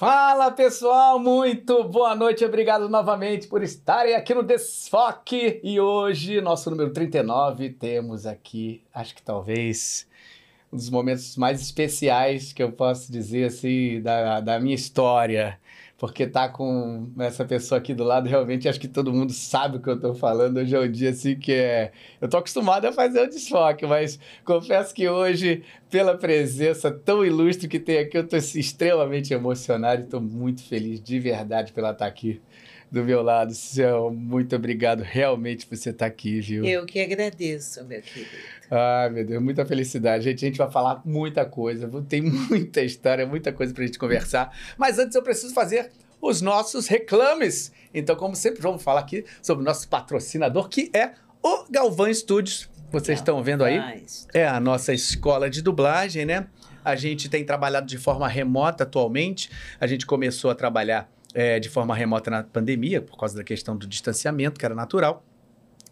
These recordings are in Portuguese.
Fala pessoal, muito boa noite, obrigado novamente por estarem aqui no Desfoque. E hoje, nosso número 39, temos aqui, acho que talvez um dos momentos mais especiais que eu posso dizer assim da, da minha história porque tá com essa pessoa aqui do lado, realmente acho que todo mundo sabe o que eu tô falando. Hoje é um dia assim que é. Eu tô acostumado a fazer o desfoque, mas confesso que hoje, pela presença tão ilustre que tem aqui, eu tô extremamente emocionado e tô muito feliz de verdade pela estar tá aqui do meu lado. Céu, muito obrigado realmente por você estar tá aqui, viu? Eu que agradeço, meu querido. Ai, meu Deus, muita felicidade. Gente, a gente vai falar muita coisa, tem muita história, muita coisa pra gente conversar. Mas antes eu preciso fazer os nossos reclames. Então, como sempre, vamos falar aqui sobre o nosso patrocinador, que é o Galvão Studios. Vocês estão vendo aí? É a nossa escola de dublagem, né? A gente tem trabalhado de forma remota atualmente. A gente começou a trabalhar é, de forma remota na pandemia, por causa da questão do distanciamento, que era natural.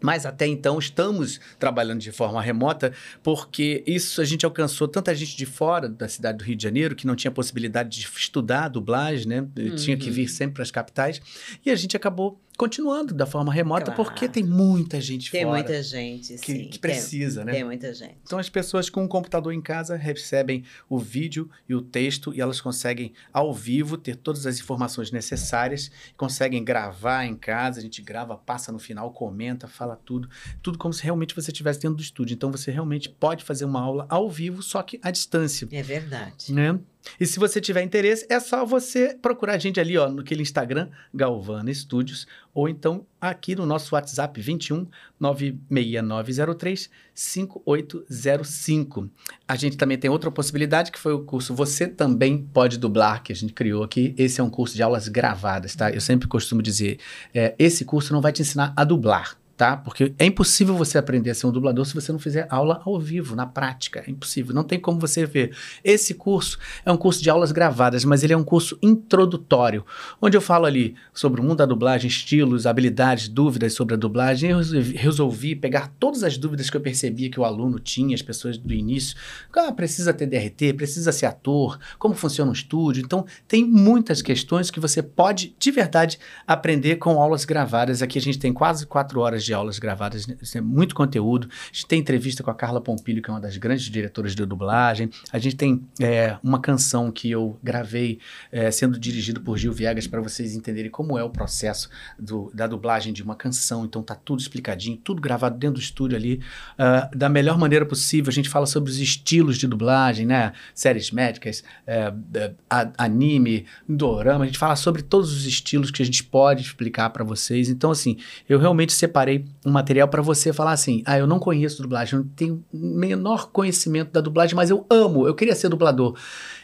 Mas até então estamos trabalhando de forma remota, porque isso a gente alcançou tanta gente de fora da cidade do Rio de Janeiro que não tinha possibilidade de estudar dublagem, né? Uhum. Tinha que vir sempre para as capitais. E a gente acabou continuando da forma remota, claro. porque tem muita gente tem fora. Tem muita gente, que, sim. Que precisa, tem, né? Tem muita gente. Então, as pessoas com um computador em casa recebem o vídeo e o texto e elas conseguem, ao vivo, ter todas as informações necessárias, conseguem gravar em casa, a gente grava, passa no final, comenta, fala tudo, tudo como se realmente você estivesse dentro do estúdio. Então, você realmente pode fazer uma aula ao vivo, só que à distância. É verdade. Né? E se você tiver interesse, é só você procurar a gente ali, ó, naquele Instagram, Galvana Studios, ou então aqui no nosso WhatsApp 21 96903 5805. A gente também tem outra possibilidade, que foi o curso Você Também Pode Dublar, que a gente criou aqui. Esse é um curso de aulas gravadas, tá? Eu sempre costumo dizer, é, esse curso não vai te ensinar a dublar, tá? Porque é impossível você aprender a ser um dublador se você não fizer aula ao vivo, na prática. É impossível. Não tem como você ver. Esse curso é um curso de aulas gravadas, mas ele é um curso introdutório, onde eu falo ali sobre o mundo da dublagem, estilos, habilidades, dúvidas sobre a dublagem. Eu resolvi, pegar todas as dúvidas que eu percebia que o aluno tinha, as pessoas do início. Ah, precisa ter DRT, precisa ser ator, como funciona um estúdio. Então, tem muitas questões que você pode, de verdade, aprender com aulas gravadas. Aqui a gente tem quase quatro horas de de aulas gravadas, né? é muito conteúdo. A gente tem entrevista com a Carla Pompilho, que é uma das grandes diretoras de dublagem. A gente tem é, uma canção que eu gravei é, sendo dirigido por Gil Viegas para vocês entenderem como é o processo do, da dublagem de uma canção. Então tá tudo explicadinho, tudo gravado dentro do estúdio ali, uh, da melhor maneira possível. A gente fala sobre os estilos de dublagem, né? Séries médicas, é, é anime, dorama. A gente fala sobre todos os estilos que a gente pode explicar para vocês. Então, assim, eu realmente separei um material para você falar assim: ah, eu não conheço dublagem, não tenho menor conhecimento da dublagem, mas eu amo, eu queria ser dublador.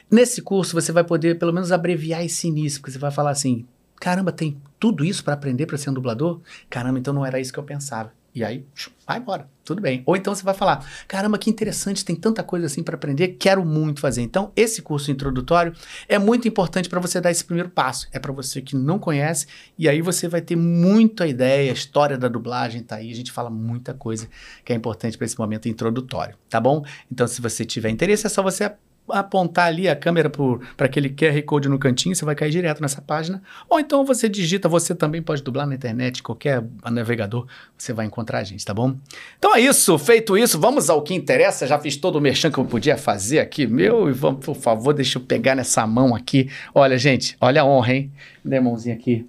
Nesse curso você vai poder pelo menos abreviar esse início, porque você vai falar assim: caramba, tem tudo isso para aprender para ser um dublador? Caramba, então não era isso que eu pensava. E aí, vai embora, tudo bem. Ou então você vai falar: caramba, que interessante, tem tanta coisa assim para aprender, quero muito fazer. Então, esse curso introdutório é muito importante para você dar esse primeiro passo. É para você que não conhece, e aí você vai ter muita ideia, a história da dublagem tá aí, a gente fala muita coisa que é importante para esse momento introdutório, tá bom? Então, se você tiver interesse, é só você apontar ali a câmera para aquele QR Code no cantinho, você vai cair direto nessa página. Ou então você digita, você também pode dublar na internet, qualquer navegador, você vai encontrar a gente, tá bom? Então é isso, feito isso, vamos ao que interessa. Já fiz todo o merchan que eu podia fazer aqui. Meu, e vamos, por favor, deixa eu pegar nessa mão aqui. Olha, gente, olha a honra, hein? Dê a mãozinha aqui.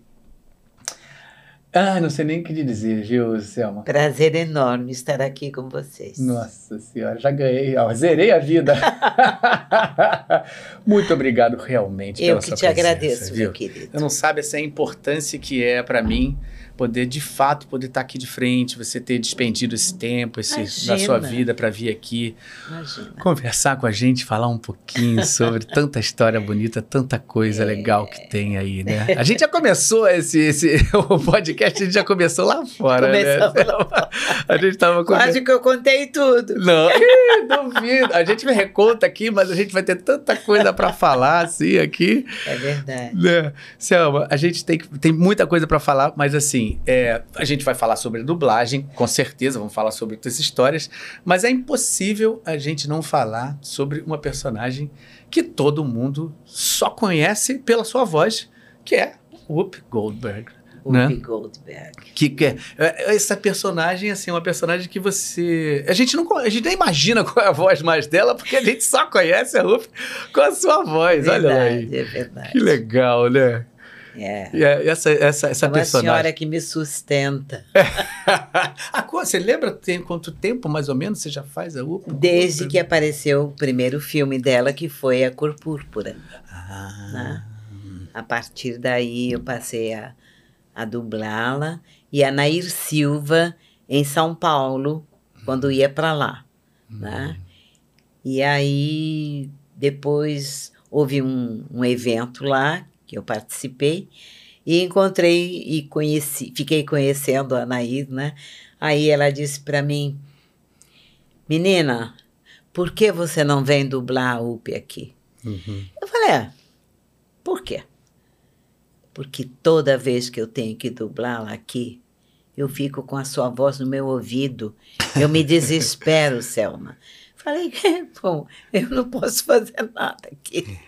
Ah, não sei nem o que dizer, viu, Selma? Prazer enorme estar aqui com vocês. Nossa senhora, já ganhei, ó, zerei a vida. Muito obrigado realmente Eu que te presença, agradeço, viu? meu querido. Você não sabe essa importância que é para mim poder de fato poder estar tá aqui de frente, você ter despendido esse tempo, esse da sua vida para vir aqui Imagina. conversar com a gente, falar um pouquinho sobre tanta história bonita, tanta coisa é. legal que tem aí, né? A gente já começou esse, esse o podcast, a gente já começou lá fora, né? A gente tava quase que eu contei tudo. Não, duvido. A gente me reconta aqui, mas a gente vai ter tanta coisa para falar assim aqui. É verdade. Né? Selma, a gente tem tem muita coisa para falar, mas assim assim, é, a gente vai falar sobre dublagem, com certeza, vamos falar sobre outras histórias, mas é impossível a gente não falar sobre uma personagem que todo mundo só conhece pela sua voz, que é Whoop Goldberg. Né? Goldberg. Que, que é, é, essa personagem, assim, uma personagem que você. A gente não a gente nem imagina qual é a voz mais dela, porque a gente só conhece a Whoopi com a sua voz. Verdade, Olha aí. É verdade. Que legal, né? É. É, essa, essa, essa é uma personagem. senhora que me sustenta. a, você lembra tem quanto tempo, mais ou menos, você já faz a UPA? Desde que apareceu o primeiro filme dela, que foi A Cor Púrpura. Ah. Né? A partir daí eu passei a, a dublá-la. E a Nair Silva, em São Paulo, quando ia para lá. Né? E aí, depois, houve um, um evento lá que eu participei, e encontrei e conheci, fiquei conhecendo a Anaís, né? Aí ela disse para mim, menina, por que você não vem dublar a UP aqui? Uhum. Eu falei, é, por quê? Porque toda vez que eu tenho que dublá-la aqui, eu fico com a sua voz no meu ouvido. Eu me desespero, Selma. Falei, bom, eu não posso fazer nada aqui.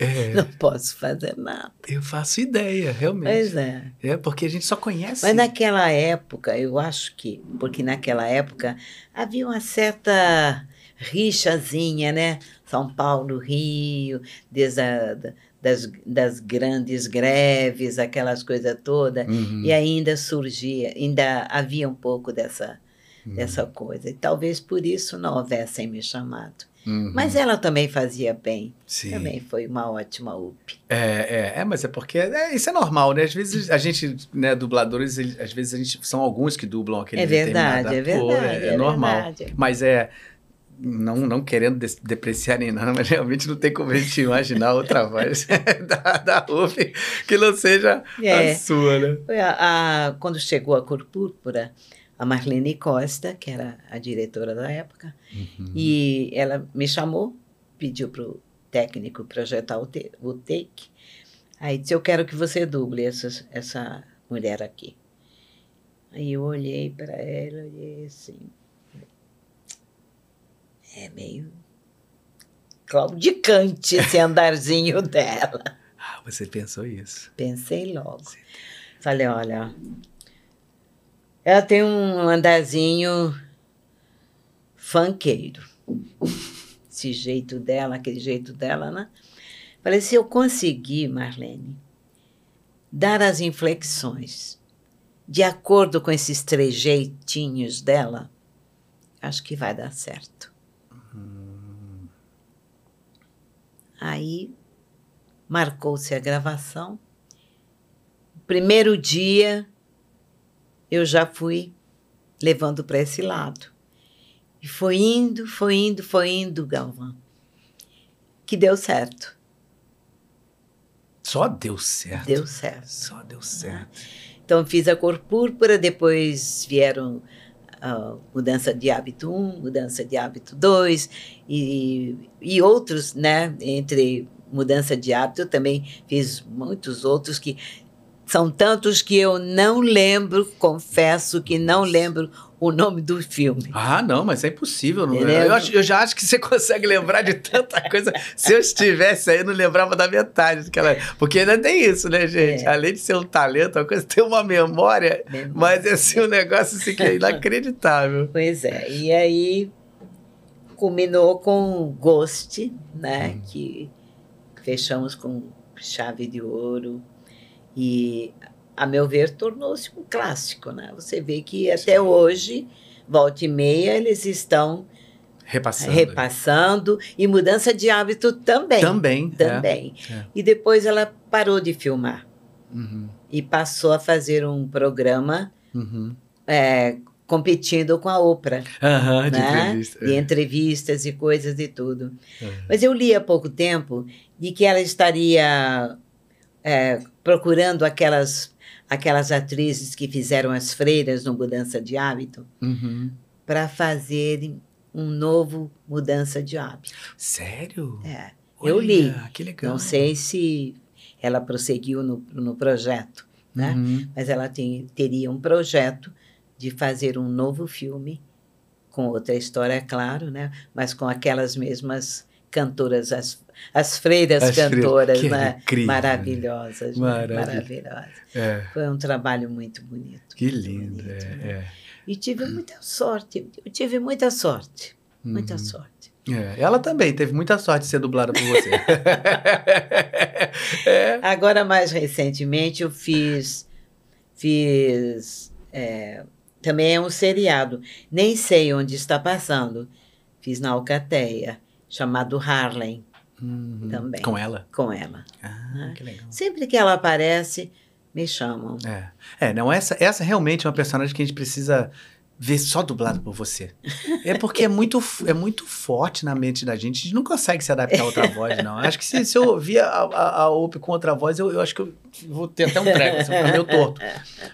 É, Não posso fazer nada. eu faço ideia, realmente. Pois é. É, porque a gente só conhece. Mas naquela época, eu acho que, porque naquela época havia uma certa rixazinha, né? São Paulo, Rio, desde a, das, das grandes greves, aquelas coisas todas, Uhum. e ainda surgia, ainda havia um pouco dessa, Uhum. dessa coisa. E talvez por isso não houvessem me chamado. Uhum. Mas ela também fazia bem. Sim. Também foi uma ótima UP. É, é, é, mas é porque é, isso é normal, né? Às vezes a gente, né, dubladores, às vezes a gente são alguns que dublam aquele É verdade, é verdade. é, normal. verdade. Mas é não, não querendo depreciar nem nada, mas realmente não tem como a gente imaginar outra voz da, da Ruby que não seja É. a sua, né? A- a- quando chegou a Cor Púrpura, a Marlene Costa, que era a diretora da época, Uhum. e ela me chamou, pediu para o técnico projetar o, te- o take. Aí disse: Eu quero que você duble essa, essa mulher aqui. Aí eu olhei para ela, olhei assim. É meio claudicante esse andarzinho dela. Ah, você pensou isso. Pensei logo. Falei, olha, ela tem um andarzinho funkeiro. Esse jeito dela, aquele jeito dela, né? Falei, se eu conseguir, Marlene, dar as inflexões de acordo com esses trejeitinhos dela, acho que vai dar certo. Aí marcou-se a gravação. Primeiro dia, eu já fui levando para esse lado. E foi indo, foi indo, foi indo, Galvão. Que deu certo. Só deu certo. Deu certo. Só deu certo. Então, fiz a cor púrpura, depois vieram a mudança de hábito 1, mudança de hábito 2 e, e outros, né? Entre mudança de hábito, eu também fiz muitos outros que são tantos que eu não lembro, confesso que não lembro o nome do filme. Ah, não, mas é impossível. Não, Entendeu? eu, acho- eu já acho que você consegue lembrar de tanta coisa. Se eu estivesse aí, eu não lembrava da metade. Daquela... Porque ainda tem isso, né, gente? É. Além de ser um talento, uma coisa tem uma memória, Memória. mas é assim, um negócio assim que é inacreditável. Pois é, e aí culminou com Ghost, né? Que fechamos com chave de ouro. E, a meu ver, tornou-se um clássico, né? Você vê que até hoje, volta e meia, eles estão Repassando. repassando e mudança de hábito também. Também. Também. é. E depois ela parou de filmar Uhum, e passou a fazer um programa uhum. é, competindo com a Oprah. De né? entrevista. de é. entrevistas e coisas e tudo. É. Mas eu li há pouco tempo de que ela estaria é, procurando aquelas, aquelas atrizes que fizeram as freiras no Mudança de Hábito Uhum. para fazerem um novo Mudança de Hábito. Sério? É, eu Olha, li. Que legal. Não sei se ela prosseguiu no, no projeto, né? Uhum. Mas ela tem, teria um projeto de fazer um novo filme com outra história, é claro, né? Mas com aquelas mesmas cantoras, as, as freiras As freiras, cantoras, que né? incrível? Maravilhosas, né? Maravilhosas. É. Foi um trabalho muito bonito. Que muito lindo. bonito, É, né? é. E tive muita sorte, eu tive muita sorte, muita Uhum. sorte. É, Ela também teve muita sorte de ser dublada por você. é. Agora, mais recentemente, eu fiz. Fiz. é, também é um seriado. Nem sei onde está passando. Fiz na Alcateia, chamado Harlem, Uhum. Também. Com ela? com ela. Ah, que legal. Sempre que ela aparece, me chamam. É. é, não, essa, essa realmente é uma personagem que a gente precisa ver só dublado por você. É porque é muito, é muito forte na mente da gente. A gente não consegue se adaptar a outra voz, não. Acho que se, se eu ouvir a, a, a Op com outra voz, eu, eu acho que eu vou ter até um treco, assim, ficar meio torto.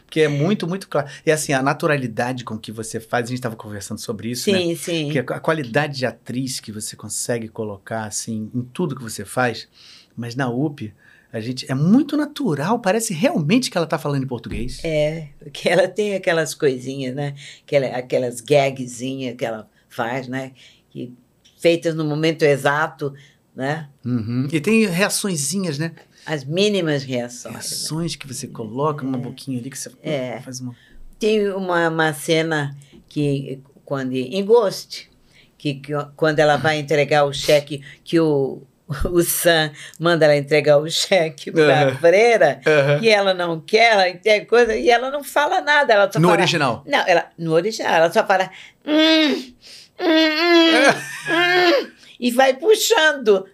Porque é muito, muito claro. E assim, a naturalidade com que você faz, a gente estava conversando sobre isso, né? Sim, sim. A qualidade de atriz que você consegue colocar, assim, em tudo que você faz. Mas na UP, a gente é muito natural, parece realmente que ela tá falando em português. É, porque ela tem aquelas coisinhas, né? Aquela, aquelas gagzinhas que ela faz, né? Que, feitas no momento exato, né? Uhum. E tem reaçõezinhas, né? As mínimas reações. né? Reações que você coloca, uma boquinha ali que você É. faz uma. Tem uma, uma cena que, quando, em Ghost, que, que quando ela vai entregar o cheque, que o, o Sam manda ela entregar o cheque para Aham. freira, e ela não quer, ela quer coisa, e ela não fala nada. Ela só No fala, original. Não, ela, no original, ela só fala. "Hum, hum, hum, hum", e vai puxando.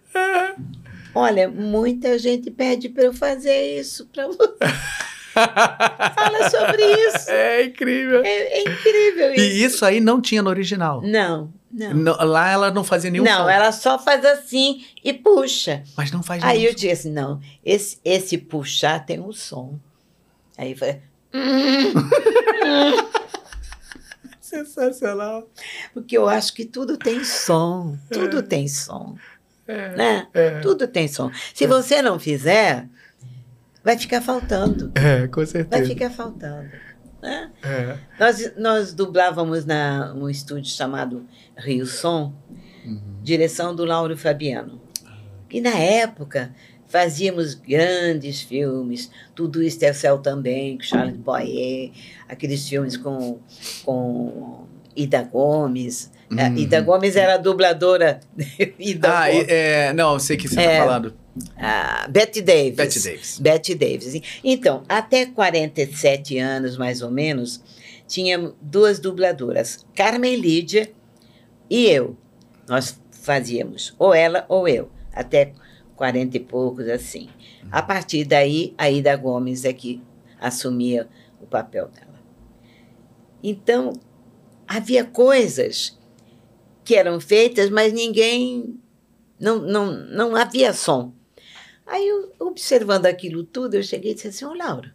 Olha, muita gente pede para eu fazer isso para você. Fala sobre isso. É incrível. É, é incrível isso. E isso aí não tinha no original. Não, não. No- lá ela não fazia nenhum Não, som. ela só faz assim e puxa. Mas não faz Aí eu disse assim, não, esse, esse puxar tem um som. Aí eu falei, "Hum, Sensacional. porque eu acho que tudo tem som, tudo tem som, É. né? É. Tudo tem som. Se você não fizer, vai ficar faltando, É, com vai certeza. ficar faltando. Né? É. Nós, nós dublávamos na, num estúdio chamado Rio Som, Uhum. direção do Lauro Fabiano. E na época fazíamos grandes filmes, Tudo Isto é Céu também, com Charles Boyer, aqueles filmes com, com Ida Gomes. A Uhum. Ida Gomes era a dubladora. Ida Ah, Gomes. é, não, eu sei que você É. tá falando. Ah, Betty Davis. Betty Davis. Betty Davis. Então, até 47 anos, mais ou menos, tinha duas dubladoras, Carmen Lídia e eu. Nós fazíamos ou ela ou eu, até 40 e poucos, assim. A partir daí, a Ida Gomes é que assumia o papel dela. Então, havia coisas que eram feitas, mas ninguém. Não, não, não havia som. Aí, eu, observando aquilo tudo, eu cheguei e disse assim: Ô, Laura,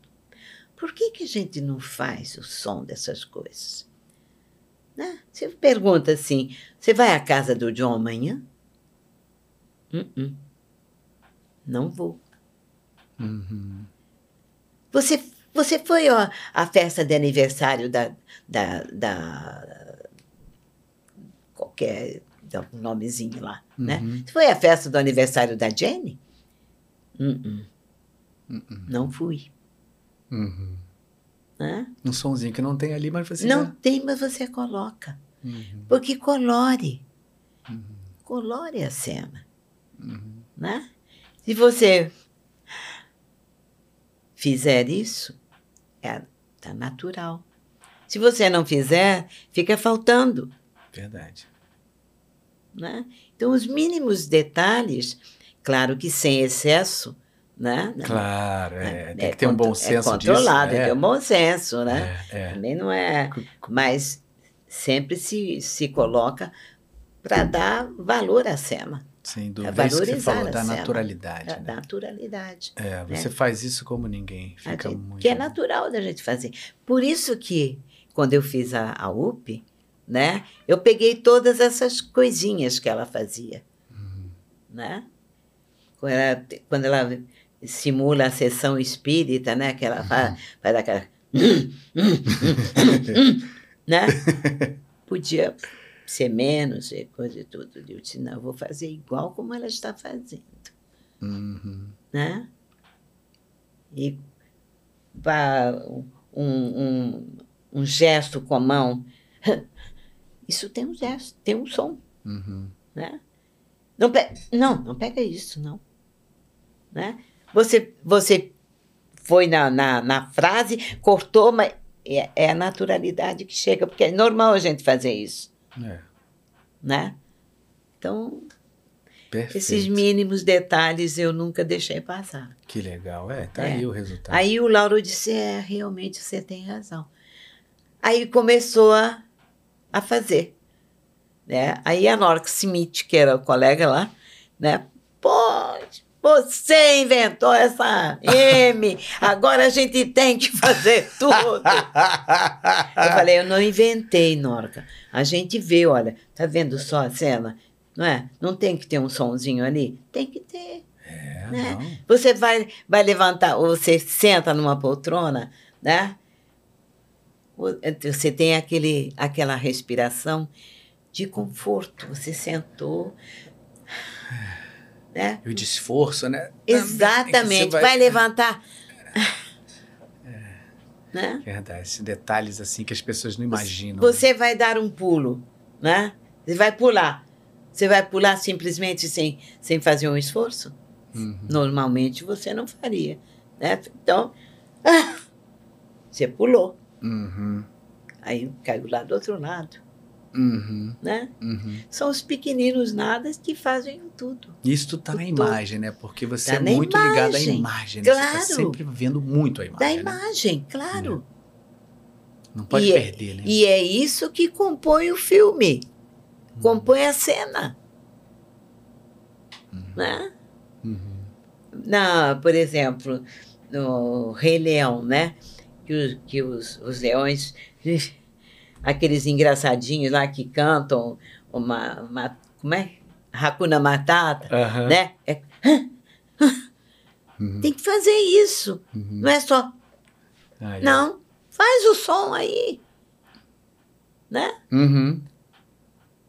por que, que a gente não faz o som dessas coisas? Né? Você pergunta assim: você vai à casa do John amanhã? Uh-uh. Não vou. Uhum. Você, você foi ó, à festa de aniversário da. da, da qualquer. dá um nomezinho lá, né? Uhum. Você foi à festa do aniversário da Jenny? Uh-uh. Uhum. Não fui. Uhum. Né? Um sonzinho que não tem ali, mas você Não já... tem, mas você coloca. Uhum. Porque colore. Uhum. Colore a cena. Uhum. Né? Se você fizer isso, é, tá natural. Se você não fizer, fica faltando. Verdade. Né? Então, os mínimos detalhes, claro que sem excesso, né? Claro, é, É tem que ter um bom contro- senso É controlado, disso. tem um bom senso, né? É, é. Também não é. Mas sempre se, se coloca para dar valor à cena, Sem é dúvida. É isso que você valorizar falou, a da naturalidade. da né? naturalidade. É, você faz isso como ninguém. A Fica gente- muito. Que é natural da gente fazer. Por isso que, quando eu fiz a, a UP, né, eu peguei todas essas coisinhas que ela fazia. Uhum. Né? Quando ela, quando ela simula a sessão espírita, né? Que ela faz, faz aquela. né? Podia ser menos e coisa e tudo. Eu disse, não, eu vou fazer igual como ela está fazendo. Uhum. Né? E para um, um, um gesto com a mão, isso tem um gesto, tem um som. Uhum. Né? Não, não, não pega isso, não. Né? Você, você foi na, na, na frase, cortou, mas é, é, a naturalidade que chega, porque é normal a gente fazer isso. É. Né? Então, Perfeito. esses mínimos detalhes eu nunca deixei passar. Que legal, é, tá É. aí o resultado. Aí o Lauro disse: É, realmente você tem razão. Aí começou a, a fazer. Né? Aí a Norca Smith, que era o colega lá, né? Pô, você inventou essa M, agora a gente tem que fazer tudo. Eu falei, eu não inventei, Norca. A gente vê, olha, tá vendo só a cena? Não é? Não tem que ter um sonzinho ali? Tem que ter. É, né? não. Você vai, vai levantar, ou você senta numa poltrona, né? Você tem aquele, aquela respiração de conforto. Você sentou, né? E o de esforço, né? Exatamente. Você Vai... levantar. Né? Verdade, esses detalhes assim que as pessoas não imaginam. Você vai dar um pulo, né? Você vai pular. Você vai pular simplesmente sem, sem fazer um esforço? Uhum. Normalmente você não faria, né? Então, ah, você pulou. Uhum. Aí caiu lá do outro lado, Uhum. né? Uhum. São os pequeninos nadas que fazem tudo. Isso tá na imagem, né? Porque você Tá é muito ligado à imagem. imagem, né? Você tá Claro. sempre vendo muito a imagem. Da né? imagem, claro. Não pode E é- perder, né? E é isso que compõe o filme. Compõe a cena. Né? Uhum. Na, por exemplo, no Rei Leão, né? Que, os, que os, os leões, aqueles engraçadinhos lá que cantam uma, uma como é? Hakuna Matata, Aham. né? É- Uhum. tem que fazer isso. Uhum. Não é só, não, faz o som aí, né? Uhum.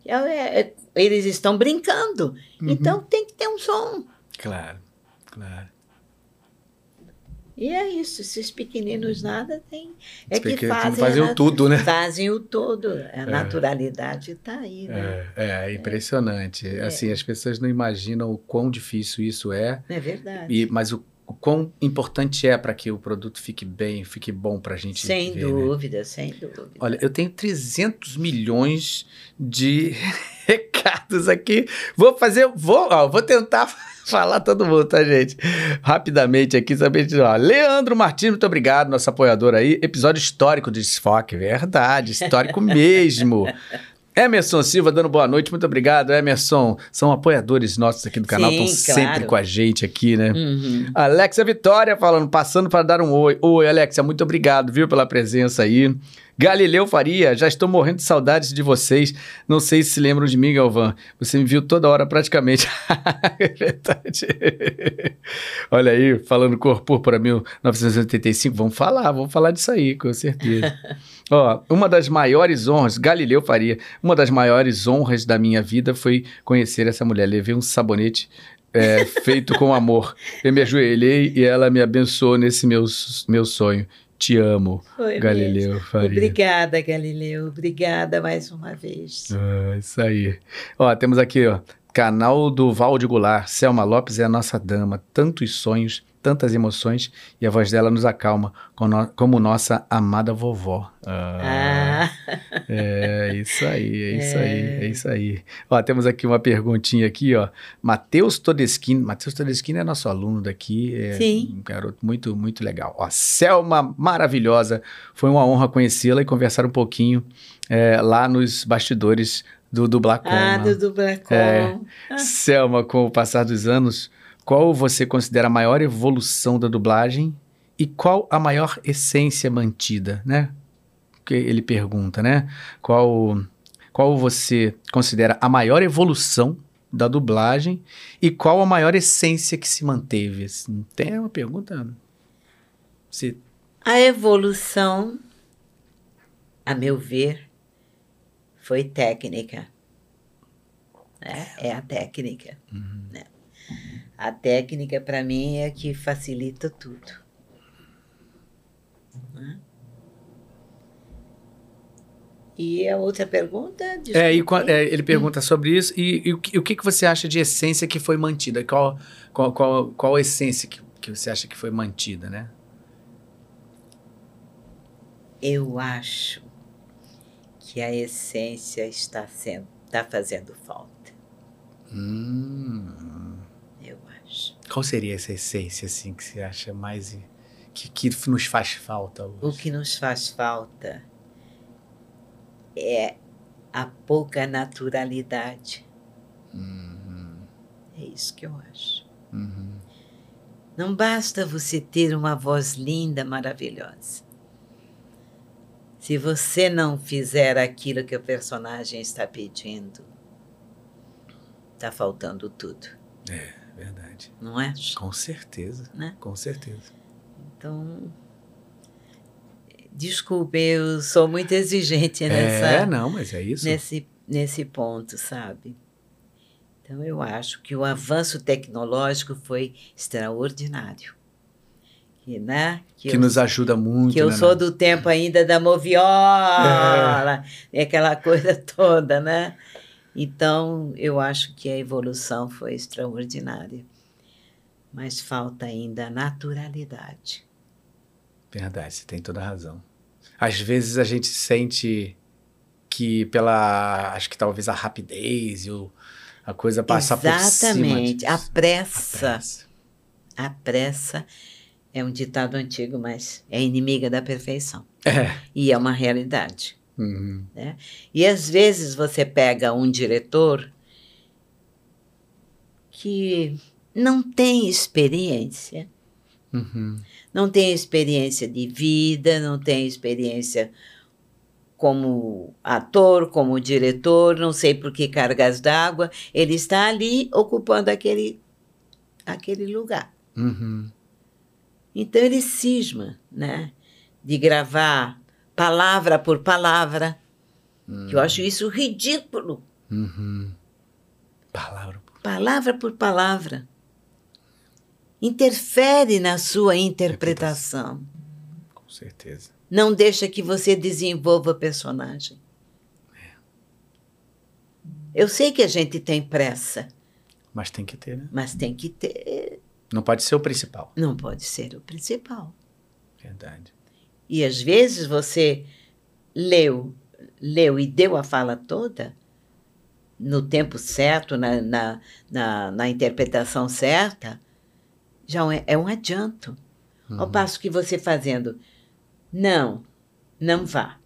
É- é- eles estão brincando, Uhum. então tem que ter um som. Claro. E é isso, esses pequeninos nada tem. É que fazem, fazem o tudo, né? Fazem o todo. A naturalidade está aí, né? É, é impressionante. Assim, as pessoas não imaginam o quão difícil isso é, é verdade? e, mas o, o quão importante é para que o produto fique bem, fique bom para a gente sem ver, né? dúvida, sem dúvida. Olha, eu tenho 300 milhões de recados aqui. Vou fazer, vou, ó, vou tentar falar todo mundo, tá, gente? Rapidamente aqui, saber de, ó, Leandro Martins, muito obrigado, nosso apoiador aí. Episódio histórico de Desfoque, verdade, histórico mesmo. Emerson Silva dando boa noite, muito obrigado, Emerson. São apoiadores nossos aqui do canal, estão sempre claro. com a gente aqui, né? Uhum. Alexia Vitória falando, passando para dar um oi. Oi, Alexia, muito obrigado, viu, pela presença aí. Galileu Faria, já estou morrendo de saudades de vocês. Não sei se se lembram de mim, Galvão. Você me viu toda hora praticamente. é verdade. Olha aí, falando Corpor para 1985. Vamos falar, vamos falar disso aí, com certeza. Ó, uma das maiores honras, Galileu Faria, uma das maiores honras da minha vida foi conhecer essa mulher. Levei um sabonete é, feito com amor. Eu me ajoelhei e ela me abençoou nesse meu, meu sonho. Te amo, Foi mesmo. Galileu Faria. Obrigada, Galileu. Obrigada mais uma vez. Ah, isso aí. Ó, temos aqui, ó. Canal do Valde Goulart. Selma Lopes é a nossa dama. Tantos sonhos, tantas emoções. E a voz dela nos acalma, como, nossa amada vovó. Ah, Ah, É isso aí, é isso aí, é isso aí. Ó, temos aqui uma perguntinha aqui, ó. Matheus Todeschini. Matheus Todeschini é nosso aluno daqui. É Sim. Um garoto muito, muito legal. Ó, Selma, maravilhosa. Foi uma honra conhecê-la e conversar um pouquinho é, lá nos bastidores do Dublacom. ah né? do Dublacom. É. Selma, com o passar dos anos, qual você considera a maior evolução da dublagem e qual a maior essência mantida, né? Que ele pergunta, né? Qual, qual você considera a maior evolução da dublagem e qual a maior essência que se manteve? Assim, tem uma pergunta? Se... A evolução, a meu ver, foi técnica. Né? É a técnica. Uhum. Né? A técnica, para mim, é que facilita tudo. Né? E a outra pergunta? É, e, é, ele pergunta sobre isso e, e o, que, o que que você acha de essência que foi mantida? Qual, qual, qual, qual a essência que, que você acha que foi mantida, né? Eu acho que a essência está sendo, está fazendo falta. Hum. Qual seria essa essência, assim, que você acha mais... Que, que nos faz falta O hoje? que nos faz falta é a pouca naturalidade. Uhum, É isso que eu acho. uhum. Não basta você ter uma voz linda, maravilhosa. Se você não fizer aquilo que o personagem está pedindo, está faltando tudo, É, verdade. não é? Com certeza, Né? com certeza. Então, desculpe, eu sou muito exigente É, nessa, não, mas é isso. nesse, nesse ponto, sabe? Então, eu acho que o avanço tecnológico foi extraordinário. Que, né? que eu nos ajuda muito, que eu né, sou né? do tempo ainda da moviola, e aquela coisa toda, né? Então, eu acho que a evolução foi extraordinária. Mas falta ainda a naturalidade. Verdade, você tem toda a razão. Às vezes a gente sente que pela, acho que talvez a rapidez e o, a coisa passa por cima. Exatamente. A pressa, pressa. a pressa é um ditado antigo, mas é inimiga da perfeição. É. E é uma realidade. Uhum. E às vezes você pega um diretor que não tem experiência, Uhum. não tem experiência de vida, não tem experiência como ator, como diretor, não sei por que cargas d'água, ele está ali ocupando aquele, aquele lugar. Uhum. Então ele cisma, né, de gravar palavra por palavra, que eu acho isso ridículo, Uhum. Palavra. palavra por palavra. Interfere na sua interpretação. Com certeza. Não deixa que você desenvolva o personagem. Eu sei que a gente tem pressa, Mas tem que ter, né? mas tem que ter. Não pode ser o principal. Não pode ser o principal. Verdade. E às vezes você leu, leu e deu a fala toda no tempo certo, na, na, na, na interpretação certa, já é, é um adianto. Ao passo que você fazendo, não, não vá.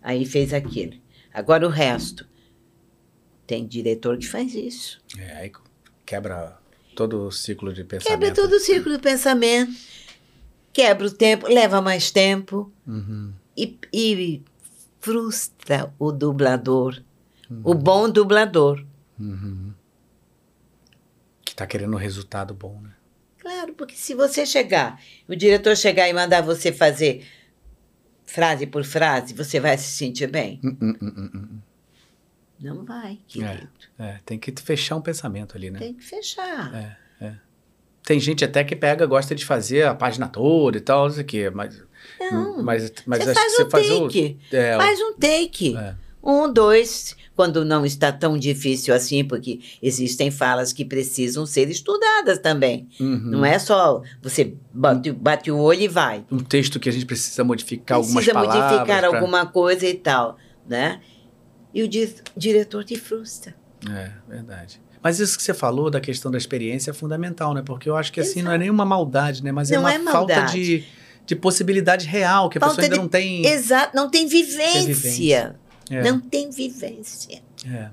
Aí fez aquilo. Agora o resto. Tem diretor que faz isso. É, aí quebra todo o ciclo de pensamento. Quebra todo o círculo do pensamento, quebra o tempo, leva mais tempo. Uhum. e, e frustra o dublador, o bom dublador. Uhum. Que tá querendo um resultado bom, né? Claro, porque se você chegar, o diretor chegar e mandar você fazer frase por frase, você vai se sentir bem? Hum, hum, hum. Não vai, querido. É, tem que fechar um pensamento ali, né? Tem que fechar. É. Tem gente até que pega, gosta de fazer a página toda e tal, não sei o quê, mas. Não. mas, mas você acho faz que um você faz o. take. É, Faz um take. é. Um, dois, quando não está tão difícil assim, porque existem falas que precisam ser estudadas também. Uhum. Não é só você bate, bate o olho e vai. Um texto que a gente precisa modificar algumas Precisa palavras. modificar pra- alguma coisa e tal, né? E o di- diretor te frustra. É, verdade. Mas isso que você falou da questão da experiência é fundamental, né? Porque eu acho que assim não é nenhuma maldade, né? Mas é Não uma é falta de, de possibilidade real, que a Falta pessoa ainda de- não tem. Exato, não tem vivência. vivência. É, Não tem vivência. é.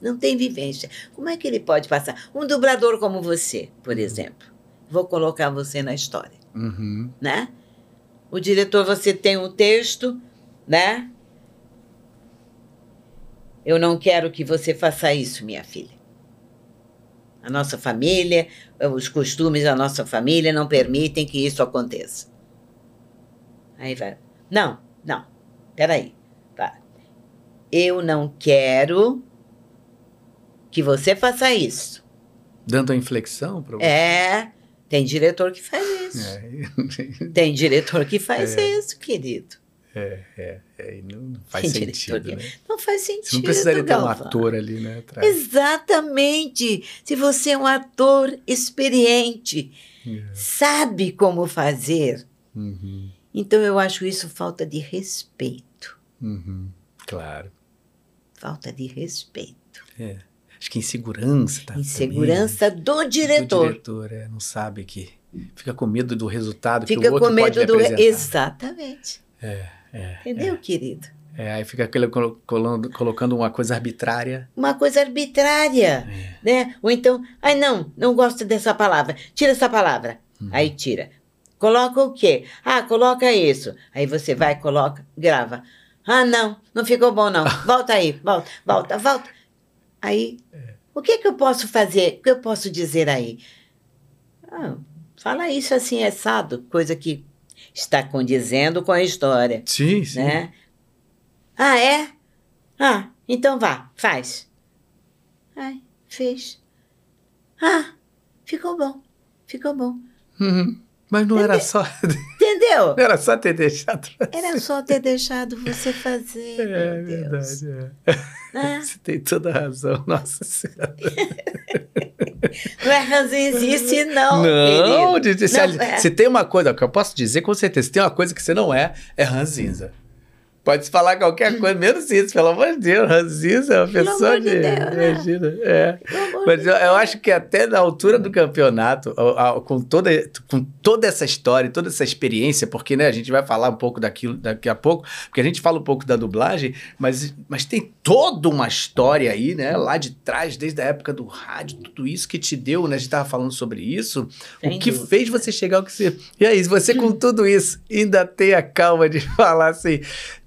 Não tem vivência. Como é que ele pode passar? Um dublador como você, por exemplo. Vou colocar você na história, Uhum. né? O diretor, você tem um texto, né? Eu não quero que você faça isso, minha filha. A nossa família, os costumes da nossa família não permitem que isso aconteça. Aí vai. Não, não. Peraí. Tá. Eu não quero que você faça isso. Dando a inflexão para você? É. Tem diretor que faz isso. É. Tem diretor que faz é. isso, querido. É, é, é, não faz sentido. Né? Não faz sentido. Você não precisaria ter um ator ali, né? Atrás. Exatamente. Se você é um ator experiente, é. sabe como fazer. Uhum. Então eu acho isso falta de respeito. Uhum. Claro. Falta de respeito. É. Acho que insegurança. Tá, insegurança também, do diretor. Do diretor, é, não sabe que. Fica com medo do resultado fica que o outro com medo pode do. Exatamente. É, é. Entendeu, é. querido? É, aí fica aquele colocando, colocando uma coisa arbitrária. Uma coisa arbitrária, é. né? Ou então, ai não, não gosto dessa palavra. Tira essa palavra. Uhum. Aí tira. Coloca o quê? Ah, coloca isso. Aí você vai, coloca, grava. Ah, não, não ficou bom não. Volta aí, volta, volta, volta. Aí, é. o que, que eu posso fazer? O que eu posso dizer aí? Ah, fala isso assim, assado, coisa que está condizendo com a história. Sim, sim. Né? Ah, é? Ah, então vá, faz. Ai, fez. Ah, ficou bom, ficou bom. Uhum. Mas não Entendeu? era só. Entendeu? Era só ter deixado. Era só ter deixado você fazer. É verdade. É. Ah. Você tem toda a razão, nossa senhora. Não é ranzinzice, não. Não, de, de, se, não é. se, tem uma coisa que eu posso dizer com certeza, se tem uma coisa que você não é, é ranzinza. Pode falar qualquer coisa, menos isso, pelo amor de Deus. Ranzinza é uma pessoa de. de Deus, né? imagina. Né? É. Mas eu, eu, acho que até na altura do campeonato, com toda, com toda essa história, toda essa experiência, porque né, a gente vai falar um pouco daquilo daqui a pouco, porque a gente fala um pouco da dublagem, mas, mas tem toda uma história aí, né? Lá de trás, desde a época do rádio, tudo isso que te deu, né? A gente estava falando sobre isso. O que dúvida. fez você chegar ao que você. E aí, você com tudo isso ainda tem a calma de falar assim.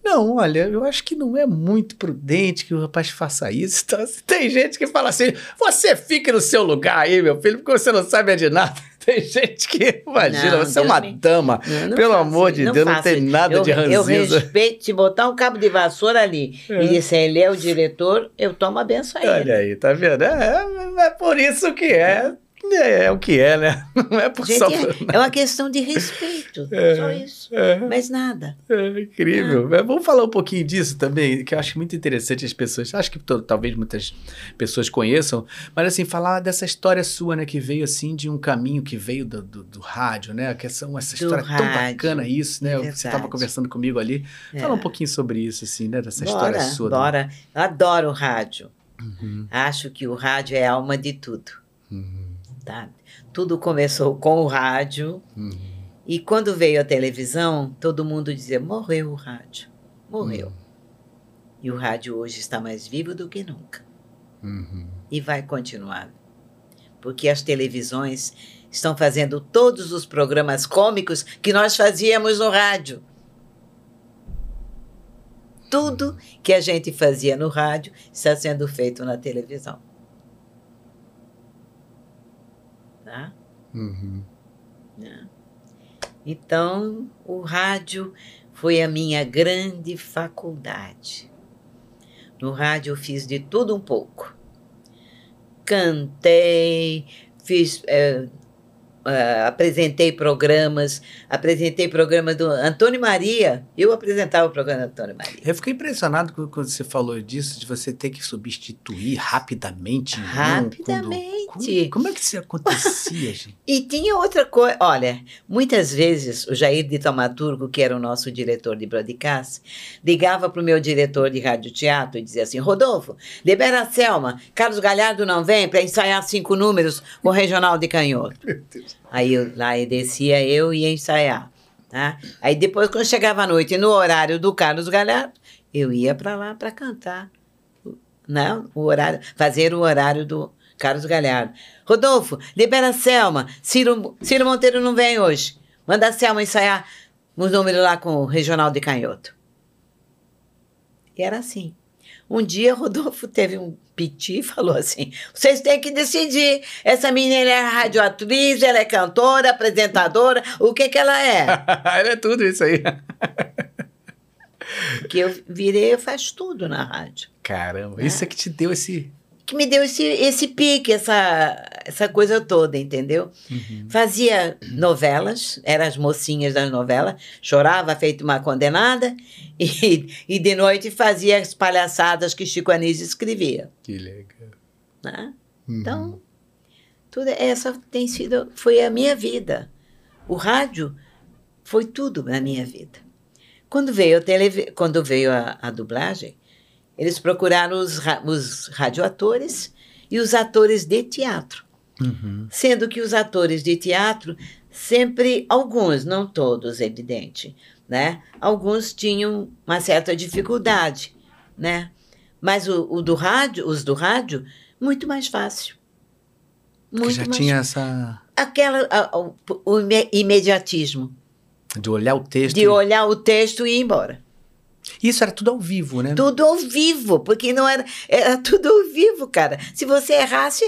Não, olha, eu acho que não é muito prudente que o rapaz faça isso. Então, tem gente que fala assim: você fica no seu lugar aí, meu filho, porque você não sabe de nada. Tem gente que imagina, não, você é uma me... dama. Não, não pelo amor de Deus, não tem nada eu, de ranzinza. Eu respeito, se botar um cabo de vassoura ali é. e disser ele é o diretor, eu tomo a benção a ele. Olha aí, tá vendo? É, é por isso que é. É, é, o que é, né? Não é por Gente, só é, é, uma questão de respeito, é, só isso. É, mais nada. É incrível. Ah. Vamos falar um pouquinho disso também, que eu acho muito interessante as pessoas. Acho que talvez muitas pessoas conheçam, mas assim, falar dessa história sua, né? Que veio assim de um caminho que veio do, do, do rádio, né? Que são essa do história rádio. tão bacana, isso, né? Você estava conversando comigo ali. Fala um pouquinho sobre isso, assim, né? Dessa bora, história sua. Bora. Eu adoro o rádio. Uhum. Acho que o rádio é a alma de tudo. Uhum. Tá? Tudo começou com o rádio. Uhum. E quando veio a televisão, todo mundo dizia: morreu o rádio. Morreu. Uhum. E o rádio hoje está mais vivo do que nunca. Uhum. E vai continuar. Porque as televisões estão fazendo todos os programas cômicos que nós fazíamos no rádio. Tudo que a gente fazia no rádio está sendo feito na televisão. tá? Uhum. Né? Então, o rádio foi a minha grande faculdade. No rádio eu fiz de tudo um pouco. Cantei, fiz é, Uh, apresentei programas, apresentei programas do Antônio Maria. Eu apresentava o programa do Antônio Maria. Eu fiquei impressionado quando você falou disso, de você ter que substituir rapidamente. Rapidamente. Quando, como, como, é que isso acontecia, gente? e tinha outra coisa. Olha, muitas vezes o Jair de Taumaturgo, que era o nosso diretor de broadcast, ligava para o meu diretor de rádio teatro e dizia assim: Rodolfo, libera a Selma, Carlos Galhardo não vem para ensaiar cinco números com o Regional de Canhoto. Meu Deus. Aí lá eu descia eu ia ensaiar, tá? Aí depois quando chegava à noite no horário do Carlos Galhardo, eu ia para lá para cantar, não? Né? O horário, fazer o horário do Carlos Galhardo. Rodolfo, libera a Selma. Ciro, Ciro Monteiro não vem hoje. Manda a Selma ensaiar os números lá com o Regional de Canhoto. E era assim. Um dia Rodolfo teve um piti e falou assim: vocês têm que decidir. Essa menina é radioatriz, ela é cantora, apresentadora, o que que ela é? ela é tudo isso aí. que eu virei, eu faço tudo na rádio. Caramba, é. isso é que te deu esse que me deu esse, esse pique, essa, essa coisa toda, entendeu? Uhum. Fazia novelas, eram as mocinhas das novelas, chorava feito uma condenada, e, e de noite fazia as palhaçadas que Chico Anísio escrevia. Que legal. Né? Uhum. Então, tudo essa tem sido, foi a minha vida. O rádio foi tudo na minha vida. Quando veio a, tele, quando veio a, a dublagem, eles procuraram os, os radioatores e os atores de teatro. Uhum. Sendo que os atores de teatro sempre, alguns, não todos, evidente, né? Alguns tinham uma certa dificuldade, né? Mas o, o do rádio, os do rádio, muito mais fácil. Muito já mais tinha essa... Aquela, a, o, o imediatismo. De olhar o texto. De e... olhar o texto e ir embora. Isso era tudo ao vivo, né? Tudo ao vivo, porque não era. Era tudo ao vivo, cara. Se você errasse,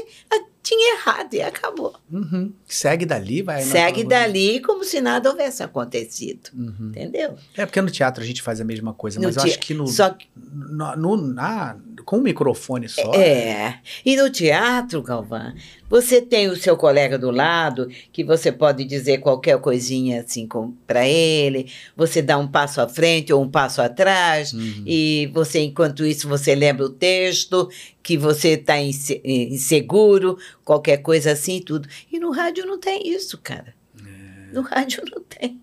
tinha errado e acabou. Uhum. Segue dali, vai. Segue dali como se nada houvesse acontecido. Uhum. Entendeu? É porque no teatro a gente faz a mesma coisa, no mas eu acho que no. Só... no, no na, com um microfone só. É. E no teatro, Galvão, você tem o seu colega do lado, que você pode dizer qualquer coisinha assim para ele, você dá um passo à frente ou um passo atrás, uhum. e você, enquanto isso, você lembra o texto, que você está inseguro, qualquer coisa assim, tudo. E no rádio não tem isso, cara. É. No rádio não tem.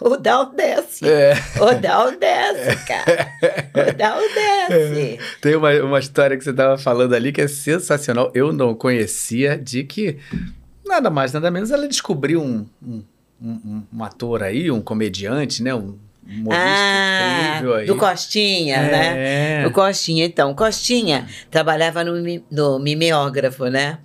O Dal desce. É. O Dal desce, cara. O Dal desce. É. Tem uma, uma história que você estava falando ali que é sensacional. Eu não conhecia de que nada mais, nada menos, ela descobriu um, um, um, um ator aí, um comediante, né? Um ah, do Costinha, é. né? O Costinha, então. Costinha trabalhava no, no mimeógrafo, né?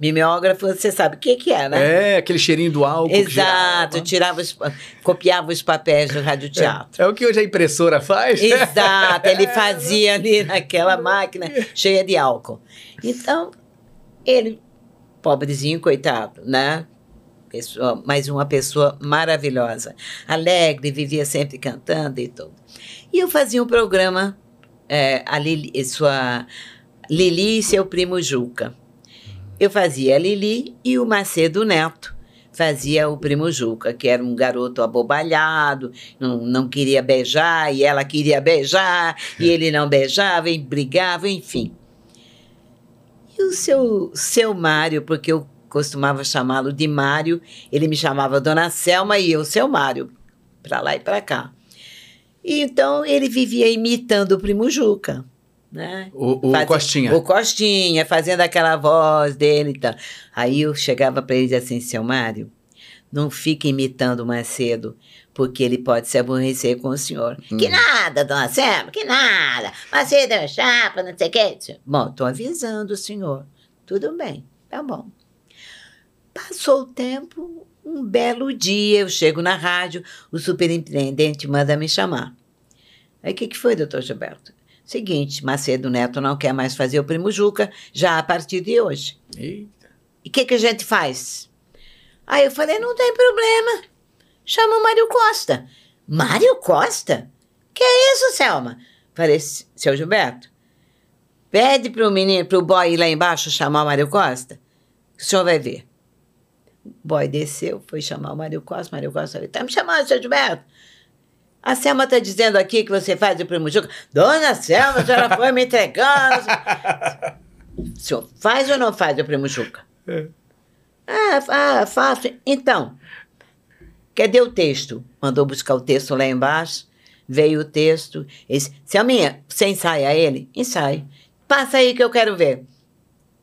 Mimeógrafo, você sabe o que, que é, né? É, aquele cheirinho do álcool. Exato, tirava os, copiava os papéis do radioteatro. É, é o que hoje a impressora faz? Exato, ele fazia ali naquela máquina cheia de álcool. Então, ele, pobrezinho, coitado, né? Pessoa, mas uma pessoa maravilhosa, alegre, vivia sempre cantando e tudo. E eu fazia um programa, é, a Lili, sua Lili e seu primo Juca. Eu fazia a Lili e o Macedo Neto fazia o primo Juca, que era um garoto abobalhado, não, não queria beijar, e ela queria beijar, e ele não beijava, e brigava, enfim. E o seu, seu Mário, porque eu costumava chamá-lo de Mário, ele me chamava Dona Selma e eu, seu Mário, para lá e para cá. E então ele vivia imitando o primo Juca. Né? O, o Fazia, Costinha. O Costinha, fazendo aquela voz dele e tal. Aí eu chegava para ele e dizia assim: seu Mário, não fique imitando o Macedo, porque ele pode se aborrecer com o senhor. Hum. Que nada, dona Selma, que nada. Macedo é chapa, não sei o que. Bom, estou avisando o senhor. Tudo bem, tá bom. Passou o tempo, um belo dia, eu chego na rádio, o superintendente manda me chamar. Aí o que, que foi, doutor Gilberto? Seguinte, Macedo Neto não quer mais fazer o Primo Juca, já a partir de hoje. Eita. E o que, que a gente faz? Aí eu falei, não tem problema. Chama o Mário Costa. Mário Costa? Que é isso, Selma? Falei, seu Gilberto, pede pro menino, pro boy ir lá embaixo chamar o Mário Costa. O senhor vai ver. Boy desceu, foi chamar o Mário Costa. Mário Costa falou: tá me chamando, seu Gilberto? A Selma está dizendo aqui que você faz o primo Juca. Dona Selma, a senhora foi me entregando. o senhor faz ou não faz o primo Juca? É. Ah, ah, faço. Então, cadê o texto? Mandou buscar o texto lá embaixo. Veio o texto. Esse, Selminha, você ensaia ele? Ensaio. Passa aí que eu quero ver.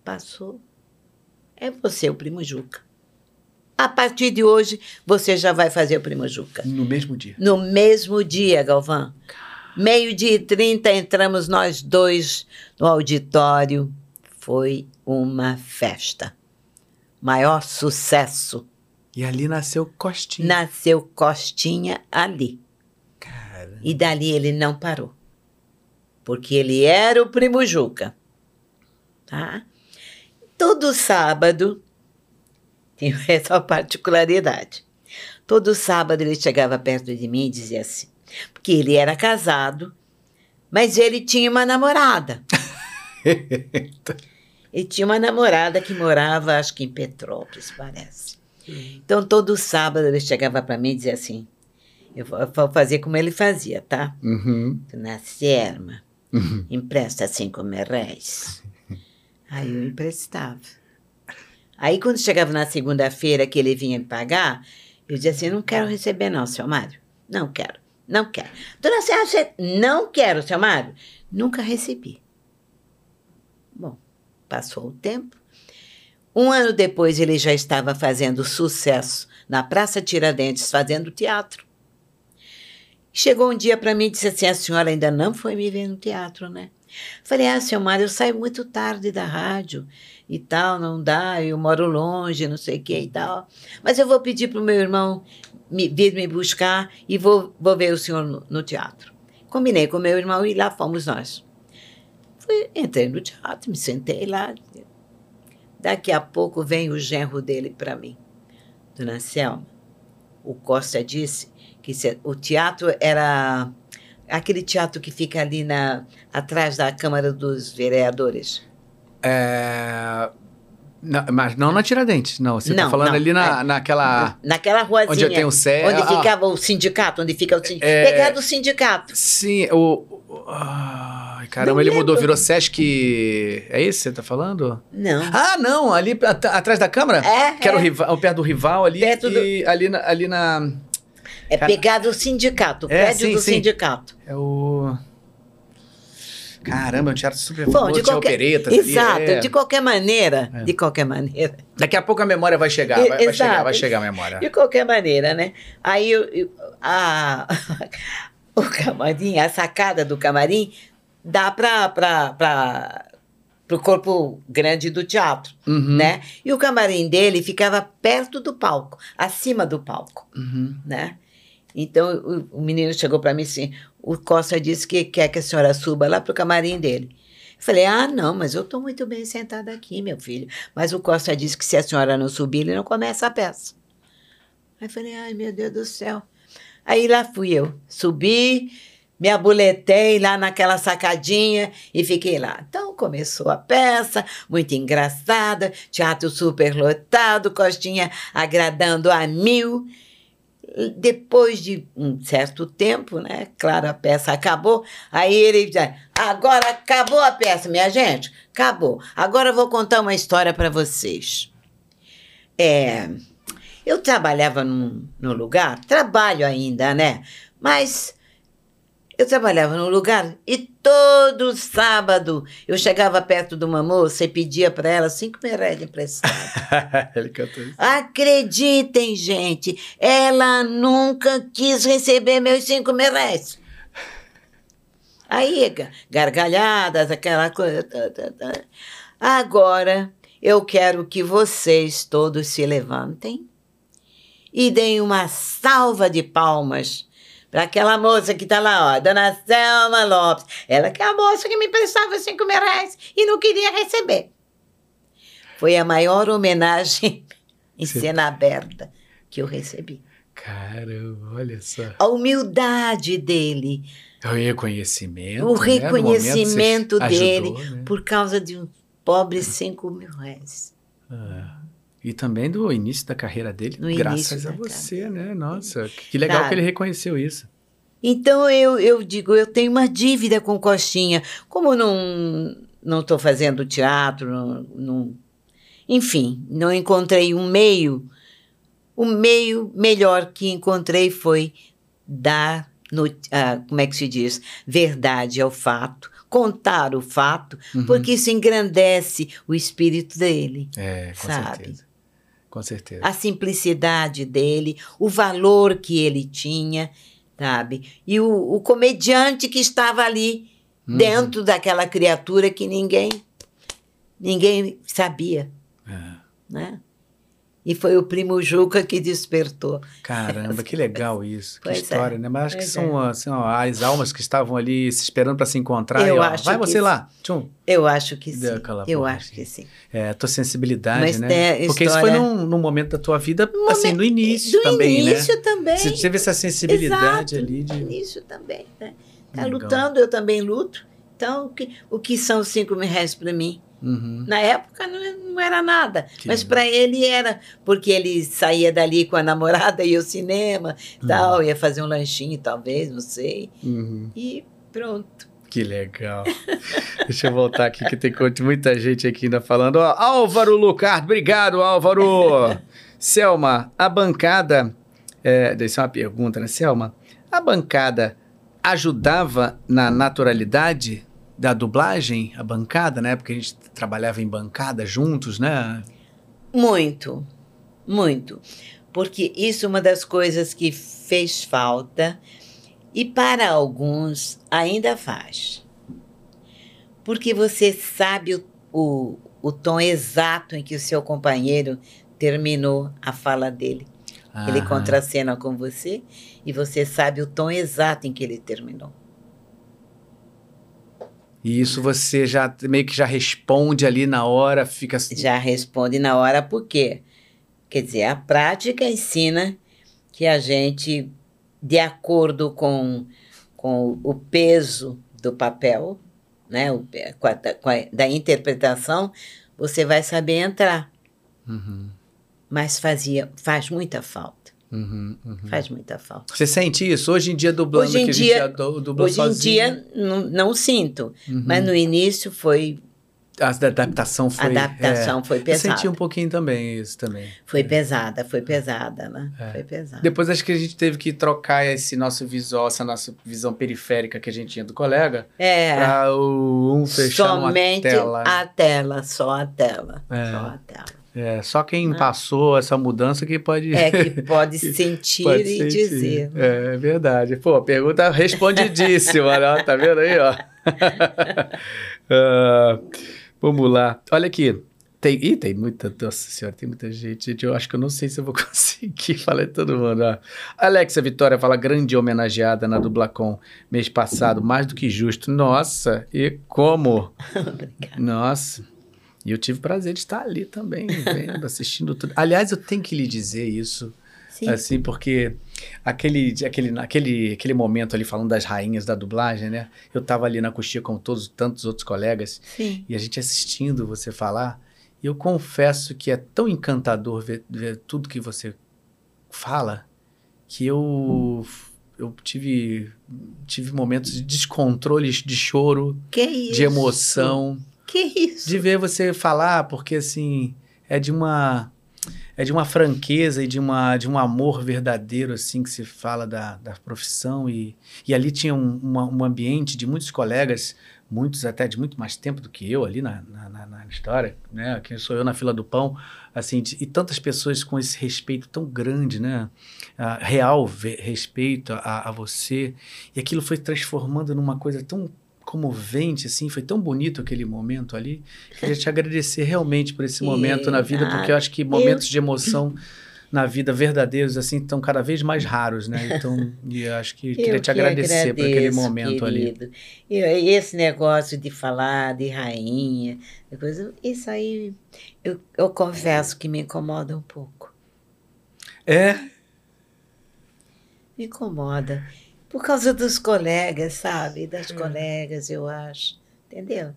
Passou. É você, o primo Juca. A partir de hoje, você já vai fazer o Primo Juca. No mesmo dia? No mesmo dia, Galvão. Meio-dia e trinta, entramos nós dois no auditório. Foi uma festa. Maior sucesso. E ali nasceu Costinha. Nasceu Costinha ali. Cara. E dali ele não parou. porque ele era o primo Juca. Tá? Todo sábado, tinha essa particularidade. Todo sábado ele chegava perto de mim e dizia assim, porque ele era casado, mas ele tinha uma namorada. ele tinha uma namorada que morava, acho que em Petrópolis, parece. Então, todo sábado ele chegava para mim e dizia assim: Eu vou fazer como ele fazia, tá? Uhum. Na Serma, uhum. empresta cinco reais. Aí eu emprestava. Aí, quando chegava na segunda-feira que ele vinha me pagar, eu dizia assim: Não quero receber, não, seu Mário. Não quero, não quero. Dona Serra, você não quero, seu Mário. Nunca recebi. Bom, passou o tempo. Um ano depois, ele já estava fazendo sucesso na Praça Tiradentes, fazendo teatro. Chegou um dia para mim e disse assim: A senhora ainda não foi me ver no teatro, né? Falei: Ah, seu Mário, eu saio muito tarde da rádio e tal, não dá, eu moro longe, não sei o que e tal. Mas eu vou pedir para o meu irmão me, vir me buscar e vou, vou ver o senhor no, no teatro. Combinei com meu irmão e lá fomos nós. Fui, entrei no teatro, me sentei lá, Daqui a pouco vem o genro dele para mim. Dona Selma, o Costa disse que se, o teatro era aquele teatro que fica ali na, atrás da Câmara dos Vereadores. É... Não, mas não na Tiradentes, não. Você está falando não, ali na, é, naquela. Naquela ruazinha. Onde tem o céu. Onde ah, ficava o sindicato, onde fica o sindicato. É, Pegado o sindicato. Sim, o. Ai, caramba, ele mudou, virou Sesc. É isso que você tá falando? Não. Ah, não, ali atrás da câmara? É. Que era é. o rival, perto do rival ali. Perto e do... ali, na, ali na. É pegado o sindicato, o é, prédio sim, do sim. sindicato. É o. Caramba, é um teatro super Bom, de qualquer... operetas Exato, ali, é. de qualquer maneira, é. de qualquer maneira. Daqui a pouco a memória vai chegar, vai, vai, chegar, vai chegar a memória. De qualquer maneira, né? Aí eu, eu, a, o camarim, a sacada do camarim, dá para o corpo grande do teatro, uhum. né? E o camarim dele ficava perto do palco, acima do palco, uhum. né? Então o, o menino chegou para mim assim: o Costa disse que quer que a senhora suba lá para o camarim dele. Eu falei: ah, não, mas eu estou muito bem sentada aqui, meu filho. Mas o Costa disse que se a senhora não subir, ele não começa a peça. Aí falei: ai, meu Deus do céu. Aí lá fui eu. Subi, me abuletei lá naquela sacadinha e fiquei lá. Então começou a peça, muito engraçada, teatro super lotado, Costinha agradando a mil. Depois de um certo tempo, né? Claro, a peça acabou. Aí ele diz: agora acabou a peça, minha gente, acabou. Agora eu vou contar uma história para vocês. É eu trabalhava num, num lugar, trabalho ainda, né? Mas eu trabalhava num lugar e todo sábado eu chegava perto de uma moça e pedia para ela cinco reais emprestado. Ele cantou isso. Acreditem, gente, ela nunca quis receber meus cinco reais. Aí, gargalhadas, aquela coisa. Agora, eu quero que vocês todos se levantem e deem uma salva de palmas para aquela moça que está lá, ó, Dona Selma Lopes. Ela que é a moça que me prestava cinco mil reais e não queria receber. Foi a maior homenagem em Você... cena aberta que eu recebi. Caramba, olha só. A humildade dele. O reconhecimento. O né? reconhecimento dele ajudou, né? por causa de um pobre cinco mil reais. Ah. E também do início da carreira dele, no graças a você, né? Nossa, que legal claro. que ele reconheceu isso. Então eu, eu digo, eu tenho uma dívida com Costinha. Como não não estou fazendo teatro, não, não, enfim, não encontrei um meio. O meio melhor que encontrei foi dar, no, ah, como é que se diz, verdade ao fato, contar o fato, uhum. porque isso engrandece o espírito dele. É, com sabe? certeza. Com certeza. A simplicidade dele, o valor que ele tinha, sabe? E o, o comediante que estava ali uhum. dentro daquela criatura que ninguém ninguém sabia, é. né? E foi o primo Juca que despertou. Caramba, que legal isso. Pois que história, é, né? Mas acho que pois são assim, ó, as almas que estavam ali se esperando para se encontrar. Eu e, ó, acho vai que você lá. Tchum. Eu acho que sim. Eu porra, acho assim. que sim. É, tua sensibilidade, Mas né? a Porque isso foi num, num momento da tua vida, assim, no início Do também, início né? também. Você teve essa sensibilidade Exato, ali No de. início também. Né? Tá Legal. lutando, eu também luto. Então, o que, o que são cinco mil reais para mim? Uhum. Na época não, não era nada, Que mas para ele era, porque ele saía dali com a namorada, ia ao cinema, tal, ia fazer um lanchinho, talvez, não sei, Uhum. e pronto. Que legal. Deixa eu voltar aqui, que tem muita gente aqui ainda falando. Ó, Álvaro Lucardo, obrigado, Álvaro. Selma, a bancada. É, é uma pergunta, né, Selma? A bancada ajudava na naturalidade da dublagem? A bancada, né? Porque a gente trabalhava em bancada juntos, né? Muito, muito. Porque isso é uma das coisas que fez falta e para alguns ainda faz. Porque você sabe o, o, o tom exato em que o seu companheiro terminou a fala dele. Ele Aham. contracena com você e você sabe o tom exato em que ele terminou. E isso você já meio que já responde ali na hora, fica. Já responde na hora por quê? Quer dizer, a prática ensina que a gente, de acordo com, com o peso do papel, né, o com a- com a- da interpretação, você vai saber entrar. Uhum, Mas fazia, faz muita falta. Uhum, uhum. Faz muita falta. Você sente isso? Hoje em dia, dublando, Hoje em que a gente dia- já du- dubla Hoje em dia não, não sinto, Uhum. mas no início foi A adaptação foi. adaptação foi é, eu pesada. senti um pouquinho também isso também. Foi pesada, foi pesada, né? É. Foi pesada. Depois acho que a gente teve que trocar esse nosso visual, essa nossa visão periférica que a gente tinha do colega, É. para o um fechar Somente tela. a tela, só a tela. É. Só a tela. É, só quem passou essa mudança que pode. É que pode sentir pode e sentir. dizer. né? É verdade. Pô, pergunta respondidíssima, né? Tá vendo aí, ó? Ah, vamos lá. Olha aqui. Tem, ih, tem muita. Nossa senhora, tem muita gente. Gente, Eu acho que eu não sei se eu vou conseguir falar todo mundo. ó. Alexia Vitória fala grande homenageada na Dublacom mês passado, mais do que justo. Nossa, e como? Obrigada. Nossa. E eu tive o prazer de estar ali também, vendo, assistindo tudo. Aliás, eu tenho que lhe dizer isso, Sim. assim, porque aquele, aquele, aquele, aquele momento ali falando das rainhas da dublagem, né? Eu tava ali na coxinha com todos tantos outros colegas Sim. e a gente assistindo você falar. E eu confesso que é tão encantador ver, ver tudo que você fala que eu eu tive tive momentos de descontrole, de choro, Que isso? de emoção Que isso? de ver você falar, porque assim, é de uma é de uma franqueza e de, uma, de um amor verdadeiro, assim, que se fala da, da profissão. E, e ali tinha um, uma- um ambiente de muitos colegas, muitos até de muito mais tempo do que eu ali na, na, na- história, né? Quem sou eu na fila do pão, assim, de- e tantas pessoas com esse respeito tão grande, né? Real respeito a, a você. E aquilo foi transformando numa coisa tão comovente, assim, foi tão bonito aquele momento ali. Queria te agradecer realmente por esse momento na vida, porque eu acho que momentos de emoção na vida verdadeiros, assim, estão cada vez mais raros, né? Então, e eu acho que queria te que agradecer por aquele agradeço, momento ali. querido. E e esse negócio de falar de rainha, coisa, isso aí eu, eu confesso que me incomoda um pouco. É, Me incomoda. Por causa dos colegas, sabe? É. Das colegas, eu acho. Entendeu?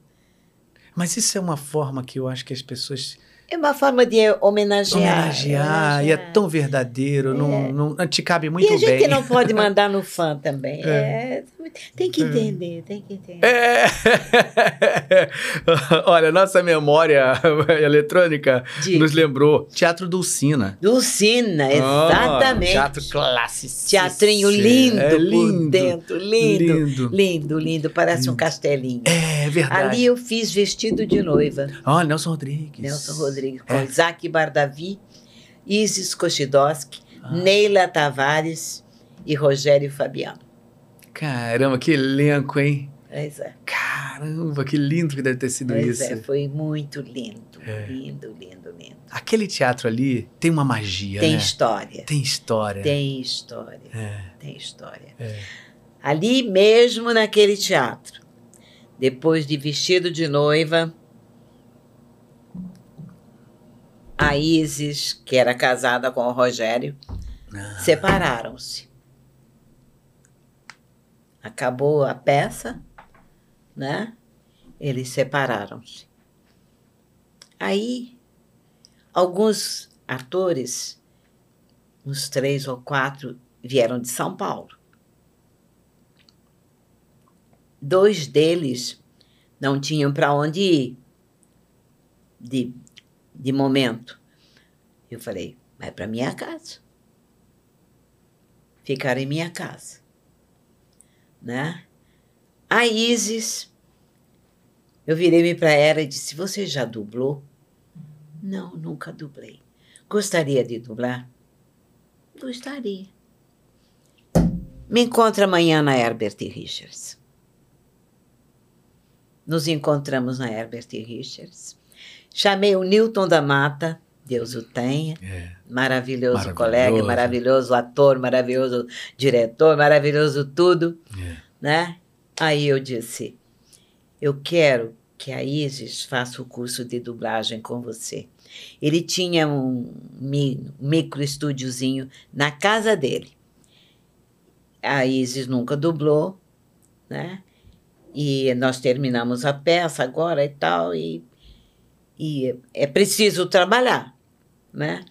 mas isso é uma forma que eu acho que as pessoas É uma forma de homenagear. homenagear, e é tão verdadeiro, não, não, não te cabe muito E a gente bem. não pode mandar no fã também. É, tem que entender, tem que entender. É. Olha, nossa memória eletrônica De- nos lembrou Teatro Dulcina. Dulcina, exatamente. Ah, teatro clássico. Teatrinho lindo, É, por lindo, dentro, lindo, lindo. lindo, lindo, parece um castelinho. É verdade. Ali eu fiz vestido de noiva, Ó, Nelson Rodrigues. Nelson Rodrigues, com É. Isaac Bardavi, Isis Kochidowski, Ah. Neila Tavares e Rogério Fabiano. Caramba, que elenco, hein? Pois é. Caramba. Caramba, que lindo que deve ter sido Pois isso. é, foi muito lindo. É. Lindo, lindo, lindo. Aquele teatro ali tem uma magia, Tem né? história. Tem história. Tem história. É, Tem história. é. Ali mesmo naquele teatro, depois de vestido de noiva, a Isis, que era casada com o Rogério, Ah. separaram-se. Acabou a peça, né? Eles separaram-se. Aí, alguns atores, uns três ou quatro, vieram de São Paulo. Dois deles não tinham para onde ir de, de momento. Eu falei, vai para minha casa. Ficar em minha casa. Né? A Isis, eu virei-me para ela e disse: Você já dublou? Não, nunca dublei. Gostaria de dublar? Gostaria. Me encontra amanhã na Herbert Richards. Nos encontramos na Herbert Richards. Chamei o Newton da Mata, Deus o tenha, É. maravilhoso, Maravilhoso. colega, maravilhoso ator, maravilhoso diretor, maravilhoso tudo, É. né? Aí eu disse, eu quero que a Isis faça o curso de dublagem com você. Ele tinha um mi- micro estúdiozinho na casa dele. A Isis nunca dublou, né? E nós terminamos a peça agora e tal, e, e é preciso trabalhar, né?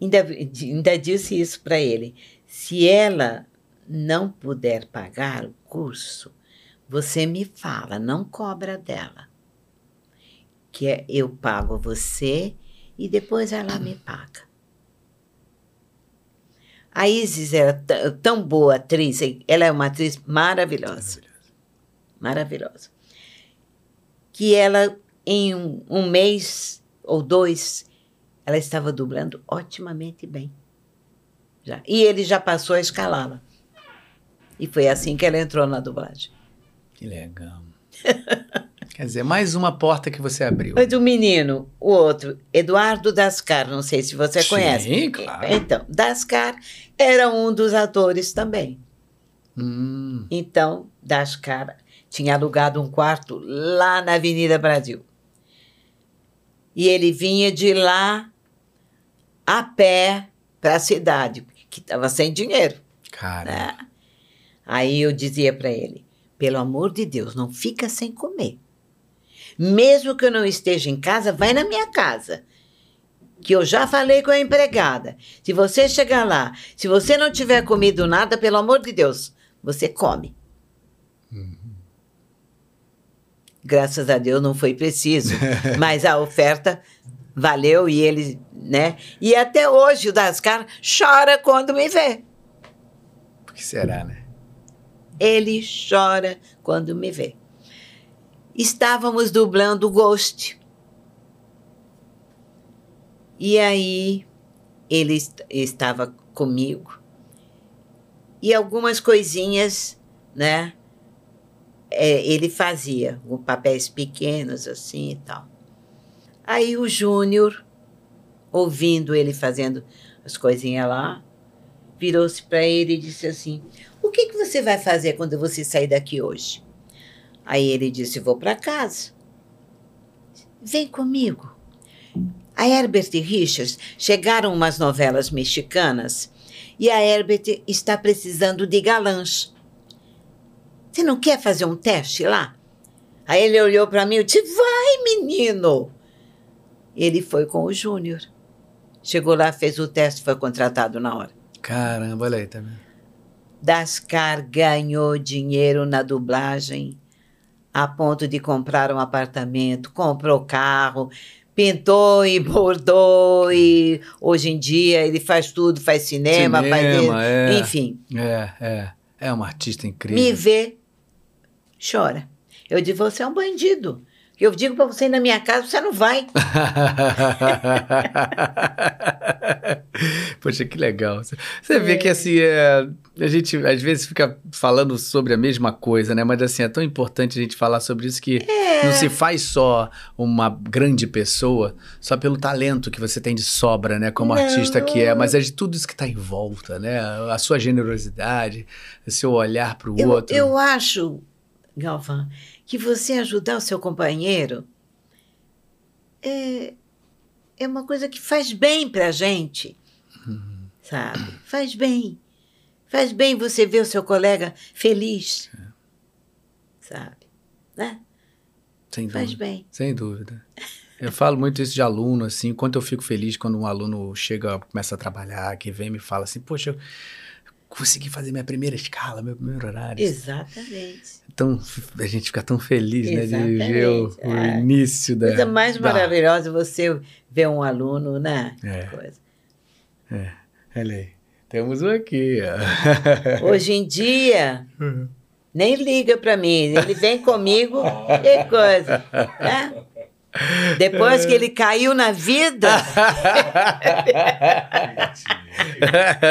Ainda, ainda disse isso para ele. Se ela não puder pagar o curso, você me fala, não cobra dela. Que é, eu pago você e depois ela me paga. A Isis era tão boa atriz, ela é uma atriz maravilhosa maravilhosa. Que ela, em um, um mês ou dois, ela estava dublando otimamente bem. Já. E ele já passou a escalá-la. E foi assim que ela entrou na dublagem. Que legal. Quer dizer, mais uma porta que você abriu. Mas o menino, o outro, Eduardo Dascar, não sei se você Sim, conhece. claro. Então, Dascar era um dos atores também. Hum, Então, Dascar tinha alugado um quarto lá na Avenida Brasil. E ele vinha de lá a pé para a cidade, que estava sem dinheiro. cara. né? Aí eu dizia para ele: pelo amor de Deus, não fica sem comer. Mesmo que eu não esteja em casa, vai na minha casa. Que eu já falei com a empregada. Se você chegar lá, se você não tiver comido nada, pelo amor de Deus, você come. Graças a Deus não foi preciso, mas a oferta valeu e ele, né? E até hoje o Dascar chora quando me vê. Por que será, né? Ele chora quando me vê. Estávamos dublando Ghost. E aí ele est- estava comigo. E algumas coisinhas, né? É, ele fazia, com papéis pequenos assim e tal. Aí o Júnior, ouvindo ele fazendo as coisinhas lá, virou-se para ele e disse assim: O que, que você vai fazer quando você sair daqui hoje? Aí ele disse: Vou para casa. Vem comigo. A Herbert Richards chegaram umas novelas mexicanas e a Herbert está precisando de galãs. Você não quer fazer um teste lá? Aí ele olhou para mim e disse: Vai, menino! Ele foi com o Júnior. Chegou lá, fez o teste, foi contratado na hora. Caramba, olha aí, tá vendo? Dascar ganhou dinheiro na dublagem a ponto de comprar um apartamento, comprou carro, pintou e bordou e hoje em dia ele faz tudo, faz cinema, faz Cinema, é. enfim, É, é. É uma artista incrível. me vê, chora. Eu digo, você é um bandido. Eu digo para você ir na minha casa, você não vai. Poxa, que legal. Você vê é. que assim, é, a gente às vezes fica falando sobre a mesma coisa, né? Mas assim, é tão importante a gente falar sobre isso que é. não se faz só uma grande pessoa só pelo talento que você tem de sobra, né? Como não. artista que é, mas é de tudo isso que está em volta, né? A sua generosidade, o seu olhar para o outro. Eu acho, Galvão, que você ajudar o seu companheiro é, é uma coisa que faz bem para a gente, uhum. sabe? Faz bem. Faz bem você ver o seu colega feliz, é. sabe? Né? Sem dúvida. Faz bem. Sem dúvida. Eu falo muito isso de aluno, assim, quanto eu fico feliz quando um aluno chega, começa a trabalhar, que vem e me fala assim, poxa, eu consegui fazer minha primeira escala, meu primeiro horário. Exatamente. Então, a gente fica tão feliz, né, de ver o, o é. início da... Coisa mais da... maravilhosa você ver um aluno, né? É. Coisa. É, olha aí. Temos um aqui. Hoje em dia, uhum. nem liga para mim. Ele vem comigo, que coisa. Né? Depois que ele caiu na vida.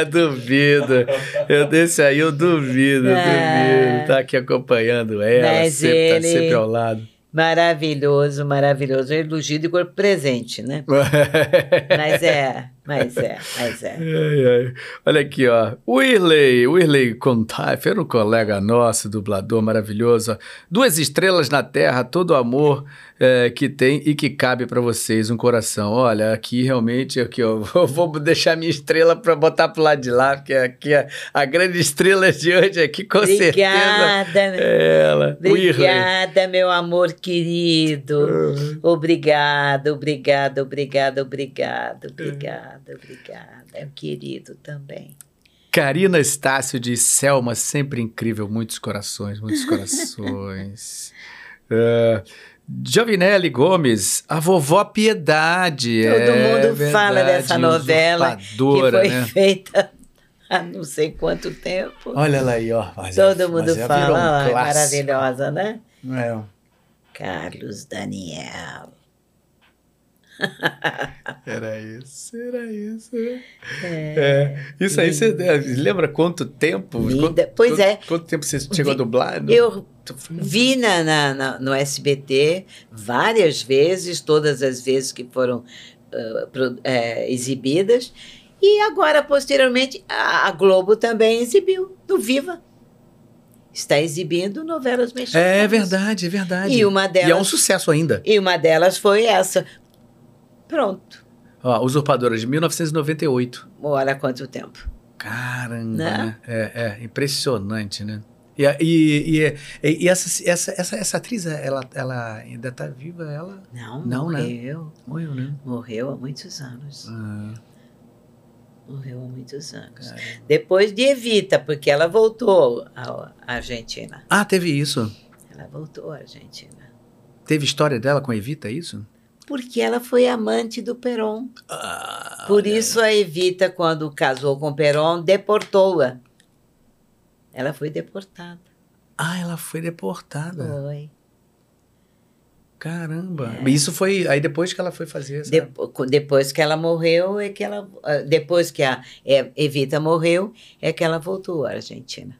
duvido. Eu desse aí, eu duvido, é. duvido. Tá aqui acompanhando ela, Mas sempre, ele... tá sempre ao lado. Maravilhoso, maravilhoso. Elogio de corpo presente, né? Mas é. Mas é, mas é. Ai, ai. Olha aqui, ó. Whirley, Whirley Contaif era um colega nosso, dublador maravilhoso. Duas estrelas na terra, todo amor é, que tem e que cabe para vocês, um coração. Olha, aqui realmente, aqui, eu vou deixar minha estrela para botar pro lado de lá, porque aqui a, a grande estrela de hoje aqui, com Obrigada, certeza. É ela. Obrigada, meu amor querido. Uhum. Obrigada, obrigada, obrigada, obrigada, obrigada. Obrigada, obrigada. É um querido também. Karina Estácio de Selma, sempre incrível. Muitos corações, muitos corações. uh, Jovinelli Gomes, a vovó Piedade. Todo é, mundo verdade, fala dessa novela que foi né? feita há não sei quanto tempo. Olha lá aí, ó. Mas Todo é, mundo fala, um é maravilhosa, né? É. Carlos Daniel. Era isso, era isso. É, é. Isso aí, você lembra quanto tempo? Quanto, pois quanto, é. Quanto tempo você chegou a dublar? Eu vi na, na, na, no SBT várias vezes, todas as vezes que foram uh, pro, é, exibidas. E agora, posteriormente, a, a Globo também exibiu, no Viva está exibindo novelas mexicanas. É verdade, é verdade. E uma delas. E é um sucesso ainda. E uma delas foi essa. Pronto. Ó, Usurpadora de 1998. Olha quanto tempo. Caramba, né? né? É, é, impressionante, né? E, e, e, e, essa, essa, essa, essa atriz, ela, ela ainda está viva? Ela? Não, Não né? morreu. Né? Morreu, né? Morreu há muitos anos. Ah. Morreu há muitos anos. Cara. Depois de Evita, porque ela voltou à Argentina. Ah, teve isso? Ela voltou à Argentina. Teve história dela com Evita, é isso? Porque ela foi amante do Peron. Ah, Por isso a Evita, quando casou com Peron, deportou-a. Ela foi deportada. Ah, ela foi deportada. Foi. Caramba. É. Isso foi aí depois que ela foi fazer essa... depois que ela morreu é que ela ah, depois que a Evita morreu é que ela voltou à Argentina.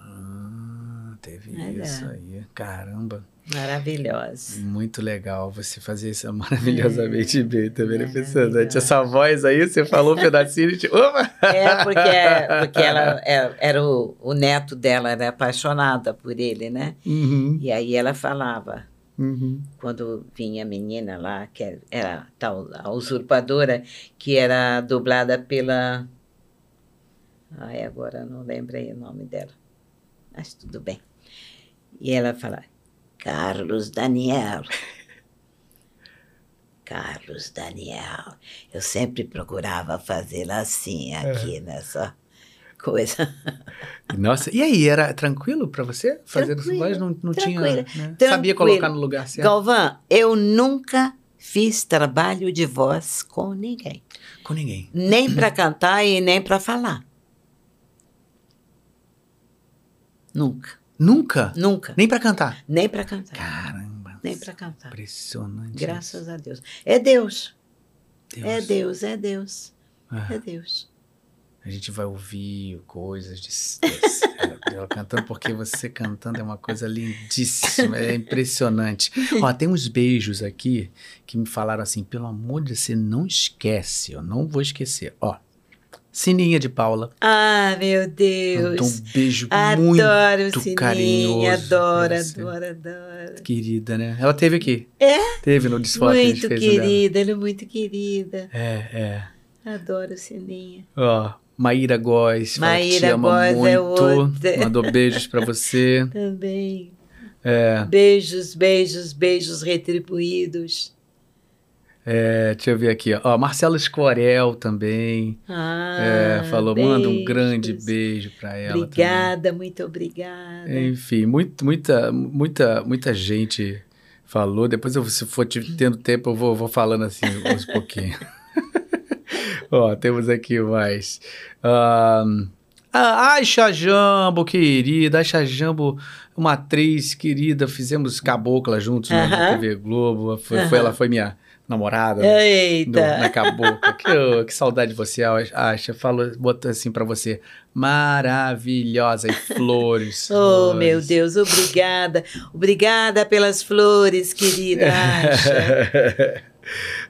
Ah, teve Mas isso é. aí. Caramba. Maravilhosa. Muito legal você fazer isso maravilhosamente é, bem, também, tá impressionante. Essa voz aí, você falou um pedacinho de. Opa! É, porque, porque ela é, era o, o neto dela, era apaixonada por ele, né? Uhum. E aí ela falava. Uhum. Quando vinha a menina lá, que era tal, a usurpadora, que era dublada pela. Ai, agora não lembrei o nome dela. Mas tudo bem. E ela falava Carlos Daniel. Carlos Daniel. Eu sempre procurava fazer assim, aqui é. nessa coisa. Nossa, e aí, era tranquilo para você fazer essa voz? Não, não tinha. Né? Sabia colocar no lugar certo? Galvão, eu nunca fiz trabalho de voz com ninguém. Com ninguém. Nem para cantar e nem para falar. Nunca. Nunca? Nunca. Nem para cantar? Nem para cantar. Caramba. nem para cantar. Impressionante. Graças a Deus. É Deus. Deus. É Deus, é Deus. Ah, É Deus. a gente vai ouvir coisas de, de- dela cantando, porque você cantando é uma coisa lindíssima, é impressionante. Ó, tem uns beijos aqui que me falaram assim: pelo amor de Deus, você não esquece, eu não vou esquecer. Ó, Sininha de Paula. Ah, meu Deus. um beijo Adoro muito Sininha, carinhoso. adoro, adoro, adoro. Querida, né? Ela teve aqui. É? Teve no desfoque que a gente Muito fez dela. querida, ela é muito querida. É, é. Adoro Sininha. Ó, Maíra Góes, que te Maíra ama Góes muito. é outra. Mandou beijos pra você. Também. É, Beijos, beijos, beijos retribuídos. É, deixa eu ver aqui. ó. Marcelo Escorel também. Ah, é, falou, manda um beijos. grande beijo pra ela Obrigada, muito obrigada. também. Enfim, muito, muita, muita, muita gente falou. Depois, eu, se for te- tendo tempo, eu vou, vou falando assim uns pouquinho. Ó, temos aqui mais. Ahn, a Aisha Jambo, querida. Aisha Jambo, uma atriz querida. Fizemos Cabocla juntos na- na Aham. TV Globo. Foi, foi- ela foi minha namorada. no- Eita. na Cabocla. que, que saudade de você, Aisha. Falou, botou assim pra você. Maravilhosa. E flores. Oh, flores. meu Deus, obrigada. Obrigada pelas flores, querida Acha.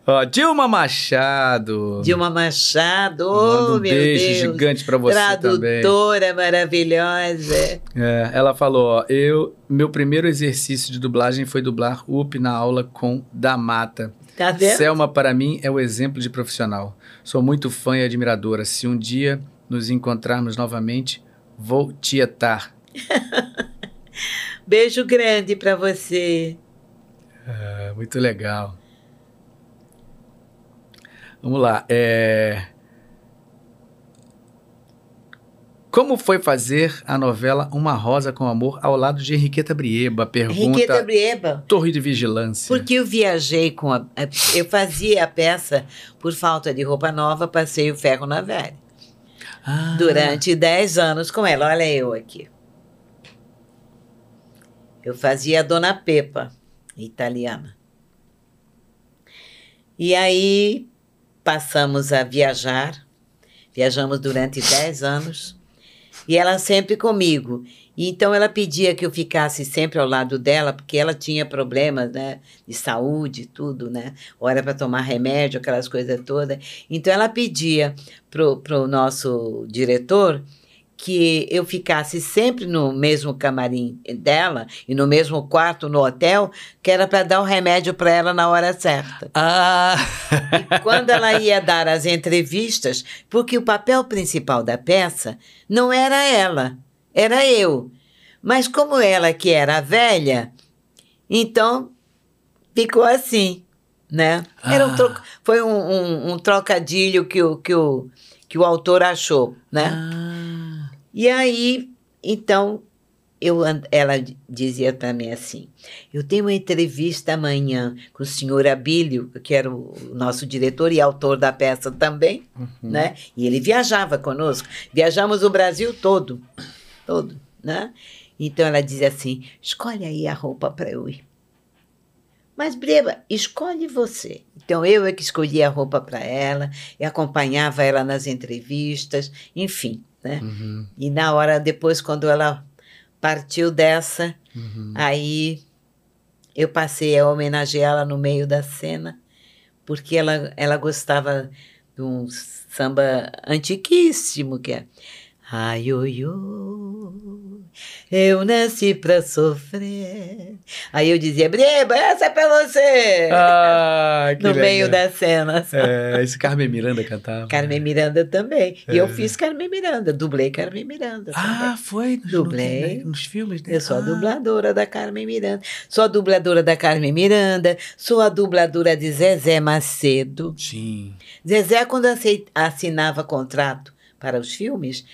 Ó, Dilma Machado. Dilma Machado, oh, um meu beijo Deus. gigante pra você também. Tradutora maravilhosa. É, ela falou, ó, eu, meu primeiro exercício de dublagem foi dublar UP na aula com Da Mata. Tá vendo? Selma, para mim, é o exemplo de profissional. Sou muito fã e admiradora. Se um dia nos encontrarmos novamente, vou tietar. Beijo grande pra você. É, muito legal. Vamos lá. é, Como foi fazer a novela Uma Rosa com Amor ao lado de Henriqueta Brieba? Pergunta Henriqueta Brieba. Torre de Vigilância. Porque eu viajei com a, Eu fazia a peça por falta de roupa nova, passei o ferro na velha. Ah, Durante 10 anos com ela. Olha eu aqui. Eu fazia a Dona Pepa, italiana. E aí passamos a viajar. Viajamos durante 10 anos. E ela sempre comigo. Então ela pedia que eu ficasse sempre ao lado dela, porque ela tinha problemas, né, de saúde tudo, né? Hora para tomar remédio, aquelas coisas todas. Então ela pedia pro, pro nosso diretor que eu ficasse sempre no mesmo camarim dela e no mesmo quarto no hotel, que era para dar o remédio para ela na hora certa. Ah! E quando ela ia dar as entrevistas, porque o papel principal da peça não era ela, era eu. Mas como ela que era velha, então ficou assim, né? Era um Ah. troca- foi um, um- um trocadilho que o, que, o, que o autor achou, né? Ah. E aí, então, eu, ela dizia para mim assim: eu tenho uma entrevista amanhã com o senhor Abílio, que era o o nosso diretor e autor da peça também, Uhum. né? E ele viajava conosco. Viajamos o Brasil todo, todo, né? Então ela dizia assim: escolhe aí a roupa para eu ir. Mas, Breba, escolhe você. Então, eu é que escolhi a roupa para ela, e acompanhava ela nas entrevistas, enfim, né? Uhum, E na hora depois, quando ela partiu dessa, uhum. aí eu passei a homenageá-la no meio da cena, porque ela, ela gostava de um samba antiquíssimo, que é Ai, oi, oi, eu nasci pra sofrer. Aí eu dizia, Breba, essa é pra você! Ah, que no meio legal. da cena. É, esse Carmen Miranda cantava. Carmen Miranda também. E eu É. fiz Carmen Miranda, dublei Carmen Miranda. Ah, também. foi? Nos, Dublei. nos, nos filmes, né? Eu sou a Ah. dubladora da Carmen Miranda. Sou a dubladora da Carmen Miranda. Sou a dubladora de Zezé Macedo. Sim. Zezé, quando assinava contrato para os filmes,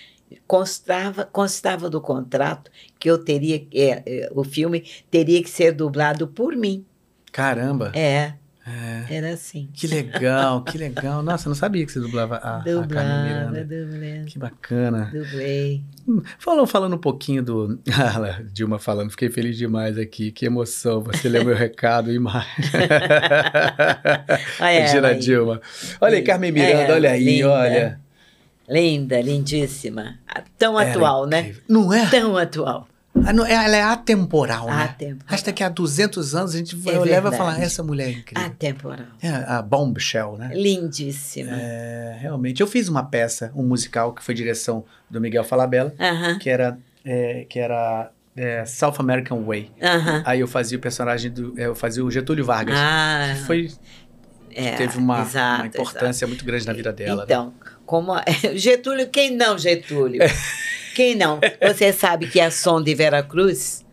constava, constava do contrato que eu teria, é, é, o filme teria que ser dublado por mim. Caramba. É. É. Era assim. Que legal, que legal. Nossa, eu não sabia que você dublava a, a Carmen Dublava, Miranda. dublei. Que bacana. Dublei. Falou, falando um pouquinho do. Ah, Dilma falando, fiquei feliz demais aqui. Que emoção. Você leu meu recado e mais. Olha aí. Dilma. Olha aí, Carmen Miranda, É, olha aí, linda. olha. Linda, lindíssima. Tão Era atual, né? incrível. Não é? Tão atual. Ah, não, Ela é atemporal, né? Atemporal. Acho que daqui a 200 anos a gente vai É olhar e vai verdade. falar: essa mulher é incrível. Atemporal. É a Bombshell, né? Lindíssima. É, realmente. Eu fiz uma peça, um musical, que foi direção do Miguel Falabella, Aham, que era, é, que era é, South American Way. aham. Aí eu fazia o personagem do. é, Eu fazia o Getúlio Vargas. Ah, que foi, é, teve uma, exato, uma importância muito grande na vida exato. dela. né? Como a- Getúlio, quem não, Getúlio? quem não? Você sabe que a som de Vera Cruz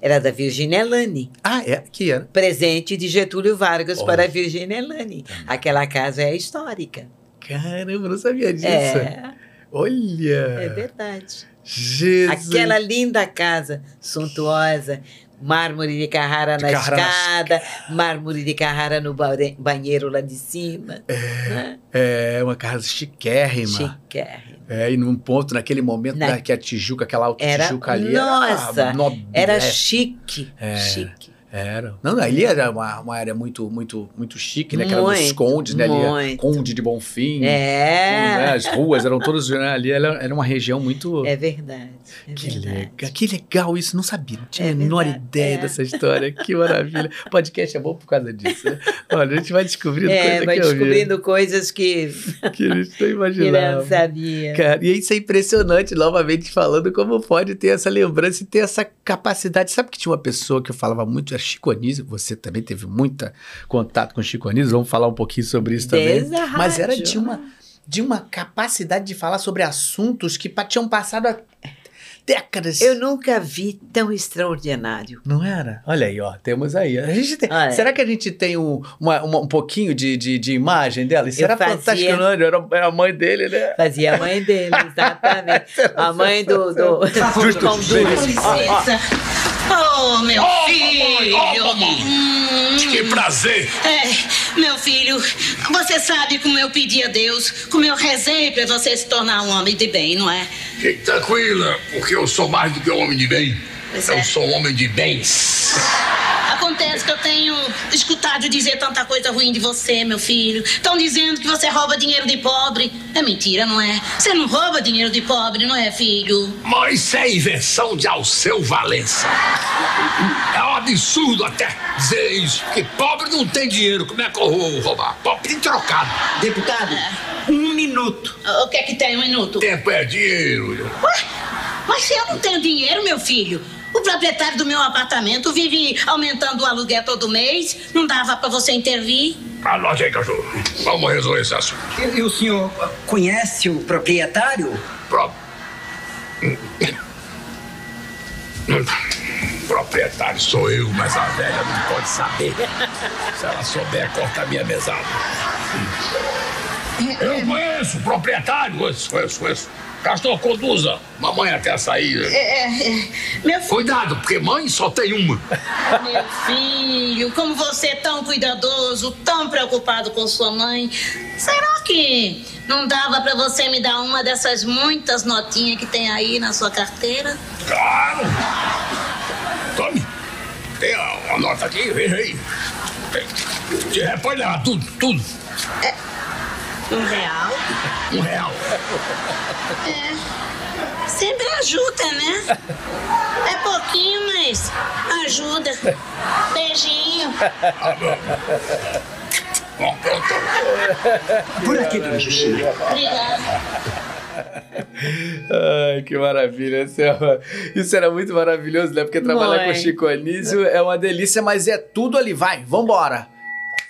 era da Virginia Lani, Ah, é? Que era. presente de Getúlio Vargas para a Virginia Lani. Aquela casa é histórica. Caramba, não sabia disso. É, Olha! é verdade. Jesus! Aquela linda casa, suntuosa, mármore de Carrara De na Carrara na escada, mármore de Carrara no banheiro lá de cima. né? É uma casa chiquérrima. Chiquérrimo. É, e num ponto, naquele momento Na- né, que a Tijuca, aquela alta Era- Tijuca ali. nossa, era, Era é, chique, É. chique. Era. Não, ali era uma, uma área muito, muito, muito chique, né? Que era dos condes, né? Ali, muito. Conde de Bonfim. É, né, As ruas eram todas né, ali. Era, era uma região muito. é verdade. é que, verdade. legal, que legal isso, não sabia, não tinha É a menor verdade, ideia é. dessa história. Que maravilha. Podcast é bom por causa disso. Né? Olha, a gente vai descobrindo É, coisa vai que eu descobrindo coisas que, que a gente não que não imaginava. sabia. Cara, e isso é impressionante, novamente falando, como pode ter essa lembrança e ter essa capacidade. Sabe que tinha uma pessoa que eu falava muito, era Chico Anísio, você também teve muito contato com Chico Anísio, vamos falar um pouquinho sobre isso também. Desde a Mas era de uma, de uma capacidade de falar sobre assuntos que tinham passado há décadas. Eu nunca vi tão extraordinário. Não era? Olha aí, ó, temos aí. A gente tem- Olha. será que a gente tem um, uma- uma- um pouquinho de, de, de imagem dela? Isso Eu era fazia- fantástico, não? Era, era a mãe dele, né? Fazia a mãe dele, exatamente. A mãe do, do, Justo, do duro. isso. Licença. Oh, meu filho! Hum, Que prazer! é, meu filho, você sabe como eu pedi a Deus, como eu rezei para você se tornar um homem de bem, não é? Fique tranquila, porque eu sou mais do que um homem de bem. Pois eu é. sou um homem de bens. Acontece que eu tenho escutado dizer tanta coisa ruim de você, meu filho. Estão dizendo que você rouba dinheiro de pobre. É mentira, não é? Você não rouba dinheiro de pobre, não é, filho? Mas isso é invenção de Alceu Valença. É um absurdo até dizer isso. Porque pobre não tem dinheiro. Como é que eu vou roubar? Pobre tem trocado. Deputado, um minuto. O que é que tem um minuto? Tempo é dinheiro. Ué, mas se eu não tenho dinheiro, meu filho? O proprietário do meu apartamento vive aumentando o aluguel todo mês. Não dava pra você intervir? Anote aí, cachorro. Vamos resolver esse assunto. E, e o senhor conhece o proprietário? Pro... Proprietário sou eu, mas a velha não pode saber. Se ela souber, corta a minha mesada. Eu conheço o proprietário, conheço, conheço, conheço. Castor, conduza mamãe até a saída. É, é, meu, fi- Cuidado, porque mãe só tem uma. meu filho, como você é tão cuidadoso, tão preocupado com sua mãe, será que não dava pra você me dar uma dessas muitas notinhas que tem aí na sua carteira? Claro. Tome. Tem a, a nota aqui, veja aí. Tem. É, pode levar tudo, tudo. Um real? Um real. Sempre ajuda, né? É pouquinho, mas ajuda. Beijinho. Por aqui, dona Justina. Obrigada. Ai, que maravilha. Isso, é uma- isso era muito maravilhoso, né? Porque trabalhar com o Muito. Chico Anísio é uma delícia, mas é tudo ali. Vai, vambora.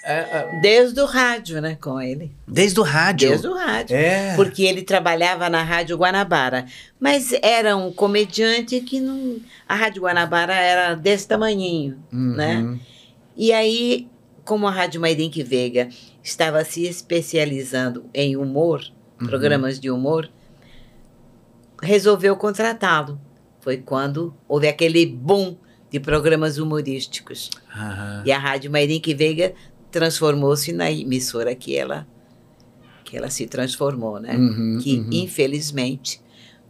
É, é, Desde o rádio, né, com ele. desde o rádio. Desde o rádio. É. Porque ele trabalhava na Rádio Guanabara. Mas era um comediante que não. A Rádio Guanabara era desse tamanhinho, né? Uhum. E aí, como a Rádio Mairink Veiga estava se especializando em humor, Uhum. programas de humor, resolveu contratá-lo. Foi quando houve aquele boom de programas humorísticos. Aham. E a Rádio Mairink Veiga transformou-se na emissora que ela que ela se transformou, né? Uhum, que uhum. infelizmente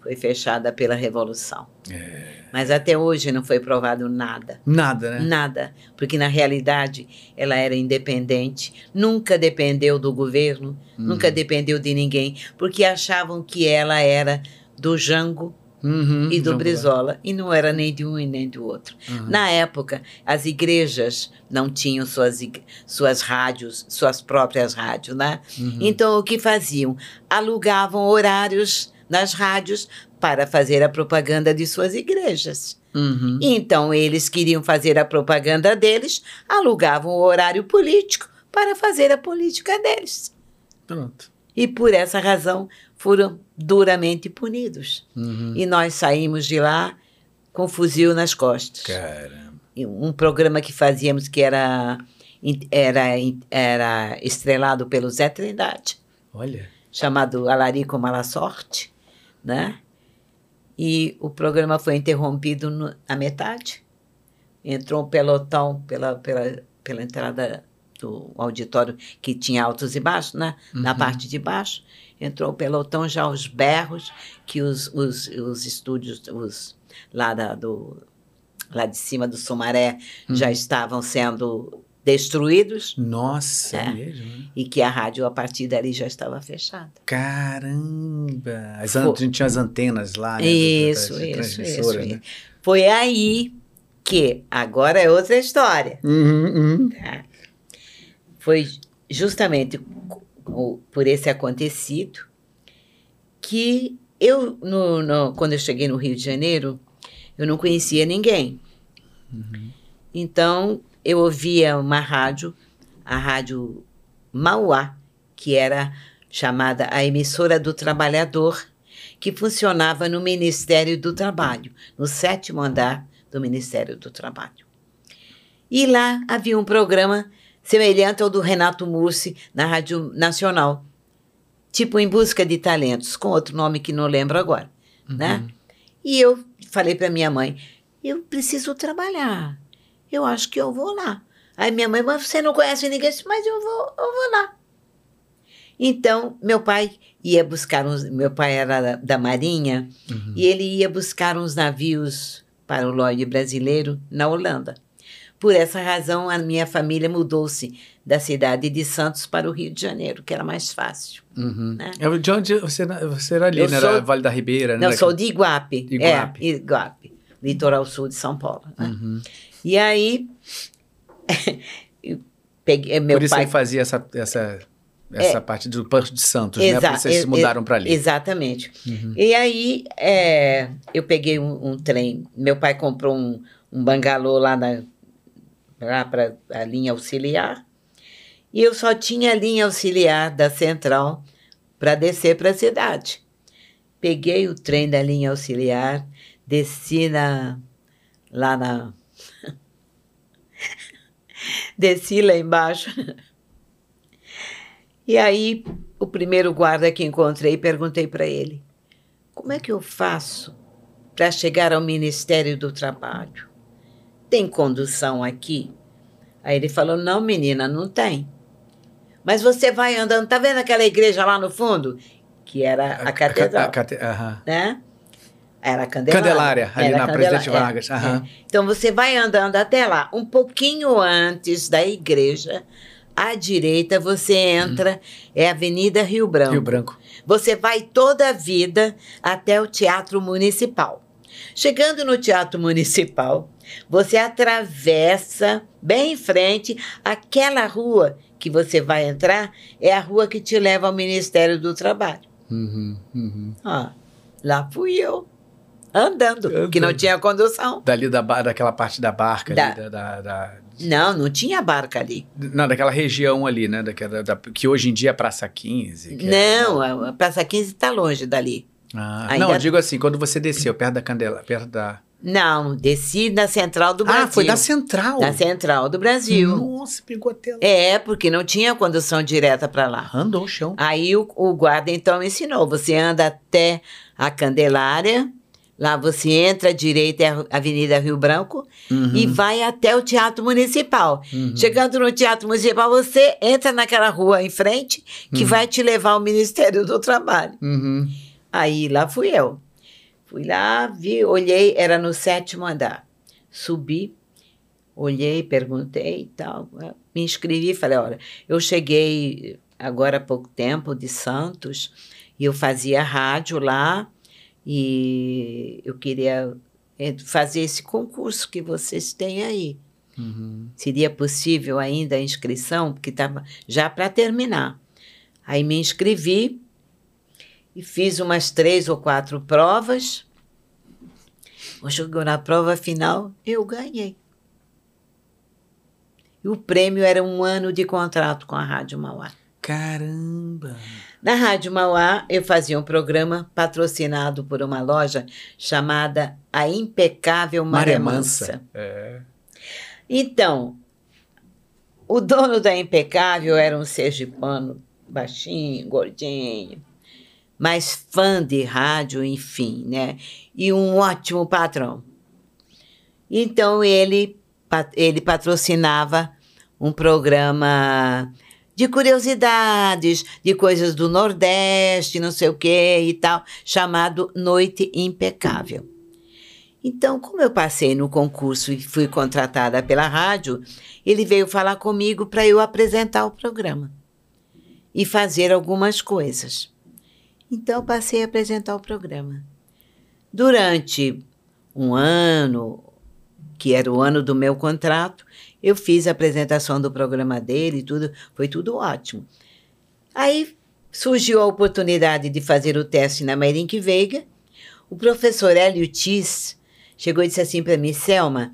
foi fechada pela revolução. É. Mas até hoje não foi provado nada. Nada, né? Nada, porque na realidade ela era independente, nunca dependeu do governo, Uhum. nunca dependeu de ninguém, porque achavam que ela era do Jango Uhum, e do Brizola, e não era nem de um e nem do outro. Uhum. Na época, as igrejas não tinham suas, suas rádios, suas próprias rádios, né? Uhum. Então, o que faziam? Alugavam horários nas rádios para fazer a propaganda de suas igrejas. Uhum. Então, eles queriam fazer a propaganda deles, alugavam o horário político para fazer a política deles. Pronto. E por essa razão foram duramente punidos. Uhum. E nós saímos de lá com fuzil nas costas. Caramba. Um programa que fazíamos que era, era, era estrelado pelo Zé Trindade, Olha. chamado Alarico Mala Sorte, né? E o programa foi interrompido no, na metade. Entrou um pelotão pela, pela, pela entrada do auditório que tinha altos e baixos, né? Na Uhum. parte de baixo. Entrou o pelotão já aos berros, que os, os, os estúdios os, lá, da, do, lá de cima do Sumaré já estavam sendo destruídos Nossa, é, É. mesmo, e que a rádio, a partir dali, já estava fechada. Caramba! As an- a gente tinha as antenas lá, né? Isso, das isso, isso, né? Foi aí que, agora é outra história, Uhum, uhum. tá? Foi justamente por esse acontecido que eu, no, no- quando eu cheguei no Rio de Janeiro, eu não conhecia ninguém. Então, eu ouvia uma rádio, a rádio Mauá, que era chamada a emissora do trabalhador, que funcionava no Ministério do Trabalho, no sétimo andar do Ministério do Trabalho. E lá havia um programa semelhante ao do Renato Mursi na Rádio Nacional, tipo Em Busca de Talentos, com outro nome que não lembro agora, né? E eu falei para minha mãe, eu preciso trabalhar, eu acho que eu vou lá. Aí minha mãe, mas você não conhece ninguém? Mas eu vou, eu vou lá. Então, meu pai ia buscar uns. Meu pai era da, da Marinha e ele ia buscar uns navios para o Lloyd brasileiro na Holanda. Por essa razão, a minha família mudou-se da cidade de Santos para o Rio de Janeiro, que era mais fácil. Uhum. Né? É, De onde você, você era ali, Eu né? sou- Era Vale da Ribeira, né? Não, eu sou de Iguape. Iguape. É, Iguape. Litoral sul de São Paulo. né? Uhum. E aí, peguei, meu Por isso pai... ele fazia essa, essa, essa parte do Porto de Santos, né? Por Exa- isso vocês se mudaram para ali. Exatamente. Uhum. E aí, é, eu peguei um, um trem. Meu pai comprou um, um bangalô lá, na, lá para a linha auxiliar. E eu só tinha a linha auxiliar da central para descer para a cidade. Peguei o trem da linha auxiliar, desci na, lá na. desci lá embaixo. E aí, o primeiro guarda que encontrei, perguntei para ele: como é que eu faço para chegar ao Ministério do Trabalho? Tem condução aqui? Aí ele falou: não, menina, não tem. Mas você vai andando, tá vendo aquela igreja lá no fundo? Que era a, catedral, a cate- aham. né? Era a Candelária. Candelária, ali na a Presidente Candelária, é, Vargas. Aham. é. Então você vai andando até lá, um pouquinho antes da igreja, à direita você entra, é Avenida Rio Branco. Rio Branco. Você vai toda a vida até o Teatro Municipal. Chegando no Teatro Municipal, você atravessa bem em frente aquela rua que você vai entrar, é a rua que te leva ao Ministério do Trabalho. Uhum, uhum. Ah, lá fui eu, andando, que não Andando. tinha condução. Dali da, daquela parte da barca Da- ali, da, da- da- Não, não tinha barca ali. não, daquela região ali, né? Daquela, da- que hoje em dia é Praça 15. que é- Não, a a Praça 15 está longe dali. Ah, Ainda- Não, eu digo assim, quando você desceu perto da Candela, perto da... Não, desci na Central do Brasil. Ah, foi da Central. Da Central do Brasil. Nossa, pegou até lá. É, porque não tinha condução direta para lá. Andou o chão. Aí o, o guarda então me ensinou: você anda até a Candelária, Lá você entra à direita, é a Avenida Rio Branco, e vai até o Teatro Municipal. Chegando no Teatro Municipal, você entra naquela rua em frente, que vai te levar ao Ministério do Trabalho. Uhum. Aí lá fui eu. Fui lá, vi, olhei, era no sétimo andar. Subi, olhei, perguntei e tal. Me inscrevi, falei, olha, eu cheguei agora há pouco tempo de Santos e eu fazia rádio lá e eu queria eh, fazer esse concurso que vocês têm aí. Uhum. Seria possível ainda a inscrição, porque estava já para terminar. Aí me inscrevi e fiz umas três ou quatro provas. Chegou na prova final, eu ganhei. E o prêmio era um ano de contrato com a Rádio Mauá. Caramba! Na Rádio Mauá, eu fazia um programa patrocinado por uma loja chamada A Impecável Maré Mansa. É. Então, o dono da Impecável era um sergipano baixinho, gordinho, mas fã de rádio, enfim, né? E um ótimo patrão. Então, ele, ele patrocinava um programa de curiosidades, de coisas do Nordeste, não sei o quê e tal, chamado Noite Impecável. Então, como eu passei no concurso e fui contratada pela rádio, ele veio falar comigo para eu apresentar o programa e fazer algumas coisas. Então, passei a apresentar o programa. Durante um ano, que era o ano do meu contrato, eu fiz a apresentação do programa dele tudo, foi tudo ótimo. Aí surgiu a oportunidade de fazer o teste na Mairink Veiga. O professor Hélio Tis chegou e disse assim para mim, Selma,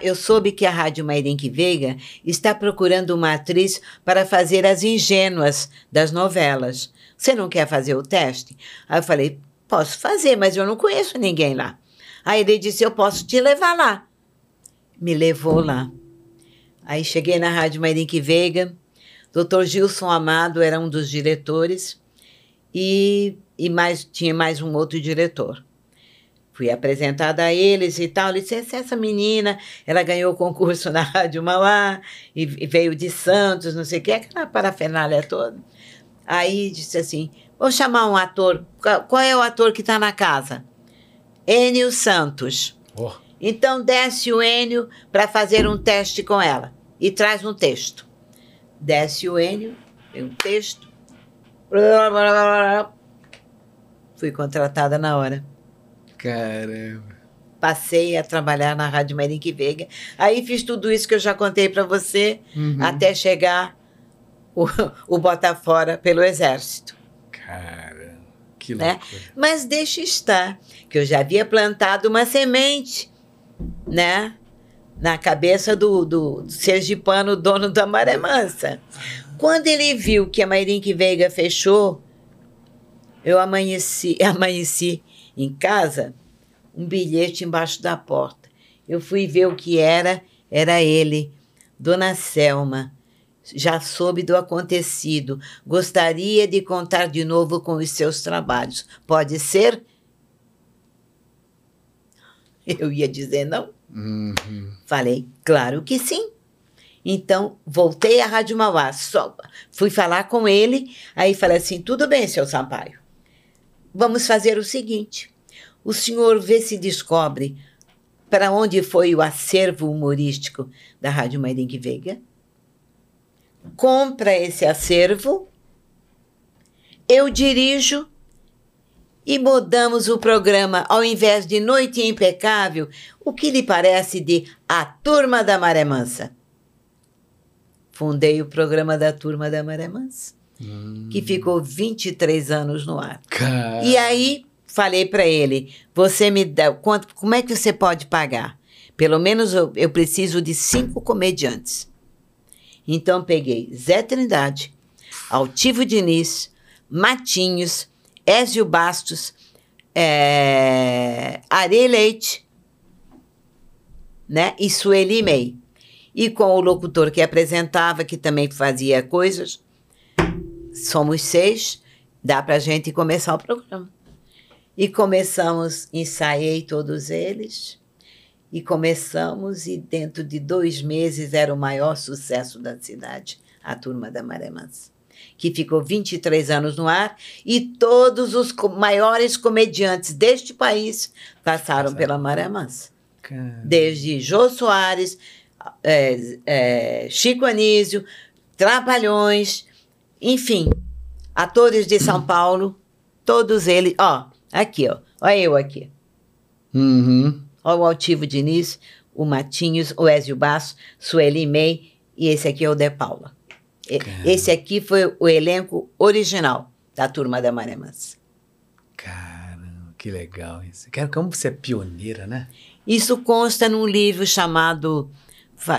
eu soube que a Rádio Mairink Veiga está procurando uma atriz para fazer as ingênuas das novelas. Você não quer fazer o teste? Aí eu falei, posso fazer, mas eu não conheço ninguém lá. Aí ele disse, eu posso te levar lá. Me levou lá. Aí cheguei na Rádio Mairink Veiga, Dr. Gilson Amado era um dos diretores e, e mais, tinha mais um outro diretor. Fui apresentada a eles e tal. "Essa- essa menina, ela ganhou o concurso na Rádio Mauá e, e veio de Santos, não sei o que, aquela parafernália toda. Aí disse assim: vou chamar um ator. Qual, é o ator que está na casa? Enio Santos. Oh. Então desce o Enio para fazer um teste com ela e traz um texto. Desce o Enio, tem um texto. Fui contratada na hora. Caramba. Passei a trabalhar na Rádio Marinque Veiga. Aí fiz tudo isso que eu já contei para você, Uhum. até chegar o, o Botafora pelo Exército. Caramba. Que Né? loucura. Mas deixa estar, que eu já havia plantado uma semente, né? Na cabeça do, do, do sergipano, dono da Maré Mansa. Quando ele viu que a Mairink Veiga fechou, eu amanheci, amanheci em casa, um bilhete embaixo da porta. Eu fui ver o que era, era ele, Dona Selma. Já soube do acontecido. Gostaria de contar de novo com os seus trabalhos. Pode ser? Eu ia dizer não. Uhum. Falei, claro que sim. Então, voltei à Rádio Mauá. Só, fui falar com ele, aí falei assim: tudo bem, seu Sampaio. Vamos fazer o seguinte: o senhor vê se descobre para onde foi o acervo humorístico da Rádio Mairink Veiga. Compra esse acervo, eu dirijo e mudamos o programa, ao invés de Noite Impecável, o que lhe parece de A Turma da Maré Mansa? Fundei o programa da Turma da Maré Mansa, que ficou 23 anos no ar. Cara. E aí falei para ele: você me dá quanto? Como é que você pode pagar? Pelo menos eu, eu preciso de cinco comediantes. Então peguei Zé Trindade, Altivo Diniz, Matinhos, Ézio Bastos, é, Are Leite, né? E Sueli May. E com o locutor que apresentava, que também fazia coisas, somos seis, dá pra gente começar o programa. E começamos, ensaiei todos eles. E começamos, e dentro de dois meses era o maior sucesso da cidade, a Turma da Maré Mansa, que ficou 23 anos no ar, e todos os co- maiores comediantes deste país passaram Passaram. pela Maré Mansa desde Jô Soares, é, é, Chico Anísio, Trapalhões, enfim, atores de São Paulo, todos eles, ó, aqui, ó, olha eu aqui, Uhum. Ó o Altivo Diniz, o Matinhos, o Ézio Basso, Sueli May e esse aqui é o De Paula. Esse aqui foi o elenco original da Turma da Maré Mansa. Caramba, que legal isso. Cara, como você é pioneira, né? Isso consta num livro chamado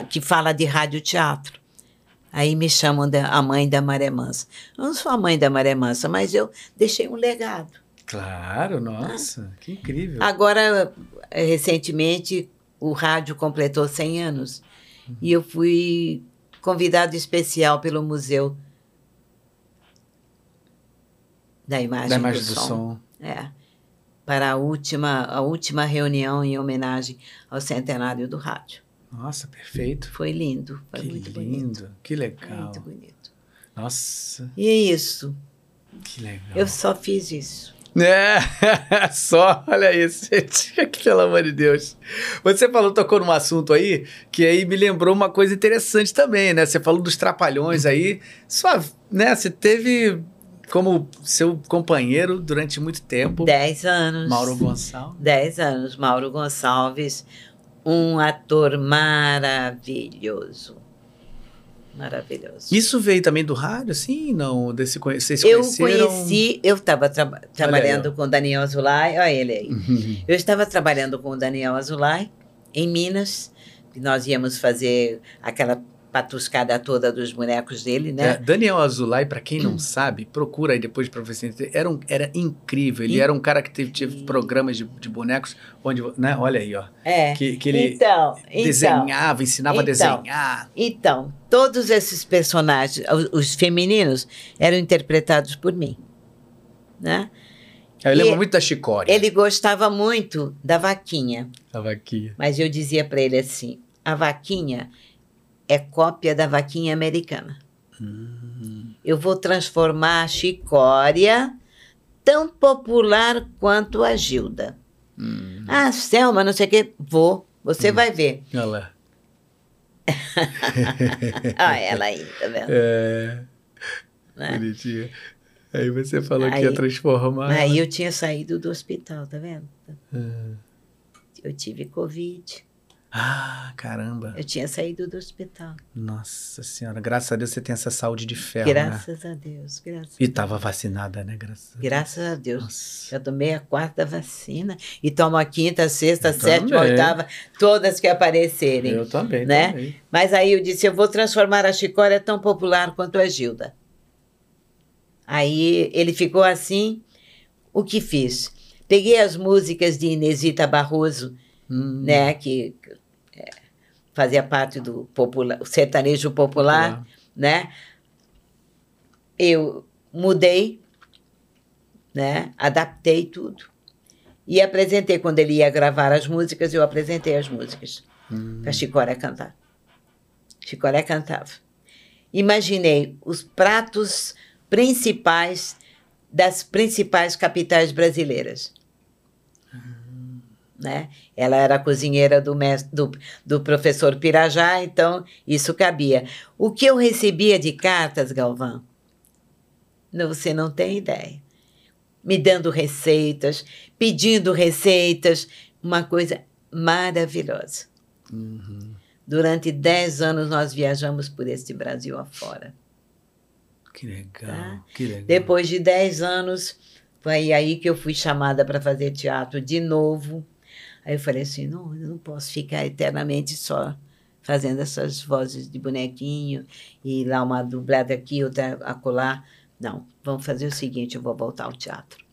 que fala de radioteatro. Aí me chamam de a mãe da Maré Mansa. Eu não sou a mãe da Maré Mansa, mas eu deixei um legado. Claro, nossa, que incrível. Agora, eh, recentemente, o rádio completou 100 anos e eu fui convidado especial pelo Museu da Imagem, da imagem do, do som. som. É, para a última, a última reunião em homenagem ao centenário do rádio. Nossa, perfeito. Foi lindo, foi Que muito lindo, bonito. que legal. Muito bonito. Nossa, E é isso. que legal. Eu só fiz isso. É, só, olha isso, gente. Pelo amor de Deus. Você falou, tocou num assunto aí, que aí me lembrou uma coisa interessante também, né? Você falou dos trapalhões aí. Sua, né? Você teve como seu companheiro durante muito tempo, Dez anos. Mauro Gonçalves. Dez anos. Mauro Gonçalves, um ator maravilhoso. Maravilhoso. Isso veio também do rádio, assim? Não? Desse, vocês eu conheceram? conheci, eu estava traba- trabalhando com o Daniel Azulay, olha ele aí. Uhum. Eu estava trabalhando com o Daniel Azulay em Minas, nós íamos fazer aquela patuscada toda dos bonecos dele, É, né? Daniel Azulay, pra quem não sabe, procura aí depois pra você entender. Era, um, era incrível. Ele In- era um cara que teve, teve programas de, de bonecos, onde, né? Olha aí, ó. É. Que, que ele então, então, desenhava, ensinava a Então. desenhar. então, todos esses personagens, os, os femininos, eram interpretados por mim, né? Eu lembro E muito da Chicória. Ele gostava muito da vaquinha, Tava aqui. mas eu dizia para ele assim: a vaquinha é cópia da vaquinha americana. Hum. Eu vou transformar a chicória tão popular quanto a Gilda. Hum. Ah, Selma, não sei o quê. Vou, você vai ver. Olha lá. Ah, ela aí, tá vendo? É, Né? bonitinha. Aí você falou que Aí- ia transformar. Aí eu tinha saído do hospital, tá vendo? Ah. Eu tive Covid. Ah, caramba. Eu tinha saído do hospital. Nossa senhora. Graças a Deus você tem essa saúde de ferro, né? Graças a Deus, graças E a Deus. tava vacinada, né? Graças a Deus. Graças a Deus. Nossa. Já tomei a quarta vacina e tomo a quinta, sexta, Eu sétima, também. oitava, todas que aparecerem. Eu também, né? também. Mas aí eu disse: eu vou transformar a chicória tão popular quanto a Gilda. Aí ele ficou assim. O que fiz? Peguei as músicas de Inesita Barroso, Hum, né, que é, fazia parte do sertanejo popular, popular. né? Eu mudei, né? Adaptei tudo. E apresentei, quando ele ia gravar as músicas, eu apresentei as músicas Hum. para Chicória cantar. Chicória cantava. Imaginei os pratos principais das principais capitais brasileiras. Né? Ela era cozinheira do, mestre, do, do professor Pirajá, então isso cabia. O que eu recebia de cartas, Galvão, não, você não tem ideia. Me dando receitas, pedindo receitas, uma coisa maravilhosa. Uhum. Durante 10 anos nós viajamos por este Brasil afora. Que legal, Tá? que legal. Depois de 10 anos, foi aí que eu fui chamada para fazer teatro de novo. Aí eu falei assim: não, eu não posso ficar eternamente só fazendo essas vozes de bonequinho e lá uma dublada aqui, outra acolá. Não, vamos fazer o seguinte: eu vou voltar ao teatro.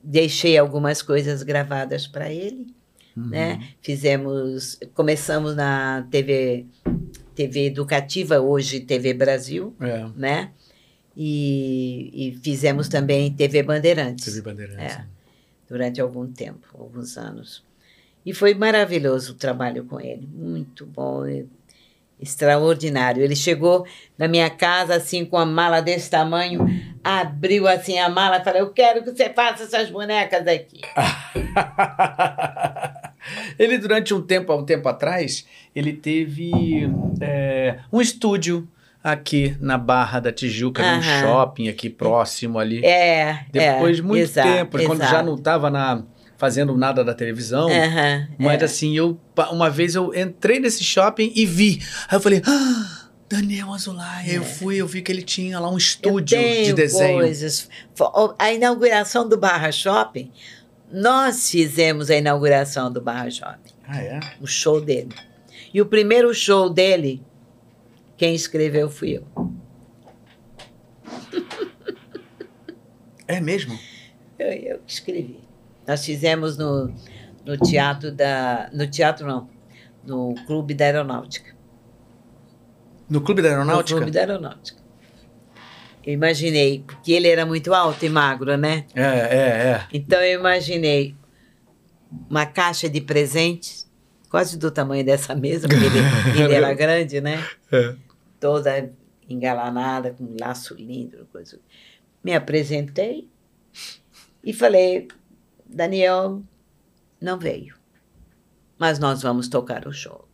Deixei algumas coisas gravadas para ele, Uhum. né? Fizemos, começamos na TV, TV Educativa, hoje TV Brasil, É, né? E, e fizemos também TV Bandeirantes. TV Bandeirantes. É. durante algum tempo, alguns anos. E foi maravilhoso o trabalho com ele, muito bom, e extraordinário. Ele chegou na minha casa assim com a mala desse tamanho, abriu assim a mala e falou: Eu quero que você faça essas bonecas aqui. ele, durante um tempo, há um tempo atrás, ele teve é, um estúdio aqui na Barra da Tijuca, num shopping aqui próximo ali. É, Depois de é, muito exato, tempo, quando já exato. não estava na, fazendo nada da televisão. Aham, Mas é. assim, eu uma vez eu entrei nesse shopping e vi. Aí eu falei, ah, Daniel Azulay. Eu fui, eu vi que ele tinha lá um É. Estúdio de desenho. Coisas. A inauguração do Barra Shopping, nós fizemos a inauguração do Barra Shopping, Ah, é? o show dele. E o primeiro show dele, quem escreveu fui eu. É mesmo? Eu, eu que escrevi. Nós fizemos no, no teatro da. No teatro não. No Clube da Aeronáutica. No Clube da No Aeronáutica? Clube da Aeronáutica. Eu imaginei, porque ele era muito alto e magro, né? É, é, é. Então eu imaginei uma caixa de presentes, quase do tamanho dessa mesa, porque ele, ele era grande, né? É. Toda engalanada, com um laço lindo, coisa. Me apresentei e falei, Daniel não veio, mas nós vamos tocar o show.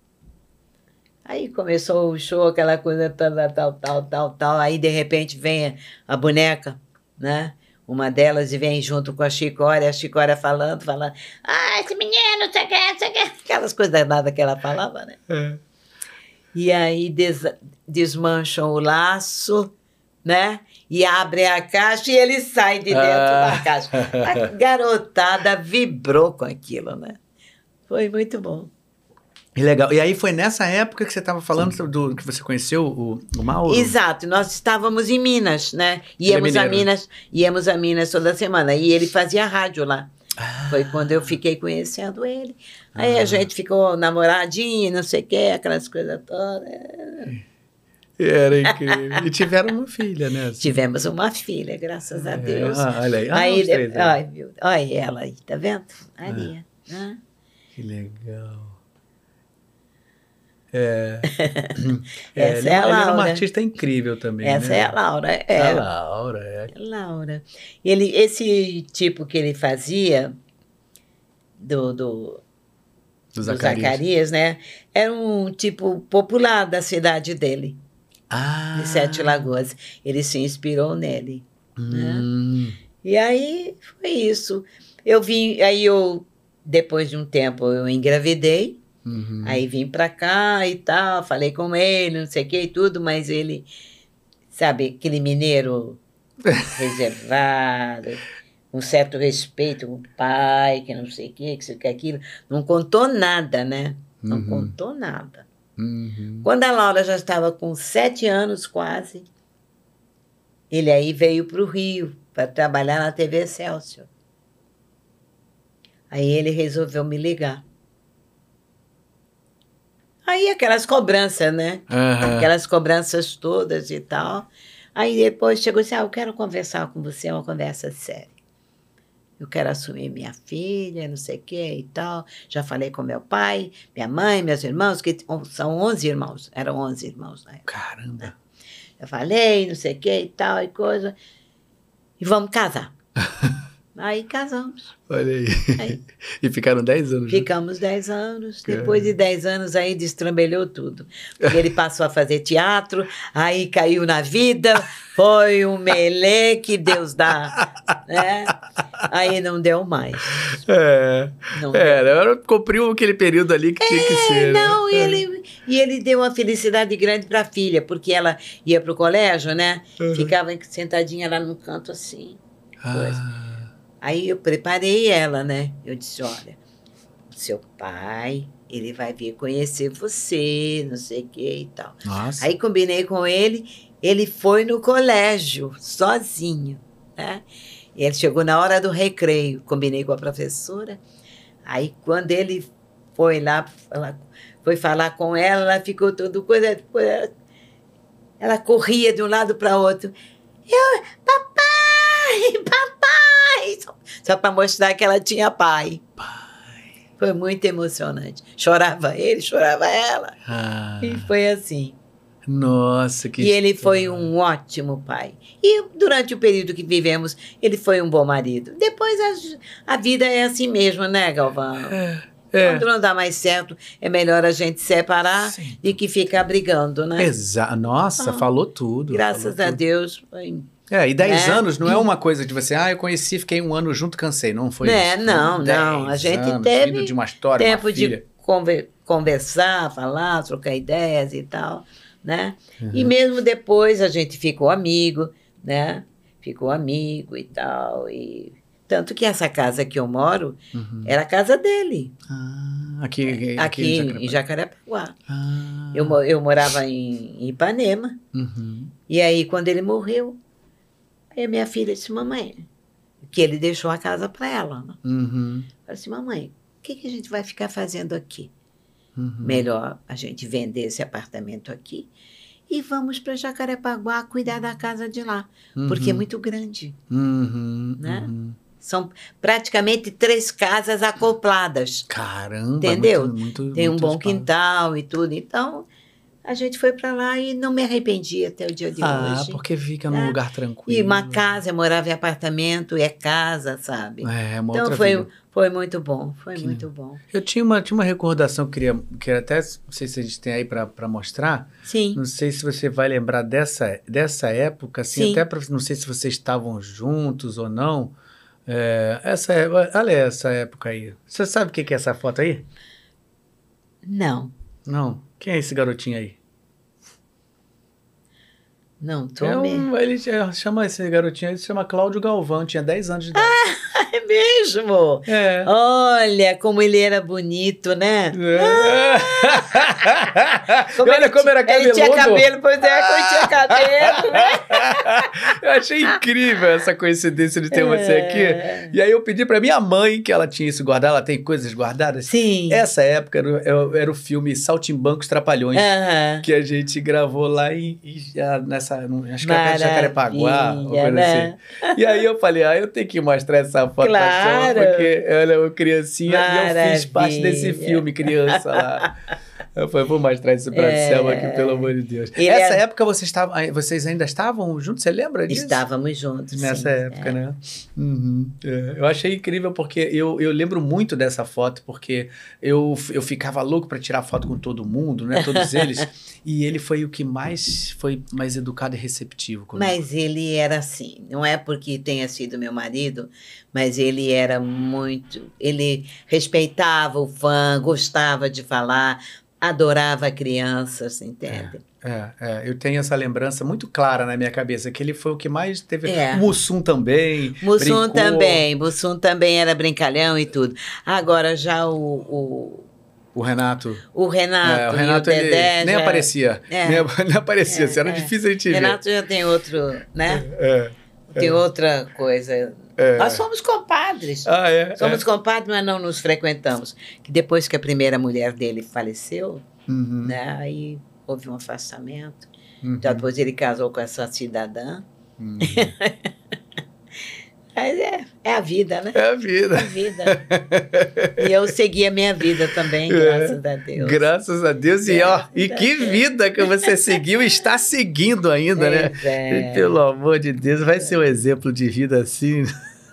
Aí começou o show, aquela coisa toda, tal, tal, tal, tal. Aí, de repente, vem a, boneca, né? Uma delas e vem junto com a Chicória, a Chicória falando, falando, ah, esse menino, você quer, você quer. Aquelas coisas nada que ela falava, né? É. E aí des- desmancham o laço, né? E abrem a caixa e ele sai de dentro Ah. da caixa. A garotada vibrou com aquilo, né? Foi muito bom. Que legal. E aí foi nessa época que você estava falando do que você conheceu o, o Mauro? Exato, nós estávamos em Minas, né? É Íamos a mineiro. Minas, íamos a Minas toda semana. E ele fazia rádio lá. Ah. Foi quando eu fiquei conhecendo ele. Aí a gente ficou namoradinho, não sei o quê, aquelas coisas todas. Era incrível. E tiveram uma filha, né? Tivemos uma filha, graças a Deus. Ah, olha aí. Ah, aí, três ai, meu, olha ela aí, tá vendo? Ali, né? Que legal. É. Essa ele, é a ele era uma Laura. artista incrível também. Essa né? é a Laura. É, A Laura, é. Laura. Ele, esse tipo que ele fazia, do, do, Do do Zacarias. Zacarias, né? Era um tipo popular da cidade dele, Ah. de Sete Lagoas. Ele se inspirou nele. Hum. E aí foi isso. Eu vim, aí eu, depois de um tempo, eu engravidei. Uhum. Aí vim pra cá e tal, falei com ele, não sei o que e tudo, mas ele, sabe, aquele mineiro reservado, um certo respeito com o pai, que não sei o que, que isso que aquilo, não contou nada, né? Não Uhum. contou nada. Uhum. Quando a Laura já estava com sete anos quase, ele aí veio para o Rio para trabalhar na TV Excelsior. Aí ele resolveu me ligar. Aí aquelas cobranças, né? Aham. Aquelas cobranças todas e tal. Aí depois chegou assim, ah, eu quero conversar com você, uma conversa séria. Eu quero assumir minha filha, não sei o que e tal. Já falei com meu pai, minha mãe, meus irmãos, que são 11 irmãos. Eram 11 irmãos na época. Caramba. Eu falei, não sei o que e tal e coisa. E vamos casar. Aí casamos. Olha aí. Aí. E ficaram 10 anos. juntos. Ficamos 10 anos. Depois de 10 anos, aí destrambelhou tudo. Porque ele passou a fazer teatro, aí caiu na vida, foi um melê que Deus dá. Né? Aí não deu mais. É. Não É, era, cumpriu aquele período ali que tinha que ser. né? Não, e É. ele, e ele deu uma felicidade grande para a filha, porque ela ia para o colégio, né? Uhum. Ficava sentadinha lá no canto assim. Ah, Aí eu preparei ela, né? Eu disse: olha, o seu pai, ele vai vir conhecer você, não sei o que e tal. nossa. Aí combinei com ele, ele foi no colégio, sozinho, né? E ele chegou na hora do recreio, combinei com a professora. Aí quando ele foi lá, falar- foi falar com ela, ela ficou toda coisa. depois Ela, ela corria de um lado para outro. Eu, papai, só, para mostrar que ela tinha pai. Foi muito emocionante. Chorava ele, chorava ela. Ah, E foi assim. nossa, que E ele foi história. um ótimo pai. E durante o período que vivemos, ele foi um bom marido. Depois a, a vida é assim mesmo, né, Galvão? É, Quando não dá mais certo, é melhor a gente separar Sim. do que ficar brigando, né? Exa Nossa, Ah, falou tudo. Graças falou a tudo. Deus. Foi... É, e 10 né? anos não é uma coisa de você, ah, eu conheci, fiquei um ano junto, cansei. Não foi Né, isso. não, não. 10 A gente anos, teve de uma história, Tempo uma de conver- conversar, falar, trocar ideias e tal, né? Uhum. E mesmo depois a gente ficou amigo, né? Ficou amigo e tal. E... Tanto que essa casa que eu moro Uhum. era a casa dele, Ah, aqui, aqui, aqui em em Jacarepaguá. Ah, Eu, eu morava em em Ipanema. uhum. E aí, quando ele morreu, a minha filha disse, mamãe, que ele deixou a casa para ela. Né? Uhum. Falei assim, mamãe, o que, que a gente vai ficar fazendo aqui? Uhum. Melhor a gente vender esse apartamento aqui e vamos para Jacarepaguá cuidar da casa de lá, porque é Uhum. muito grande. Uhum, né? uhum. São praticamente três casas acopladas. Caramba, Entendeu? muito- muito- Tem um bom espaço. quintal e tudo. Então, a gente foi para lá e não me arrependi até o dia de Ah, hoje. porque fica num né? lugar tranquilo. E uma casa, eu morava em apartamento, é casa, sabe? É, uma então outra foi, vida. foi muito bom, foi Que- muito bom. Eu tinha uma, tinha uma recordação que queria, que até, não sei se a gente tem aí pra pra mostrar, Sim, não sei se você vai lembrar dessa, dessa época, assim, Sim. até pra, não sei se vocês estavam juntos ou não, é, essa, olha essa época aí. Você sabe o que que é essa foto aí? não, Não. Quem é esse garotinho aí? Não, tô É um, ele ch- chama esse garotinho, ele se chama Cláudio Galvão, tinha 10 anos de idade. É mesmo? É. Olha como ele era bonito, né? Olha ele como era Ele cabeludo. tinha cabelo, pois é, como tinha cabelo, né? eu achei incrível essa coincidência de ter você É. aqui. E aí eu pedi pra minha mãe que ela tinha isso guardado, ela tem coisas guardadas. Sim. Essa época era, o- era o filme Saltimbancos Trapalhões. Aham. Que a gente gravou lá em, nessa, acho que era Jacarepaguá, uma coisa né? assim. E aí eu falei, ah, eu tenho que mostrar essa foto pra Claro. Porque ela é uma criancinha e eu fiz parte desse Maravilha. filme, criança lá. Eu falei, vou mostrar isso pra É. Selma aqui, pelo amor de Deus. Ele Essa era- época vocês, estavam, aí vocês ainda estavam juntos, você lembra disso? Estávamos juntos. Nessa sim. época, É. né? Uhum. É, eu achei incrível porque eu, eu lembro muito dessa foto, porque eu, eu ficava louco para tirar foto com todo mundo, né? Todos eles. e ele foi o que mais foi mais educado e receptivo comigo. Mas ele era assim, não é porque tenha sido meu marido, mas ele era muito. Ele respeitava o fã, gostava de falar, adorava crianças, entende? É, é, eu tenho essa lembrança muito clara na minha cabeça, que ele foi o que mais teve. É. Mussum também. Mussum brincou. também, Mussum também era brincalhão e tudo. Agora já o, o, O Renato. o Renato, é, o Renato o ele Dedé nem já- aparecia. É. Nem, nem aparecia. É, era é. difícil a gente ver. Renato já tem outro, né? É, Tem outra coisa. É. Nós somos compadres. Ah, é. Somos é. compadres, mas não nos frequentamos. Que depois que a primeira mulher dele faleceu, Uhum, né? Aí houve um afastamento. uhum, Então, depois ele casou com essa cidadã. uhum. Mas é, é a vida, né? É a É a vida. vida. e eu segui a minha vida também, É. graças a Deus. Graças a Deus. E, ó, e que Deus. vida que você seguiu e está seguindo ainda, né? É. Pelo amor de Deus, vai ser um exemplo de vida assim.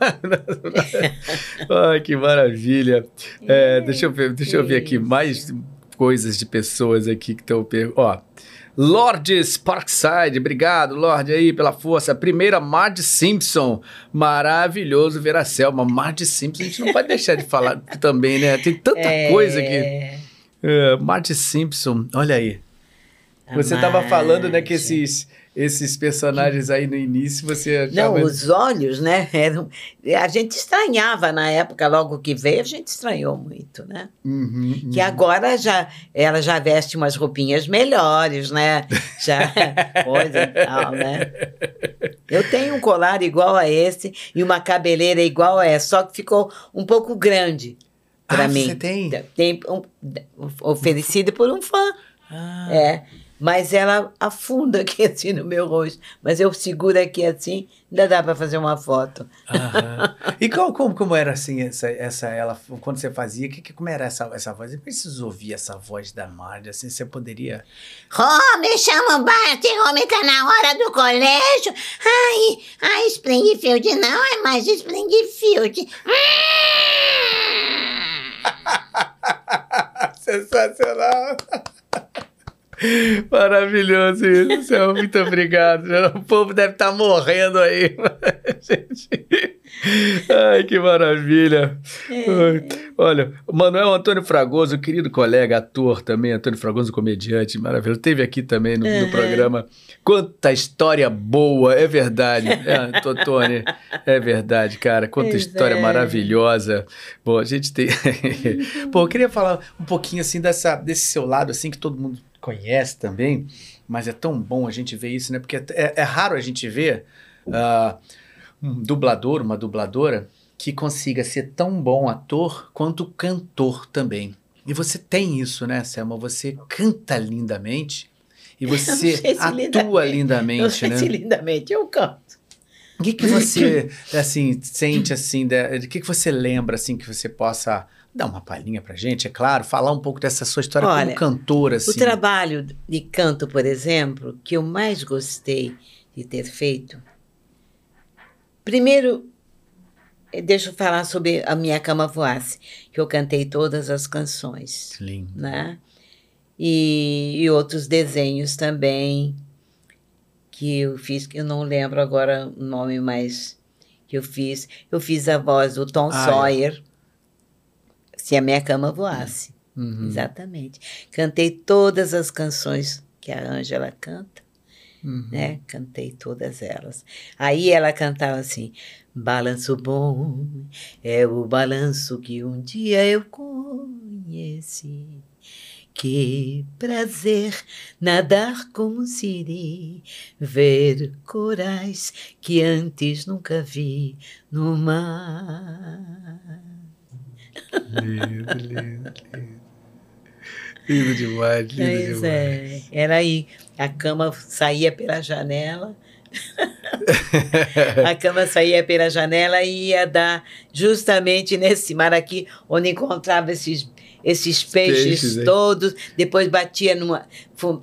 Ai, que maravilha. É, deixa, eu ver, deixa eu ver aqui mais coisas de pessoas aqui que estão perguntando. Ó, Lordes Parkside, obrigado, Lorde, aí, pela força. Primeira, Marge Simpson. Maravilhoso ver a Selma. Marge Simpson, a gente não pode deixar de falar também, né? Tem tanta É, coisa aqui. É, Marge Simpson, olha aí. a Você estava falando, né, que esses, esses personagens aí no início, você Não, achava... os olhos, né? Eram, a gente estranhava na época, logo que veio, a gente estranhou muito, né? Uhum, uhum. Que agora já ela já veste umas roupinhas melhores, né? Já coisa e tal, né? Eu tenho um colar igual a esse e uma cabeleira igual a essa, só que ficou um pouco grande para Ah, mim. você tem? Tem um- oferecido por um fã. Ah, É. Mas ela afunda aqui assim no meu rosto. Mas eu seguro aqui assim, ainda dá para fazer uma foto. Aham. E como, como, como era assim, essa, essa, ela, quando você fazia, que, que, como era essa, essa voz? Eu preciso ouvir essa voz da Marge, assim, você poderia... Rome, chama o Bart, Rome tá na hora do colégio. Ai, ai, Springfield não é mais Springfield. Sensacional! Maravilhoso isso, Céu. Muito obrigado. O povo deve estar morrendo aí. Ai, que maravilha. Ai. Olha, o Manuel Antônio Fragoso, querido colega, ator também, Antônio Fragoso, comediante, maravilhoso. Teve aqui também no, no programa. Quanta história boa, é verdade. É, Totone, é verdade, cara. Quanta Pois história é. maravilhosa. Bom, a gente tem. Bom, eu queria falar um pouquinho assim dessa, desse seu lado, assim, que todo mundo conhece também, mas é tão bom a gente ver isso, né? Porque é, é raro a gente ver ah, um dublador, uma dubladora que consiga ser tão bom ator quanto cantor também. E você tem isso, né, Selma? Você canta lindamente e você se atua lindamente. lindamente, eu sei né? se lindamente eu canto. O que, que você, assim, sente, assim, de que, que você lembra, assim, que você possa dar uma palhinha pra gente, é claro, falar um pouco dessa sua história Olha, como cantora, assim. O trabalho de canto, por exemplo, que eu mais gostei de ter feito. Primeiro, eh, deixa eu falar sobre a minha cama voasse, que eu cantei todas as canções, Lindo. né? E, e outros desenhos também que eu fiz, que eu não lembro agora o nome, mas que eu fiz. Eu fiz a voz do Tom Ah, é. Se a minha cama voasse. Uhum. Exatamente. Cantei todas as canções que a Ângela canta, Uhum. né? Cantei todas elas. Aí ela cantava assim: Balanço bom é o balanço que um dia eu conheci. Que prazer nadar com um siri, ver corais que antes nunca vi no mar. Lindo, lindo, lindo. Lindo demais, lindo Pois demais. é, era aí. A cama saía pela janela. a cama saía pela janela e ia dar justamente nesse mar aqui, onde encontrava esses, esses peixes, peixes, hein? todos. Depois batia numa.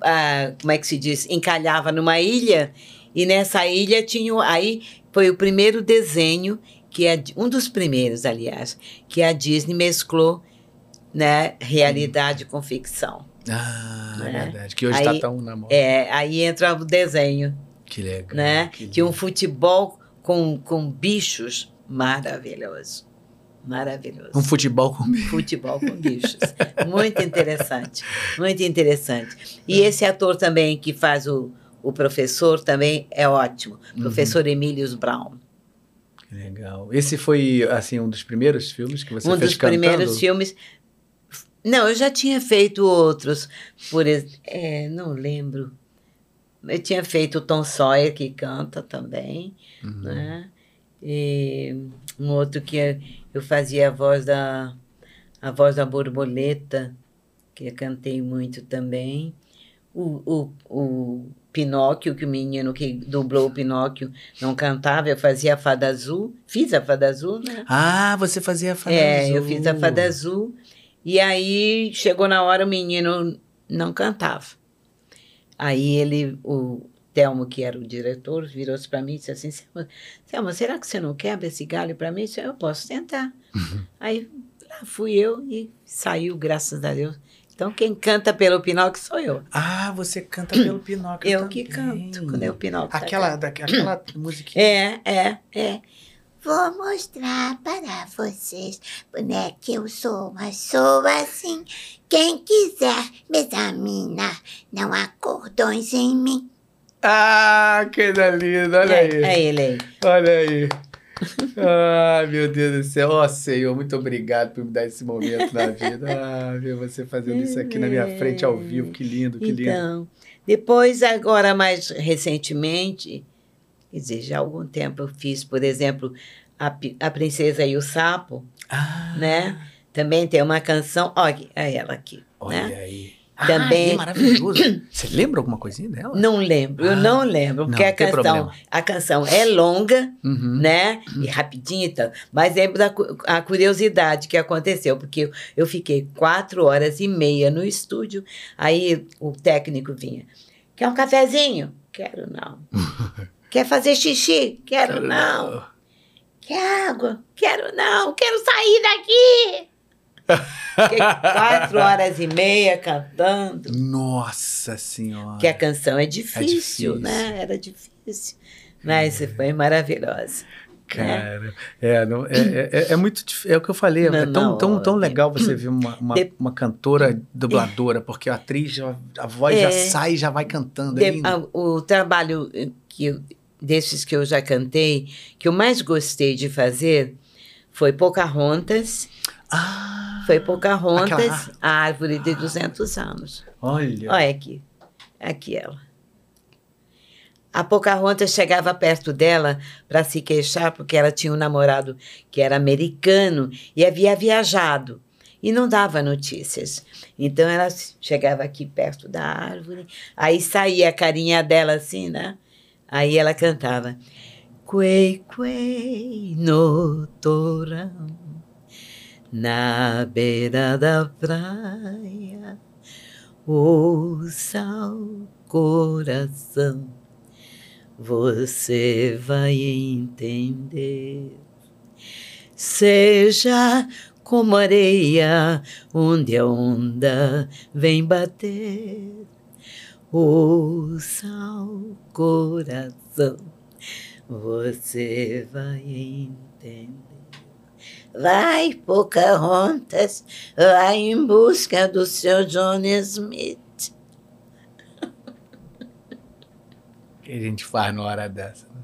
ah, como é que se diz? Encalhava numa ilha. E nessa ilha tinha. Aí foi o primeiro desenho, que é um dos primeiros, aliás, que a Disney mesclou né, realidade com ficção. Ah, é Né? verdade. Que hoje está tão na moda. É, aí entra o desenho, Que legal. né? que um futebol com, com bichos maravilhoso. Maravilhoso. Um futebol com Futebol com bichos. Muito interessante. Muito interessante. E esse ator também que faz o, o professor também é ótimo. Uhum. Professor Emílios Brown. Que legal. Esse foi, assim, um dos primeiros filmes que você um fez dos cantando? primeiros filmes. Não, eu já tinha feito outros. Por, é, não lembro. Eu tinha feito o Tom Sawyer, que canta também. Uhum. Né? E um outro que eu- eu fazia a voz da, a voz da borboleta, que eu cantei muito também. O, o, o Pinóquio, que o menino que dublou o Pinóquio não cantava, eu fazia a fada azul. Fiz a fada azul, né? Ah, você fazia a fada É, azul. eu fiz a fada azul. E aí chegou na hora o menino não cantava. Aí ele, o Telmo, que era o diretor, virou-se para mim e disse assim: "Selma, Selma, será que você não quebra esse galho para mim? Eu disse, eu posso tentar. Aí lá fui eu e saiu, graças a Deus. Então quem canta pelo Pinóquio sou eu. Ah, você canta pelo Pinóquio Eu também. que canto quando é o Pinóquio. tá Aquela, da, aquela musiquinha. É, é, é. Vou mostrar para vocês, boneca, eu sou, mas sou assim. Quem quiser me examinar, não há cordões em mim. Ah, que linda, olha é, aí. é ele aí. Olha aí. Ai, meu Deus do céu. Ó, Senhor, muito obrigado por me dar esse momento na vida. Ah, ver você fazendo isso aqui na minha frente ao vivo. Que lindo, que lindo. Então, depois, agora mais recentemente, quer dizer, já há algum tempo eu fiz, por exemplo, a, a Princesa e o Sapo, Ah, né? Também tem uma canção, olha, é ela aqui, olha né? aí. Também. Ah, é maravilhoso. Você lembra alguma coisinha dela? Não lembro, eu Ah, não lembro, porque não, a não canção, a canção é longa, Uhum. né? E rapidinha e tal. Mas lembro da cu- a curiosidade que aconteceu, porque eu, eu fiquei quatro horas e meia no estúdio, aí o técnico vinha. Quer um cafezinho? Quero não. Quer fazer xixi? Quero, não. Quer água? Quero não. Quero sair daqui. Fiquei quatro horas e meia cantando. Nossa senhora. Que a canção é difícil, difícil. né? Era difícil. Mas foi maravilhosa. Cara, é, não- é, é, é- é muito é o que eu falei, é Não, tão, não, tão, tão ó, legal você ver uma, uma, de- uma cantora dubladora, porque a atriz, já- a voz É. já sai e já vai cantando. é De- a- o trabalho que eu- desses que eu já cantei, que eu mais gostei de fazer foi Pocahontas. Ah, Foi Pocahontas, aquela- a árvore de 200 anos. olha. Olha aqui. Aqui ela. A Pocahontas chegava perto dela para se queixar porque ela tinha um namorado que era americano e havia viajado e não dava notícias. Então ela chegava aqui perto da árvore, aí saía a carinha dela assim, né? Aí ela cantava: Quei, quei no torão, na beira da praia, ouça o coração, você vai entender. Seja como areia onde a onda vem bater, ouça o coração, você vai entender. Vai, Pocahontas, vai em busca do seu John Smith. O que a gente faz na hora dessa? né?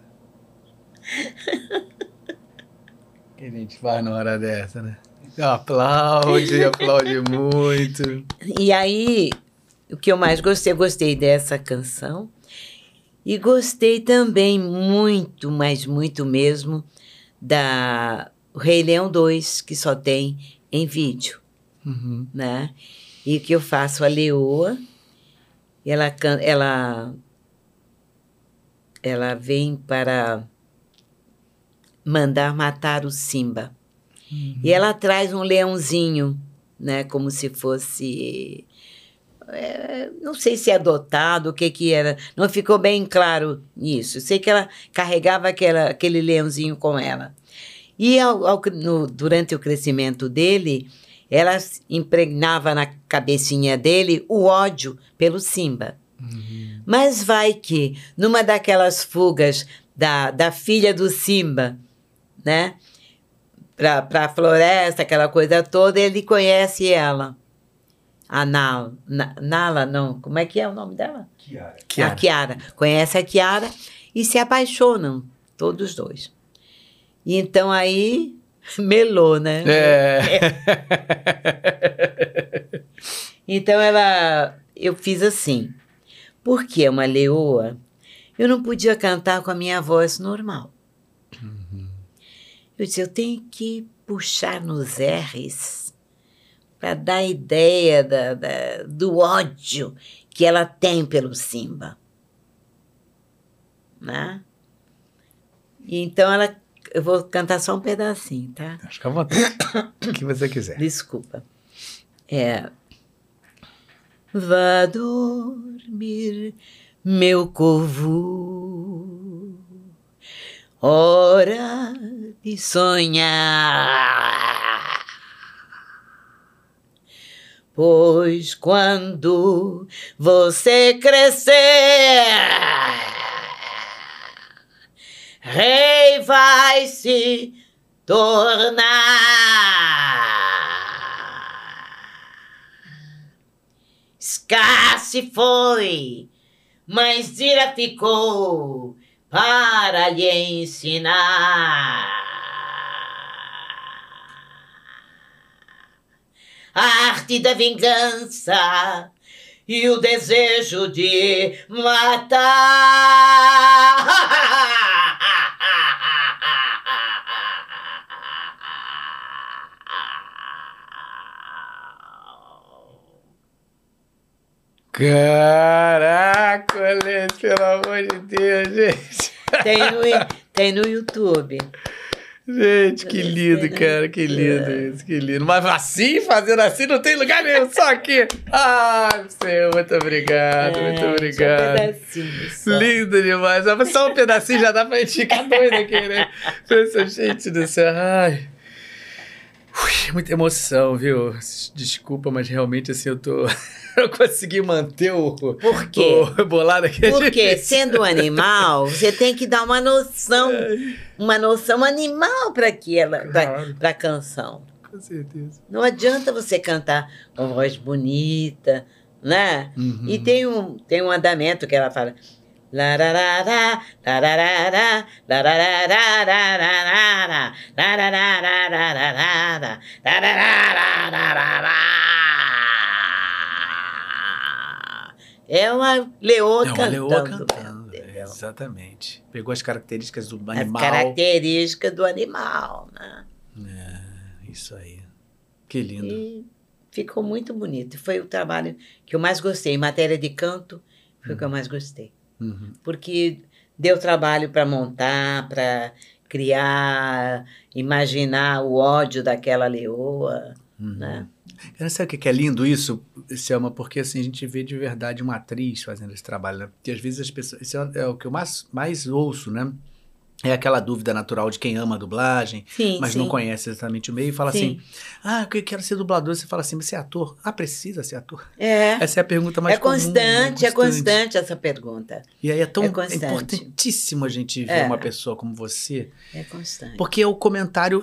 O que a gente faz na hora dessa, né? Aplaude, aplaude muito. E aí, o que eu mais gostei, eu gostei dessa canção. E gostei também muito, mas muito mesmo, da Rei Leão 2, que só tem em vídeo, Uhum. né? E que eu faço a leoa, e ela, ela, ela vem para mandar matar o Simba. E ela traz um leãozinho, né? Como se fosse. é, não sei se é adotado, o que que era. Não ficou bem claro isso. Sei que ela carregava aquela, aquele leãozinho com ela. E ao- ao no- durante o crescimento dele, ela impregnava na cabecinha dele o ódio pelo Simba. Mas vai que, numa daquelas fugas da, da filha do Simba, né? Pra, pra floresta, aquela coisa toda, ele conhece ela. A Nala. Na- Nala, não. Como é que é o nome dela? Kiara. A Kiara. Conhece a Kiara e se apaixonam, todos dois. E então aí, melou, né? É. Então ela, eu fiz assim, porque é uma leoa, eu não podia cantar com a minha voz normal. Eu disse, eu tenho que puxar nos R's para dar ideia da, da- do ódio que ela tem pelo Simba. Né? E então ela, eu vou cantar só um pedacinho, tá? Acho que à vontade. O que você quiser. Desculpa. É. Vá dormir, meu corvo, hora de sonhar. Pois quando você crescer, rei vai se tornar. Se foi, mas Zira ficou para lhe ensinar. A arte da vingança e o desejo de matar. Caraca, pelo amor de Deus, gente. Tem no, tem no YouTube. Gente, que lindo, cara, que lindo isso, que lindo. Mas assim, fazendo assim, não tem lugar nenhum, só aqui. Ai, Senhor, muito obrigado, muito É, só um obrigado. pedacinho só. Lindo demais. Só um pedacinho já dá pra gente ficar doido aqui, né? Pensa, gente do céu. Ai. Ui, muita emoção, viu? Desculpa, mas realmente assim eu tô. Eu consegui manter o. Por quê? O bolado aqui. é Porque difícil. sendo um animal, você tem que dar uma noção, uma noção animal para aquela, Claro. para a canção. Com certeza. Não adianta você cantar com voz bonita, né? Uhum. E tem um, tem um andamento que ela fala. É uma leoa É uma cantando. leoa cantando. é, exatamente. Pegou as características do As animal. características do animal, né? É, isso aí. Que lindo. E ficou muito bonito. Foi o trabalho que eu mais gostei. Em matéria de canto, foi o que eu mais gostei. Uhum. Porque deu trabalho para montar, para criar, imaginar o ódio daquela leoa, Uhum. né? Cara, sabe o que é lindo isso, Selma? Porque assim, a gente vê de verdade uma atriz fazendo esse trabalho, né? Porque às vezes as pessoas. Isso é, é o que eu mais, mais ouço, né? É aquela dúvida natural de quem ama a dublagem, Sim, mas sim. não conhece exatamente o meio e fala Sim. assim: Ah, eu quero ser dublador. Você fala assim, mas você é ator? Ah, precisa ser ator. É. Essa é a pergunta mais É comum, né? constante, é constante essa pergunta. E aí é tão É é constante. importantíssimo a gente ver É. uma pessoa como você É constante. Porque o comentário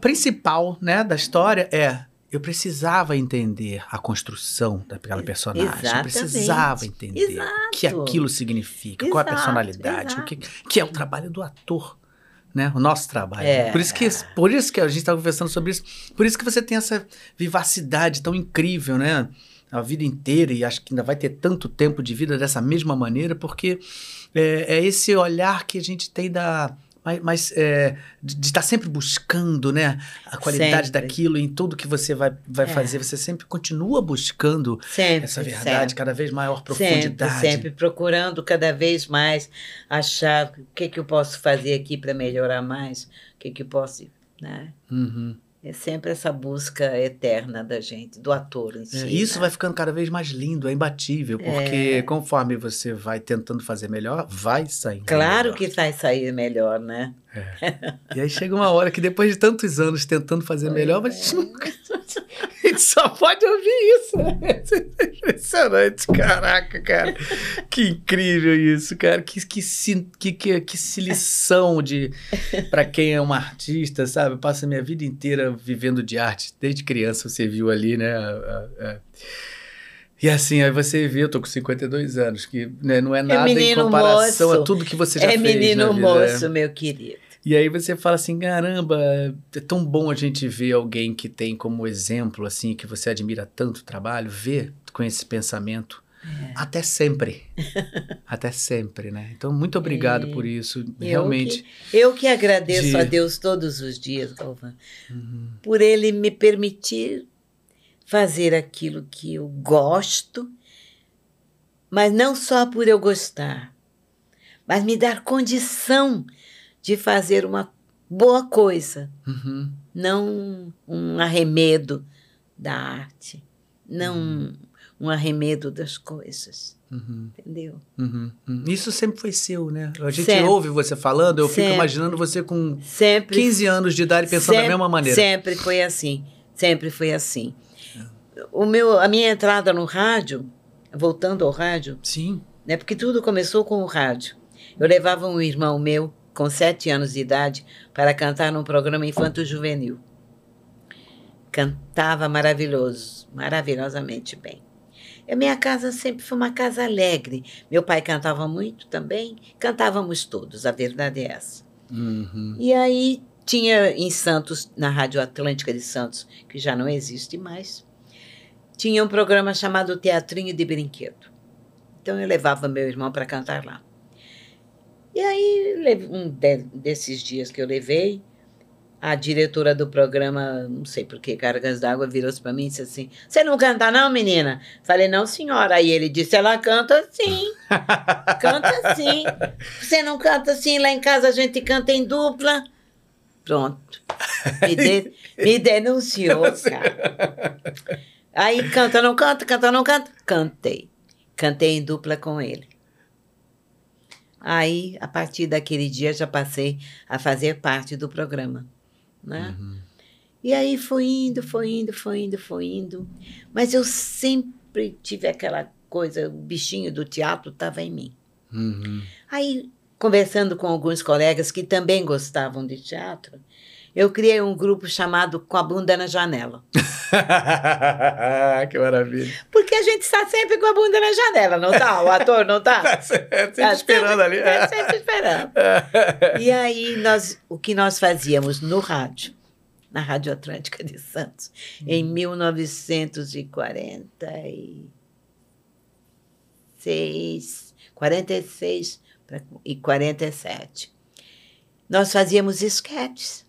principal né, da história é: eu precisava entender a construção daquela personagem. Eu Exatamente. precisava entender o que Exato. aquilo significa, qual é a Exato, personalidade, o que, que é o trabalho do ator. Né? O nosso trabalho. É. Por, isso que, por isso que a gente estava conversando sobre isso. Por isso que você tem essa vivacidade tão incrível, né? A vida inteira, e acho que ainda vai ter tanto tempo de vida dessa mesma maneira, porque é, é esse olhar que a gente tem da. Mas, mas, é, de estar sempre buscando, né? A qualidade Sempre. daquilo em tudo que você vai, vai É. fazer. Você sempre continua buscando Sempre. essa verdade, sempre. cada vez maior profundidade. sempre procurando cada vez mais achar o que, que eu posso fazer aqui para melhorar mais, o que, que eu posso. Né? Uhum. É sempre essa busca eterna da gente, do ator em É, si. isso né? vai ficando cada vez mais lindo, é imbatível, porque É. conforme você vai tentando fazer melhor, vai saindo. Claro melhor. que vai sair melhor, né? E aí chega uma hora que depois de tantos anos tentando fazer melhor, a gente nunca. A gente só pode ouvir isso. né? Impressionante, caraca, cara. Que incrível isso, cara. Que, que, se, que, que, que lição de para quem é um artista, sabe? Eu passo a minha vida inteira vivendo de arte. Desde criança você viu ali, né? a- a- a- E assim, aí você vê, eu tô com 52 anos, que né, não é nada em menino comparação moço. a tudo que você já é fez menino na vida, moço, né? meu querido. E aí você fala assim, caramba, é tão bom a gente ver alguém que tem como exemplo, assim, que você admira tanto o trabalho, ver com esse pensamento. É. Até sempre. Até sempre, né? Então, muito obrigado É. por isso. Eu Realmente. que- Eu que agradeço De- a Deus todos os dias, Galvão, Uhum. por Ele me permitir fazer aquilo que eu gosto, mas não só por eu gostar, mas me dar condição de fazer uma boa coisa, Uhum. não um arremedo da arte, não um arremedo das coisas, Uhum. entendeu? Uhum. Uhum. Isso sempre foi seu, né? A gente Sempre. ouve você falando, eu fico Sempre. imaginando você com Sempre 15 anos de idade pensando da Sempre- mesma maneira. Sempre foi assim. Sempre foi assim. O meu, a minha entrada no rádio, voltando ao rádio, Sim. né, porque tudo começou com o rádio. Eu levava um irmão meu, com sete anos de idade, para cantar num programa infanto-juvenil. Cantava maravilhoso, maravilhosamente bem. A minha casa sempre foi uma casa alegre. Meu pai cantava muito também, cantávamos todos, a verdade é essa. Uhum. E aí tinha em Santos, na Rádio Atlântica de Santos, que já não existe mais, tinha um programa chamado Teatrinho de Brinquedo. Então eu levava meu irmão para cantar lá. E aí, um de- desses dias que eu levei, a diretora do programa, não sei por que, Cargas d'Água, virou-se para mim e disse assim: Você não canta, não, menina? Falei, não, senhora. Aí ele disse: Ela canta sim. canta sim. Você não canta sim? Lá em casa a gente canta em dupla. Pronto. Me, de- me denunciou, cara. Aí canta, não canta, canta, não canta. Cantei. Cantei em dupla com ele. Aí, a partir daquele dia, já passei a fazer parte do programa. Né? E aí foi indo, foi indo, foi indo, foi indo. Mas eu sempre tive aquela coisa, o bichinho do teatro estava em mim. Uhum. Aí, conversando com alguns colegas que também gostavam de teatro, eu criei um grupo chamado Com a Bunda na Janela. que maravilha. Porque a gente está sempre com a bunda na janela, não tá? O ator não tá? Tá sempre Tá esperando ali. Tá sempre esperando. E aí, nós, o que nós fazíamos no rádio, na Rádio Atlântica de Santos, em 1946, 46 pra- e 47, nós fazíamos esquetes.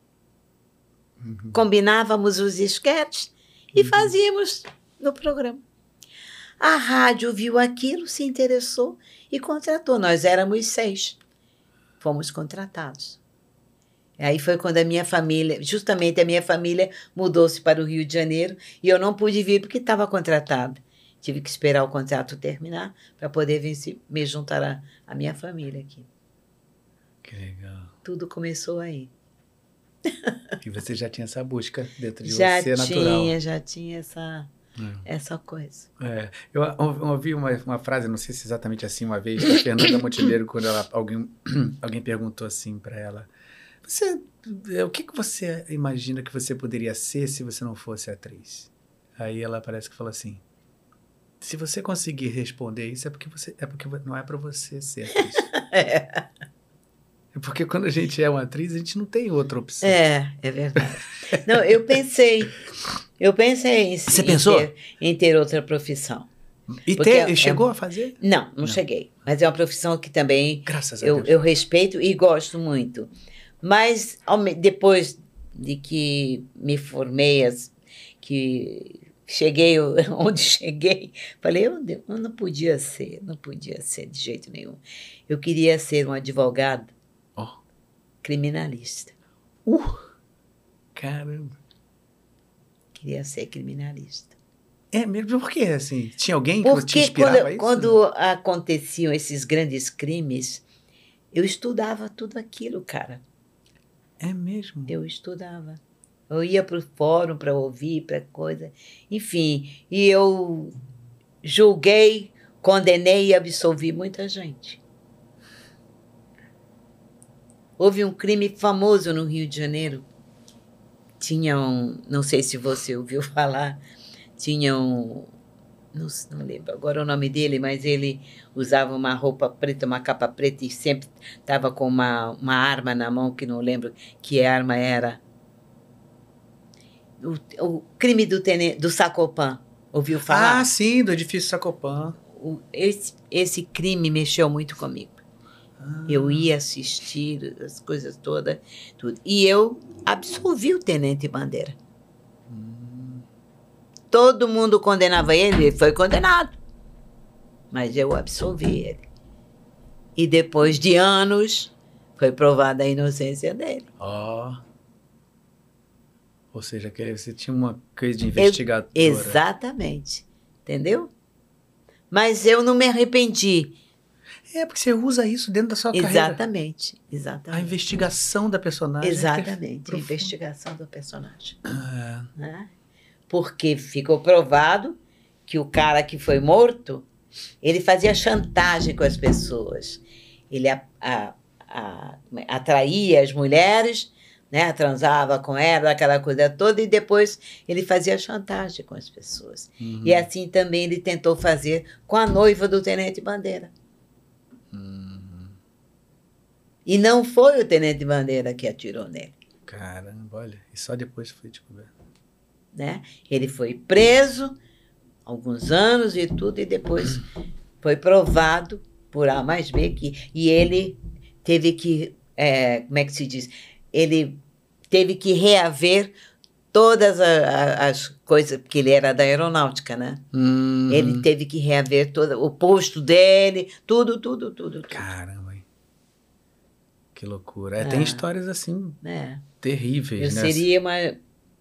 Combinávamos os esquetes e fazíamos no programa. A rádio viu aquilo, se interessou e contratou. Nós éramos seis. Fomos contratados. Aí foi quando a minha família, justamente a minha família, mudou-se para o Rio de Janeiro e eu não pude vir porque estava contratada. Tive que esperar o contrato terminar para poder vir se- me juntar à minha família aqui. Que legal. Tudo começou aí. E você já tinha essa busca dentro de Já você natural. tinha, já tinha essa, essa coisa. É, eu ou- ouvi uma, uma frase, não sei se exatamente assim, uma vez, da Fernanda Montenegro, quando ela, alguém, alguém perguntou assim para ela: você, é, O que, que você imagina que você poderia ser se você não fosse atriz? Aí ela parece que falou assim: Se você conseguir responder isso, é porque, você, é porque não é para você ser atriz. É porque quando a gente é uma atriz, a gente não tem outra opção. É, é verdade. Não, eu pensei. Eu pensei em, Você em pensou? ter, em ter outra profissão. E ter- é- chegou a fazer? Não, não, Não. cheguei. Mas é uma profissão que também Graças a eu, Deus. eu respeito e gosto muito. Mas depois de que me formei, as- que cheguei onde cheguei, falei, eu, de- eu não podia ser, não podia ser de jeito nenhum. Eu queria ser um advogado. Criminalista. Uh, caramba. Queria ser criminalista. É mesmo? Por quê? Assim, tinha alguém que te inspirava quando, isso? quando aconteciam esses grandes crimes, eu estudava tudo aquilo, cara. É mesmo? Eu estudava. Eu ia para o fórum para ouvir, para coisa. Enfim, e eu julguei, condenei e absolvi muita gente. Houve um crime famoso no Rio de Janeiro. Tinha um, não sei se você ouviu falar, tinha um, não, não lembro agora o nome dele, mas ele usava uma roupa preta, uma capa preta e sempre estava com uma, uma arma na mão, que não lembro que arma era. O, o crime do, tene, do Sacopan, ouviu falar? Ah, sim, do edifício Sacopan. O- esse, esse crime mexeu muito comigo. Eu ia assistir as coisas todas, tudo. E eu absolvi o Tenente Bandeira. Todo mundo condenava ele, ele foi condenado. Mas eu absolvi ele. E depois de anos, foi provada a inocência dele. Ó. Ou seja, você tinha uma coisa de investigadora. Exatamente. Entendeu? Mas eu não me arrependi. É, porque você usa isso dentro da sua carreira. Exatamente. A Exatamente. investigação da personagem. é Exatamente, a profundo. investigação do personagem. É. né? Porque ficou provado que o cara que foi morto, ele fazia chantagem com as pessoas. Ele a- a- a- atraía as mulheres, né? transava com ela, aquela coisa toda, e depois ele fazia chantagem com as pessoas. Uhum. E assim também ele tentou fazer com a noiva do Tenente Bandeira. E não foi o Tenente Bandeira que atirou nele. Caramba, olha. E só depois foi descoberto. né? Ele foi preso alguns anos e tudo, e depois foi provado por A mais B que e ele teve que, é, como é que se diz? Ele teve que reaver todas a- a- as coisas, porque ele era da aeronáutica, né? Hum, Ele teve que reaver todo o posto dele, tudo, tudo, tudo, tudo. Caramba? Que loucura. É, Tem histórias assim né? terríveis, Eu né? seria uma.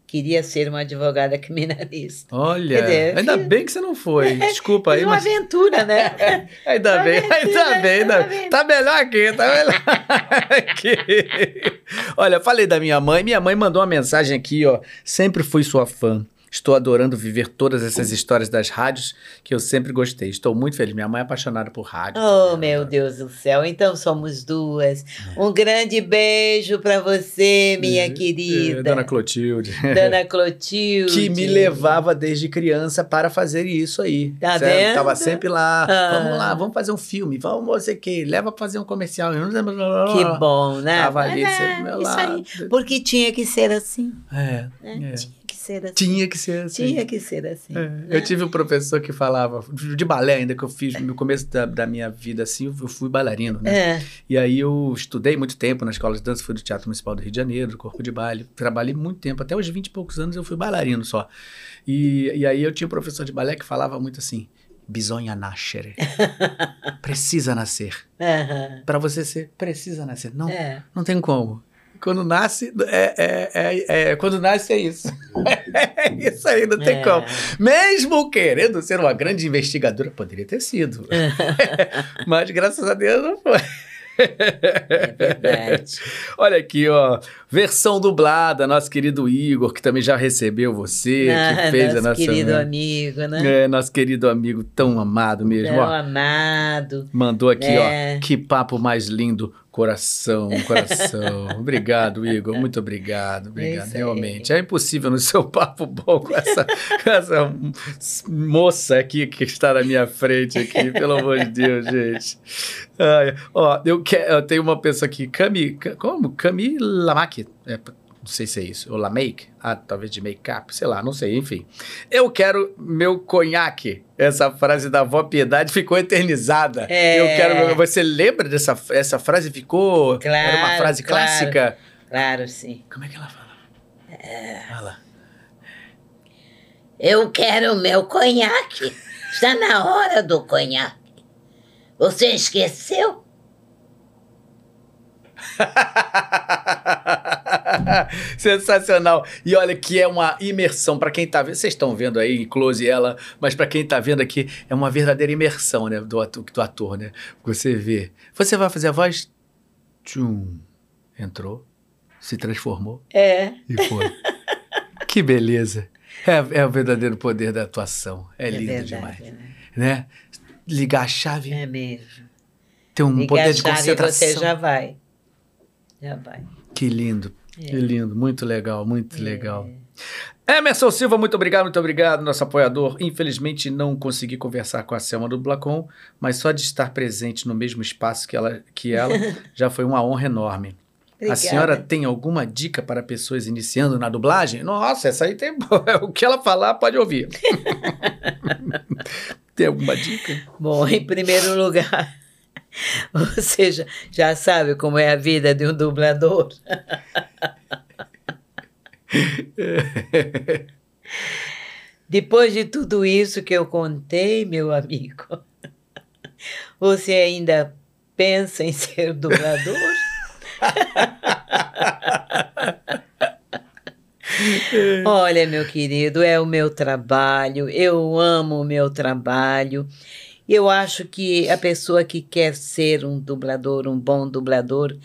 Queria ser uma advogada criminalista. Olha, dizer, ainda bem que você não foi. Desculpa aí, Foi uma mas. aventura, né? Ainda Uma bem, aventura, ainda bem, ainda aventura. Tá melhor aqui, tá melhor aqui. Olha, eu falei da minha mãe. Minha mãe mandou uma mensagem aqui, ó. Sempre fui sua fã. Estou adorando viver todas essas histórias das rádios que eu sempre gostei. Estou muito feliz. Minha mãe é apaixonada por rádio. Oh, também, meu Deus do céu. Então somos duas. Um grande beijo para você, minha É, querida. Dona Clotilde. Dona Clotilde. que me levava desde criança para fazer isso aí. Tá Certo? vendo? Tava sempre lá. Ah. Vamos lá, vamos fazer um filme. Vamos, o quê. Leva pra fazer um comercial. Que bom, né? Tava ali sempre é, do meu isso lado. aí. Porque tinha que ser assim. É, né? é. Tinha que ser assim. Tinha que ser assim. Tinha que ser assim. É, né? Eu tive um professor que falava, de balé ainda, que eu fiz no começo da, da minha vida, assim, eu fui bailarino, né? É. E aí eu estudei muito tempo na escola de dança, fui do Teatro Municipal do Rio de Janeiro, do Corpo de Baile. Trabalhei muito tempo, até os 20 e poucos anos eu fui bailarino só. E, e aí eu tinha um professor de balé que falava muito assim, bisogna nascere. precisa nascer. Aham. Para você ser, precisa nascer. Não, É. não tem como. Quando nasce, é, é, é, é- quando nasce é isso. é isso aí, não tem É. como. Mesmo querendo ser uma grande investigadora, poderia ter sido. Mas graças a Deus não foi. É verdade. Olha aqui, ó. Versão dublada, nosso querido Igor, que também já recebeu você, que Ah, fez a nosso nossa. querido amigo, né? É, nosso querido amigo tão amado mesmo. Tão ó. amado. Mandou aqui, É. ó. Que papo mais lindo. Coração, coração. obrigado, Igor. Muito obrigado. Obrigado. Realmente. É impossível no seu papo bom com essa, com essa moça aqui que está na minha frente aqui. Pelo amor de Deus, gente. Ai, ó, eu, que, eu tenho uma pessoa aqui, Cami. Ca- Como? Cami Lamak. É, não sei se é isso. Ou Lamake? Ah, talvez de make-up. Sei lá, não sei. Enfim. Eu quero meu conhaque. Essa frase da avó Piedade ficou eternizada. É. Eu quero. Você lembra dessa essa frase? Ficou. Era uma Claro, frase claro. clássica. Claro, sim. Como é que ela fala? Fala. Eu quero meu conhaque. Está na hora do conhaque. Você esqueceu? Sensacional. E olha que é uma imersão para quem tá vendo. Vocês estão vendo aí em close ela, mas para quem tá vendo aqui é uma verdadeira imersão, né, do ator, do ator, né? Você vê. Você vai fazer a voz tchum, entrou, se transformou É. e foi. que beleza. É, é o verdadeiro poder da atuação. É, É lindo verdade, demais, né? né? Ligar a chave, É mesmo. ter um Liga poder a de concentração. você já vai. Já vai. Que lindo. É. Que lindo, muito legal, muito legal. Emerson Silva, muito obrigado, muito obrigado, nosso apoiador. Infelizmente não consegui conversar com a Selma do Blacon, mas só de estar presente no mesmo espaço que ela, que ela já foi uma honra enorme. Obrigada. A senhora tem alguma dica para pessoas iniciando na dublagem? Nossa, essa aí tem. o que ela falar, pode ouvir. tem alguma dica? Bom, em primeiro lugar, você já, já sabe como é a vida de um dublador. Depois de tudo isso que eu contei, meu amigo, você ainda pensa em ser dublador? Olha, meu querido, é o meu trabalho, eu amo o meu trabalho. Eu acho que a pessoa que quer ser um dublador, um bom dublador,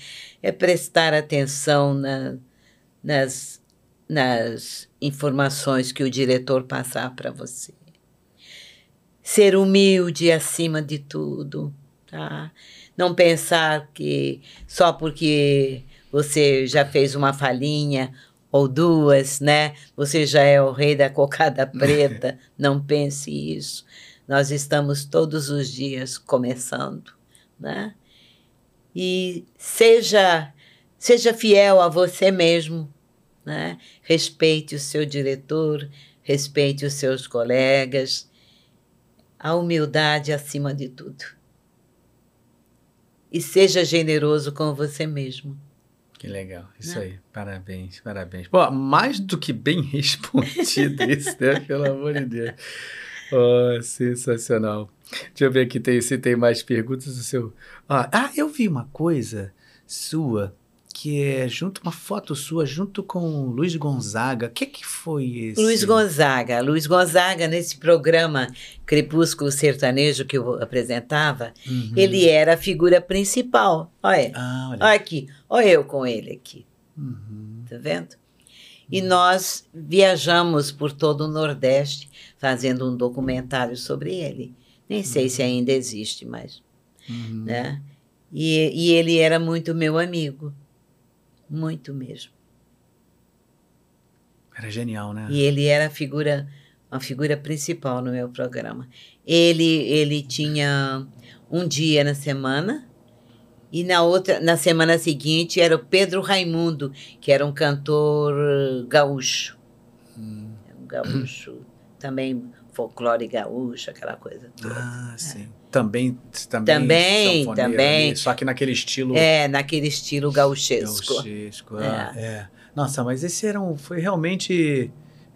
é prestar atenção na- nas, nas informações que o diretor passar para você. Ser humilde acima de tudo, tá? Não pensar que só porque você já fez uma falhinha ou duas, né? Você já é o rei da cocada preta. Não pense isso. Nós estamos todos os dias começando, né? E seja seja fiel a você mesmo, né? Respeite o seu diretor, respeite os seus colegas. A humildade acima de tudo. E seja generoso com você mesmo. Que legal. Isso Né? aí. Parabéns, parabéns. Pô, mais do que bem respondido isso, né? Pelo amor de Deus. Oh, sensacional. Deixa eu ver aqui tem, se tem mais perguntas do seu. Ah, ah, eu vi uma coisa sua que é junto uma foto sua junto com o Luiz Gonzaga. O que que foi esse? Luiz Gonzaga. Luiz Gonzaga, nesse programa Crepúsculo Sertanejo que eu apresentava, Uhum. ele era a figura principal. Olha, Ah, olha. olha aqui, olha eu com ele aqui, Uhum. tá vendo? E nós viajamos por todo o Nordeste fazendo um documentário sobre ele. Nem sei se ainda existe, mas, Uhum. né? E, e ele era muito meu amigo, muito mesmo. Era genial, né? E ele era a figura, uma figura principal no meu programa. Ele, ele tinha um dia na semana e na outra, na semana seguinte era o Pedro Raimundo, que era um cantor gaúcho, Hum. um gaúcho também folclore gaúcho, aquela coisa toda. Ah, sim. Também, também. Também, também. ali, só que naquele estilo. É, naquele estilo gauchesco. Gauchesco, ah, é. Nossa, mas esse era um, foi realmente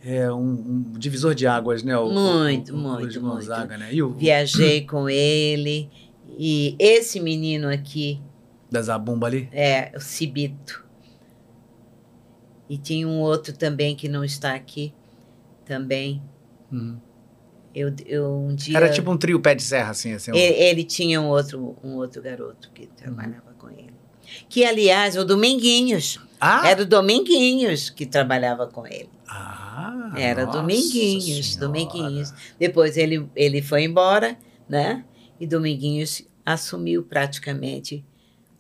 é, um, um divisor de águas, né? O, Muito, o, o, muito, Gonzaga, né? E o Viajei com ele e esse menino aqui da Zabumba ali? É, o Cibito. E tinha um outro também que não está aqui, também. Uhum. Eu, eu um dia... Era tipo um trio pé de serra, assim. assim um- ele, ele tinha um outro, um outro garoto que trabalhava com ele. Que, aliás, o Dominguinhos. Ah! Era o Dominguinhos que trabalhava com ele. Ah, Era Dominguinhos, Senhora. Dominguinhos. Depois ele, ele foi embora, né? E Dominguinhos assumiu praticamente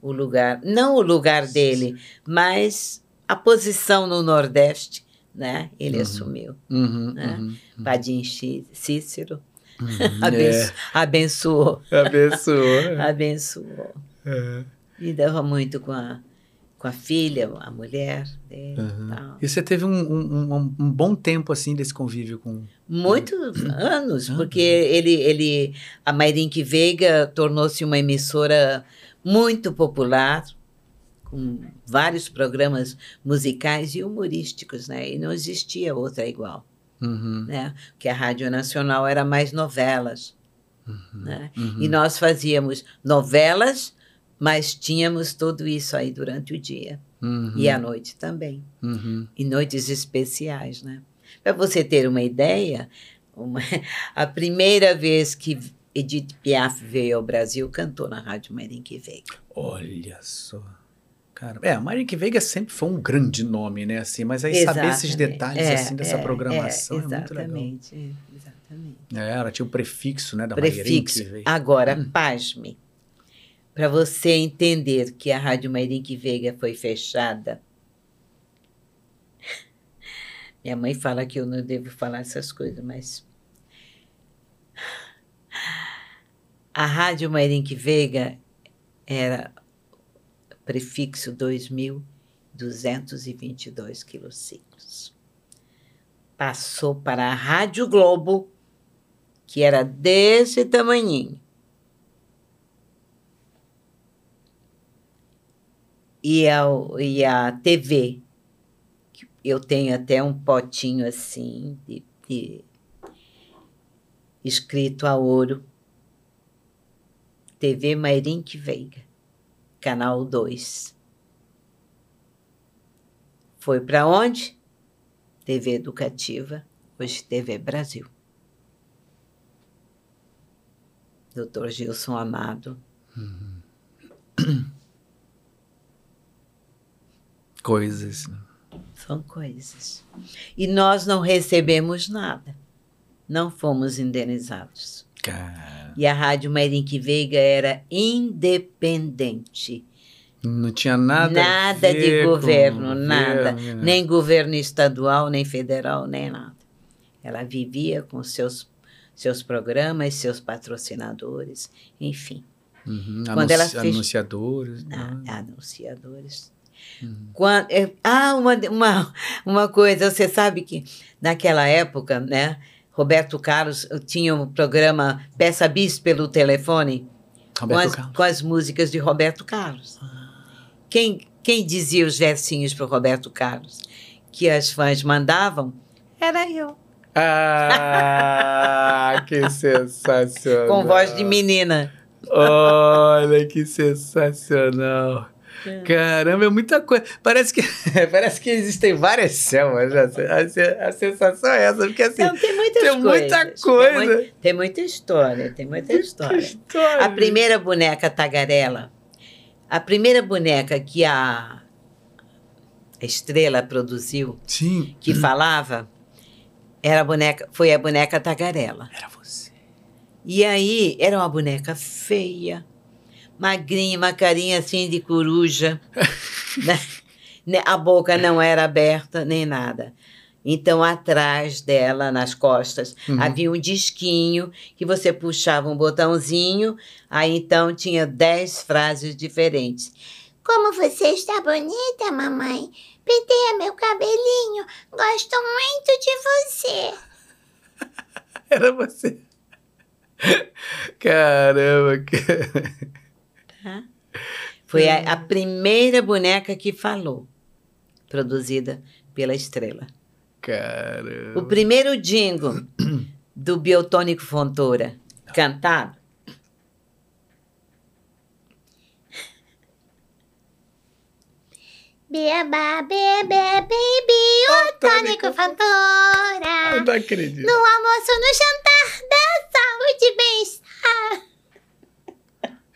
o lugar, não o lugar dele, mas a posição no Nordeste, né? Ele Uhum. assumiu. Uhum, né? uhum, Padim Chi- Cícero uhum. abenço- abençoou, É, abençoou. abençoou. É. E dava muito com a, com a filha, a mulher dele Uhum. e tal. E você teve um, um, um- um bom tempo, assim, desse convívio com... Muitos anos, porque ele, ele, a Mairink Veiga tornou-se uma emissora muito popular, com vários programas musicais e humorísticos, né? E não existia outra igual, Uhum, né? Porque a Rádio Nacional era mais novelas, né? uhum. E nós fazíamos novelas, mas tínhamos tudo isso aí durante o dia Uhum, e à noite também uhum. e noites especiais, né? Para você ter uma ideia, uma- a primeira vez que Edith Piaf veio ao Brasil, cantou na Rádio Merengue Veiga. Olha só. Cara, é, a Marink Veiga sempre foi um grande nome, né? Assim, mas aí saber esses Exatamente. detalhes É, assim dessa é, programação é, muito legal. Exatamente, é, exatamente. É, ela tinha o prefixo, né, da Prefixo. Agora, Hum. pasme. Para você entender que a Rádio Merengue Veiga foi fechada. Minha mãe fala que eu não devo falar essas coisas, mas. A Rádio Merengue Veiga era prefixo 2.222 quilociclos. Passou para a Rádio Globo, que era desse tamanhinho. E a, e a TV, eu tenho até um potinho assim, de, de- escrito a ouro. TV Mairink Veiga, canal 2. Foi para onde? TV Educativa, hoje TV Brasil. Doutor Gilson Amado. Coisas. né? São coisas. E nós não recebemos nada. Não fomos indenizados. Cara, E a Rádio Meirink Veiga era independente. não tinha nada Nada de governo, nada. governo, né? Nem governo estadual, nem federal, nem nada. Ela vivia com seus, seus programas, seus patrocinadores, enfim. Uhum, Quando ela anunci- fez- Anunciadores. Ah, né? anunciadores. Uhum. Quan- é, ah, uma, uma, uma coisa, você sabe que naquela época, né, Roberto Carlos tinha um programa Peça Bis pelo telefone com as, com as músicas de Roberto Carlos. Quem, quem dizia os versinhos para o Roberto Carlos que as fãs mandavam era eu, Ah, que sensacional. com voz de menina. Olha que sensacional. É. Caramba, é muita coisa. Parece que, parece que existem várias selmas. né? A, se- a sensação é essa, porque assim. Tem muitas tem coisas. muita Tem coisa. mui- Tem, muita história, tem muita história. história. A primeira boneca tagarela, a primeira boneca que a Estrela produziu, Sim. que falava, era a boneca, foi a boneca tagarela. Era você. E aí era uma boneca feia, magrinha, uma carinha assim de coruja. né? Né, A boca não era aberta nem nada. Então, atrás dela, nas costas, Uhum. havia um disquinho que você puxava um botãozinho, aí então tinha dez frases diferentes. Como você está bonita, mamãe. Penteia meu cabelinho. Gosto muito de você. Era você. Caramba. Foi a, a primeira boneca que falou, produzida pela Estrela. Caramba. O primeiro jingle do Biotônico Fontoura, cantado, Beba, bebe, baby, o tônico Eu fantora. não acredito. No almoço, no jantar, da saúde e bem-estar.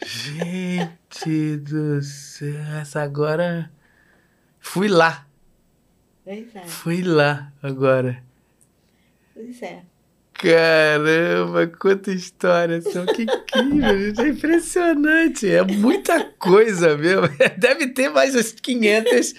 Gente do céu, essa agora. Fui lá, Pois é, fui lá agora. pois é. Caramba, quanta história, são que incrível, gente, é impressionante, é muita coisa mesmo. Deve ter mais uns 500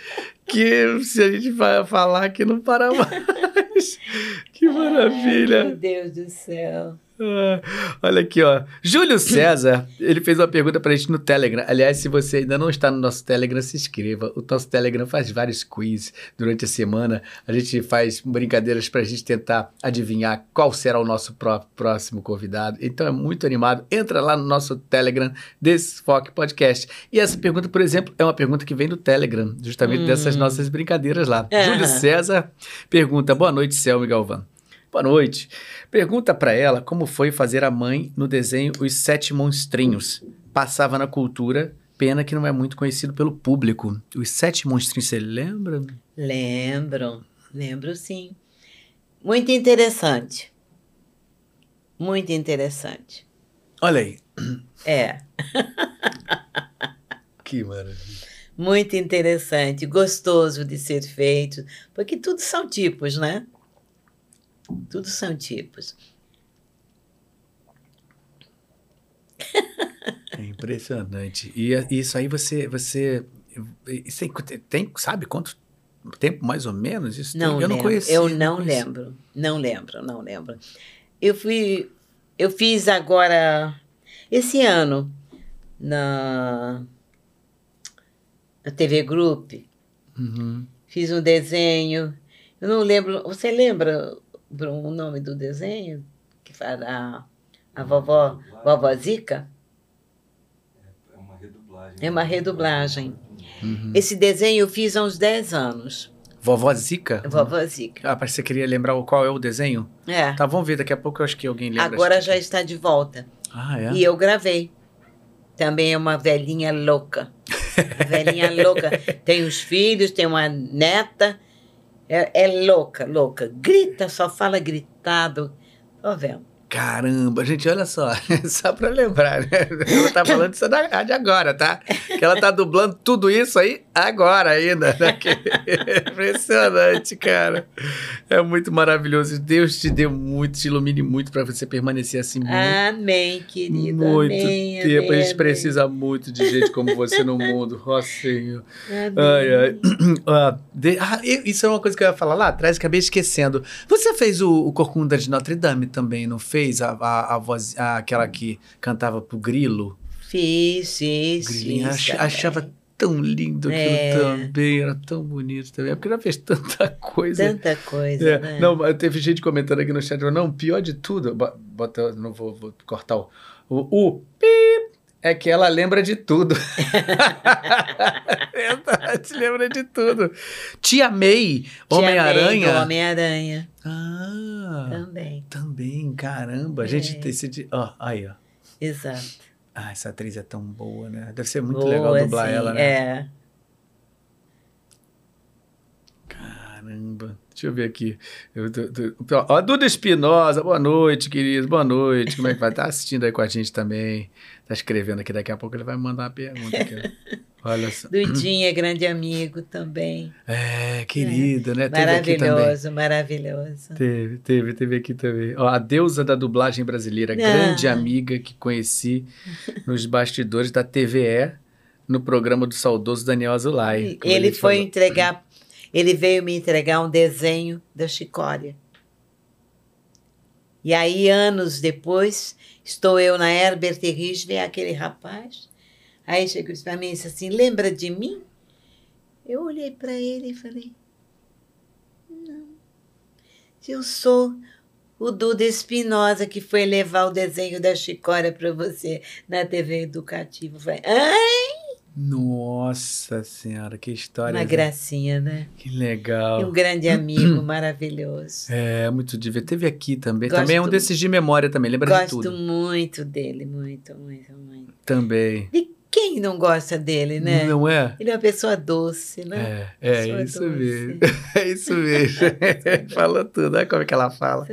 que se a gente falar que não para mais. Que Ai, meu maravilha. Deus do céu. Ah, olha aqui, ó. Júlio César, ele fez uma pergunta pra gente no Telegram. Aliás, se você ainda não está no nosso Telegram, se inscreva. O nosso Telegram faz vários quiz durante a semana. A gente faz brincadeiras pra gente tentar adivinhar qual será o nosso pró- próximo convidado. Então é muito animado. Entra lá no nosso Telegram, Desfoque Podcast. E essa pergunta, por exemplo, é uma pergunta que vem do Telegram, justamente Hum. dessas nossas brincadeiras lá. Aham. Júlio César pergunta: Boa noite, Selma e Galvão. Boa noite. Pergunta pra ela como foi fazer a mãe no desenho Os Sete Monstrinhos. Passava na cultura, pena que não é muito conhecido pelo público. Os Sete Monstrinhos, você lembra? Lembro, lembro sim. Muito interessante. Muito interessante. Olha aí. É, Que maravilha. muito interessante, gostoso de ser feito, porque tudo são tipos, né? Tudo são tipos. É impressionante. E isso aí você. você isso tem, tem- sabe quanto tempo mais ou menos? Isso tem? Não eu lembro. não conhecia. eu não conhecia. lembro. Não lembro, não lembro. Eu fui. Eu fiz agora. Esse ano. Na. Na TV Group. Uhum. Fiz um desenho. Eu não lembro. Você lembra o nome do desenho? Que faz a, a vovó, vovó Zica? É uma redublagem. É uma redublagem. Uhum. Esse desenho eu fiz há uns 10 anos. Vovó Zica? Vovó Zica. Ah, parece que você queria lembrar o- qual é o desenho? É. Tá, vamos ver. Daqui a pouco eu acho que alguém lembra. Agora já está de volta. Ah, é? E eu gravei. Também é uma velhinha louca. velhinha louca. Tem os filhos, tem uma neta. É, é louca, louca. Grita, só fala gritado. Tô vendo. Caramba, gente, olha só, só pra lembrar, né? Ela tá falando isso da rádio agora, tá? Que ela tá dublando tudo isso aí agora ainda, né? Que- Impressionante, cara. É muito maravilhoso. Deus te dê muito, te ilumine muito pra você permanecer assim muito, Amém, querida. muito amém, tempo. amém, A gente amém. precisa muito de gente como você no mundo. Ó, Senhor. Amém. Ai, ai. Ah, ah, isso é uma coisa que eu ia falar lá atrás, acabei esquecendo. Você fez o, o Corcunda de Notre Dame também, não fez? A, a, a voz, a- aquela que cantava pro grilo? Fiz, fiz, Grilinho. fiz Ach- achava tão lindo aquilo É. também, era tão bonito também. É porque já fez tanta coisa. Tanta coisa, É, né? Não, teve gente comentando aqui no chat, não, pior de tudo, bo- bota, não vou, vou cortar o, o, o pi, é que ela lembra de tudo. Verdade, lembra de tudo. Tia May, Homem-Aranha. do Homem-Aranha. Ah, Também. também, caramba. A gente É. decide. Ó, aí, ó. Exato. Ah, essa atriz é tão boa, né? Deve ser muito Boa, legal dublar assim, ela, né? É. Caramba. Deixa eu ver aqui. Eu, tô- tô- ó, Duda Espinosa, boa noite, querido. Boa noite. Como é que vai? Tá assistindo aí com a gente também. Tá escrevendo aqui. Daqui a pouco ele vai mandar uma pergunta aqui. Olha só. Dudinha, grande amigo também. É, né? Teve aqui também. Maravilhoso, maravilhoso. Teve, teve, teve aqui também. Ó, a deusa da dublagem brasileira, Ah. grande amiga que conheci nos bastidores da TVE, no programa do saudoso Daniel Azulay. Ele gente foi falou. entregar, ele veio me entregar um desenho da Chicória. E aí, anos depois, estou eu na Herbert Rich, vem aquele rapaz. Aí chegou para mim e disse assim: Lembra de mim? Eu olhei para ele e falei: Não. Eu sou o Duda Espinosa que foi levar o desenho da Chicória para você na TV Educativa. Falei: Ai, Nossa senhora, que história. uma né? gracinha, né? Que E legal. um grande amigo maravilhoso. É, muito divertido. Teve aqui também. Gosto- também é um desses de memória também, lembra de Gosto tudo. muito dele, muito, muito, muito. Também. E quem não gosta dele, né? Não é? Ele é uma pessoa doce, né? É, é isso doce. mesmo. É isso mesmo. Falou tudo, olha como é que ela fala.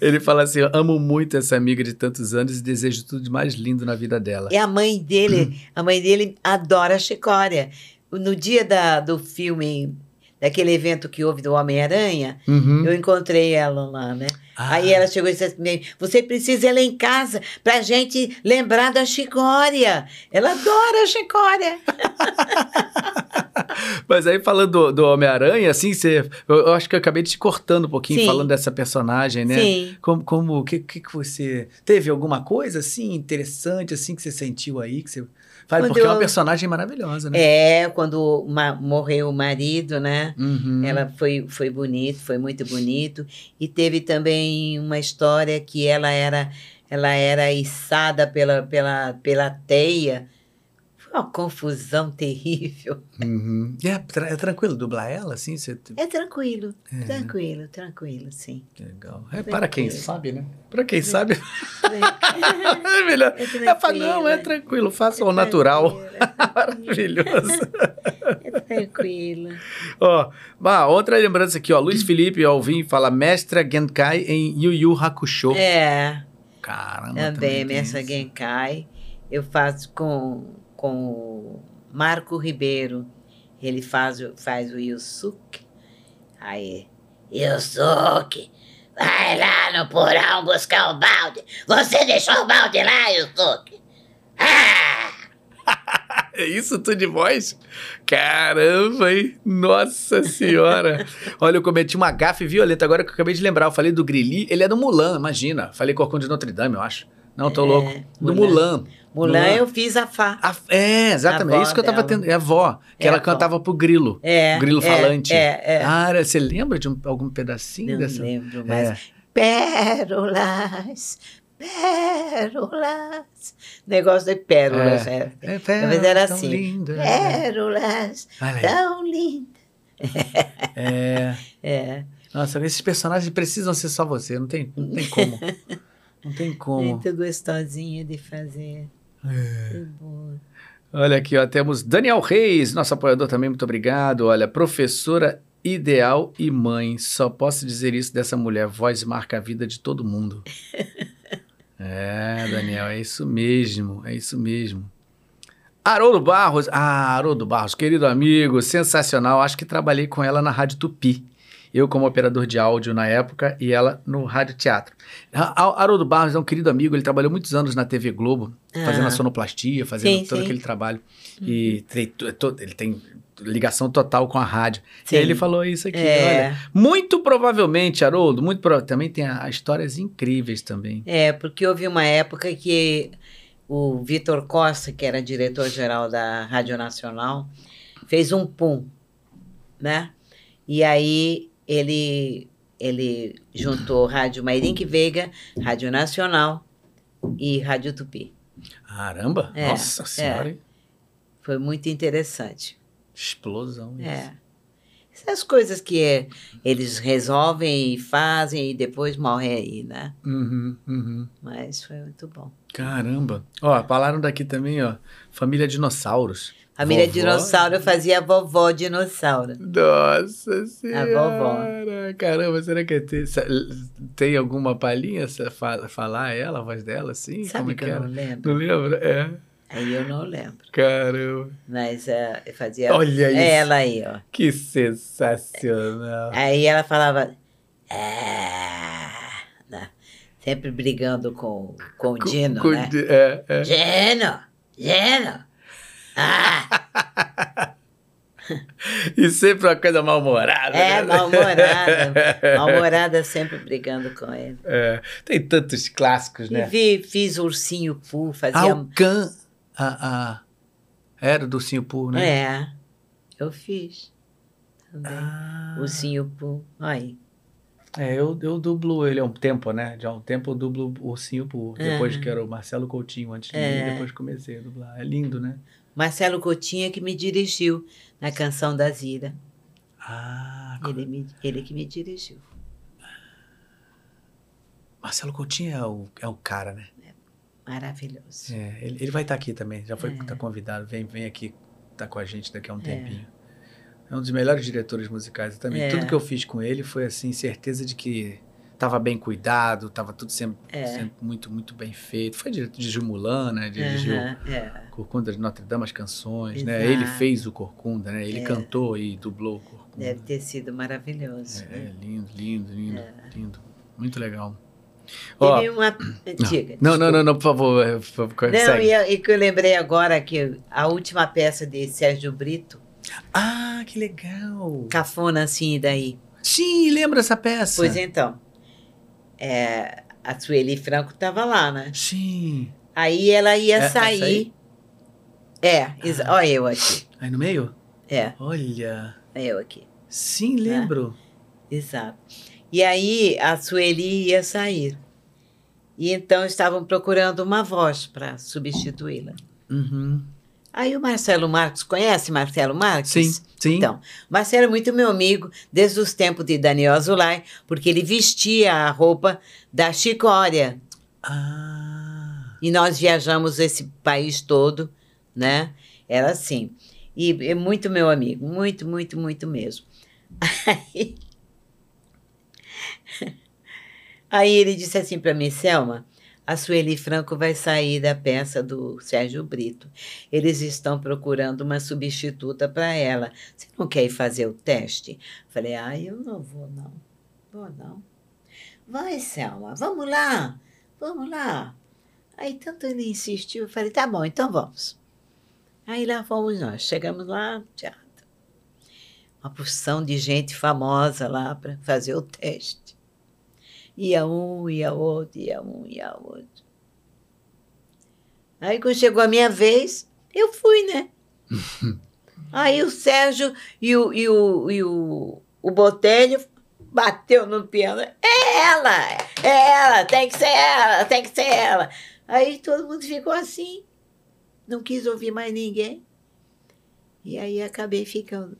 Ele fala assim: amo muito essa amiga de tantos anos e desejo tudo de mais lindo na vida dela. E a mãe dele, a mãe dele adora a chicória. No dia da, do filme, daquele evento que houve do Homem-Aranha, Uhum. eu encontrei ela lá, né? Ah, Aí ela chegou e disse assim: Você precisa ir lá em casa pra gente lembrar da chicória. Ela adora a chicória. Mas aí falando do, do Homem-Aranha, assim, você, eu, eu acho que eu acabei te cortando um pouquinho Sim. falando dessa personagem, né? Sim. Como, como que, que que você teve alguma coisa assim interessante assim que você sentiu aí que você fala Quando porque é uma personagem maravilhosa, né? É, quando ma- morreu o marido, né? Uhum. Ela foi, foi bonito, foi muito bonito. E teve também uma história que ela era ela era içada pela, pela, pela teia. Uma confusão terrível. Uhum. É, é tranquilo dublar ela, assim? Você... É tranquilo, É. tranquilo, tranquilo, sim. Legal. É para quem sabe, né? Para quem sabe, é melhor. É É não, é tranquilo. tranquilo, faça o natural. É Maravilhoso. É tranquilo. Ó, bah, outra lembrança aqui, ó. Luiz Felipe Alvim fala Mestra Genkai em Yu Yu Hakusho. É, Caramba. também, Messa isso. Genkai. Eu faço com, com o Marco Ribeiro. Ele faz, o- faz o Yusuke. Aí, Yusuke, vai lá no porão buscar o balde. Você deixou o balde lá, Yusuke? Ah! É isso tudo de voz? Caramba, hein? Nossa senhora. Olha, eu cometi uma gafe violenta agora que eu acabei de lembrar. Eu falei do Grilli, ele é do Mulan, imagina. Falei Corcunda de Notre Dame, eu acho. Não, tô É, louco. Do Mulan. Mulan. Mulan eu fiz a Fá. A- é, exatamente. É isso que eu tava tendo. É a avó, que É ela cantava pro grilo. É, o grilo é, falante. é, é. Ah, você lembra de um- algum pedacinho Não dessa? lembro mais. É. Pérolas, pérolas. Negócio de pérolas, é. É, Talvez era tão assim. linda. Pérolas, Olha aí. tão lindas. É. É, Nossa, esses personagens precisam ser só você, não tem, não tem como. Não tem como. muito gostosinha de fazer. É. Olha aqui, ó, temos Daniel Reis, nosso apoiador também, muito obrigado. Olha, professora ideal e mãe. Só posso dizer isso dessa mulher. Voz marca a vida de todo mundo. É, Daniel, é isso mesmo, é isso mesmo. Haroldo Barros, ah, Haroldo Barros, querido amigo, sensacional. Acho que trabalhei com ela na Rádio Tupi. Eu como operador de áudio na época e ela no Rádio Teatro. Ha- Ha- Haroldo Barros é um querido amigo, ele trabalhou muitos anos na TV Globo, fazendo Ah. a sonoplastia, fazendo Sim, todo sim. aquele trabalho. E tem to- to- ele tem ligação total com a rádio. Sim. E aí ele falou isso aqui, É. olha. Muito provavelmente, Haroldo, muito prova- também tem a- histórias incríveis também. É, porque houve uma época que o Vitor Costa, que era diretor-geral da Rádio Nacional, fez um pum, né? E aí ele, ele juntou Rádio Mairink Veiga, Rádio Nacional e Rádio Tupi. Caramba! É, Nossa senhora! hein? Foi muito interessante. Explosão. isso. É. Essas coisas que é, eles resolvem e fazem e depois morrem aí, né? Uhum, uhum. Mas foi muito bom. Caramba. Ó, falaram daqui também, ó. Família dinossauros. Família Vovó? Dinossauro, eu fazia a vovó dinossauro. Nossa senhora. vovó. Caramba, será que tem, tem alguma palhinha falar ela, a voz dela, assim? Sabe Como que que eu era? não lembro? Não lembra? É. Aí eu não lembro. Caramba. Mas eu fazia Olha isso. ela aí, ó. Que sensacional. Aí ela falava. "Ah", né? Sempre brigando com, com o Dino, Com- né? É, é. Dino! Dino! Ah! E sempre uma coisa mal-humorada. É, né? mal-humorada. Mal-humorada sempre brigando com ele. É. Tem tantos clássicos, E né? vi, fiz Ursinho Poo, fazia. Ah, o Can... A, a... Era do Ursinho Poo, né? É, eu fiz. Também. Ah. Ursinho Poo. Aí. É, eu, eu dublo ele há um tempo, né? Já há um tempo eu dublo o Ursinho Poo. Depois Aham. que era o Marcelo Coutinho antes de É. mim, depois comecei a dublar. É lindo, né? Marcelo Coutinho que me dirigiu na canção da Zira. Ah, Ele, me, ele que me dirigiu. Marcelo Coutinho é o, é o cara, né? Maravilhoso. É, ele, ele vai estar aqui também, já foi É. tá convidado. Vem, vem aqui, tá com a gente daqui a um tempinho. É um dos melhores diretores musicais também. É. Tudo que eu fiz com ele foi assim, certeza de que tava bem cuidado, tava tudo sempre, É. sempre muito, muito bem feito. Foi diretor de Gil Mulan, né? Dirigiu Aham, é. Corcunda de Notre Dame, as canções, né? Exato. Ele fez o Corcunda, né? Ele É. cantou e dublou o Corcunda. Deve ter sido maravilhoso. É, né? é lindo, lindo, lindo, lindo. Muito legal. Teve uma. Diga. não, não, não, não, por favor, é, por favor, Não, segue. e, eu- e que eu lembrei agora que a última peça de Sérgio Brito, Ah, que legal. Cafona assim, e daí. Sim, lembra essa peça? Pois então, é, a Sueli Franco estava lá, né? Sim. Aí ela ia É, essa sair. É, exa- olha eu aqui. Aí no meio? É, Olha. é eu aqui. Sim, lembro. Exato. E aí a Sueli ia sair. E então estavam procurando uma voz para substituí-la. Uhum. Aí o Marcelo Marques, conhece Marcelo Marques? Sim, sim. Então, Marcelo é muito meu amigo desde os tempos de Daniel Azulay, porque ele vestia a roupa da Chicória. Ah. E nós viajamos esse país todo, né? Era assim. E é muito meu amigo, muito, muito, muito mesmo. Aí, aí ele disse assim para mim, Selma, a Sueli Franco vai sair da peça do Sérgio Brito. Eles estão procurando uma substituta para ela. Você não quer ir fazer o teste? Falei, ah, eu não vou, não. Vou, não. Vai, Selma, vamos lá, vamos lá. Aí tanto ele insistiu, eu falei, tá bom, então vamos. Aí lá fomos nós. Chegamos lá, teatro. Uma porção de gente famosa lá para fazer o teste. Ia um, ia outro, ia um, ia outro. Aí quando chegou a minha vez, eu fui, né? Aí o Sérgio e o, e o, e o, o Botelho bateu no piano. É ela! É ela! Tem que ser ela! Tem que ser ela! Aí todo mundo ficou assim. Não quis ouvir mais ninguém. E aí acabei ficando.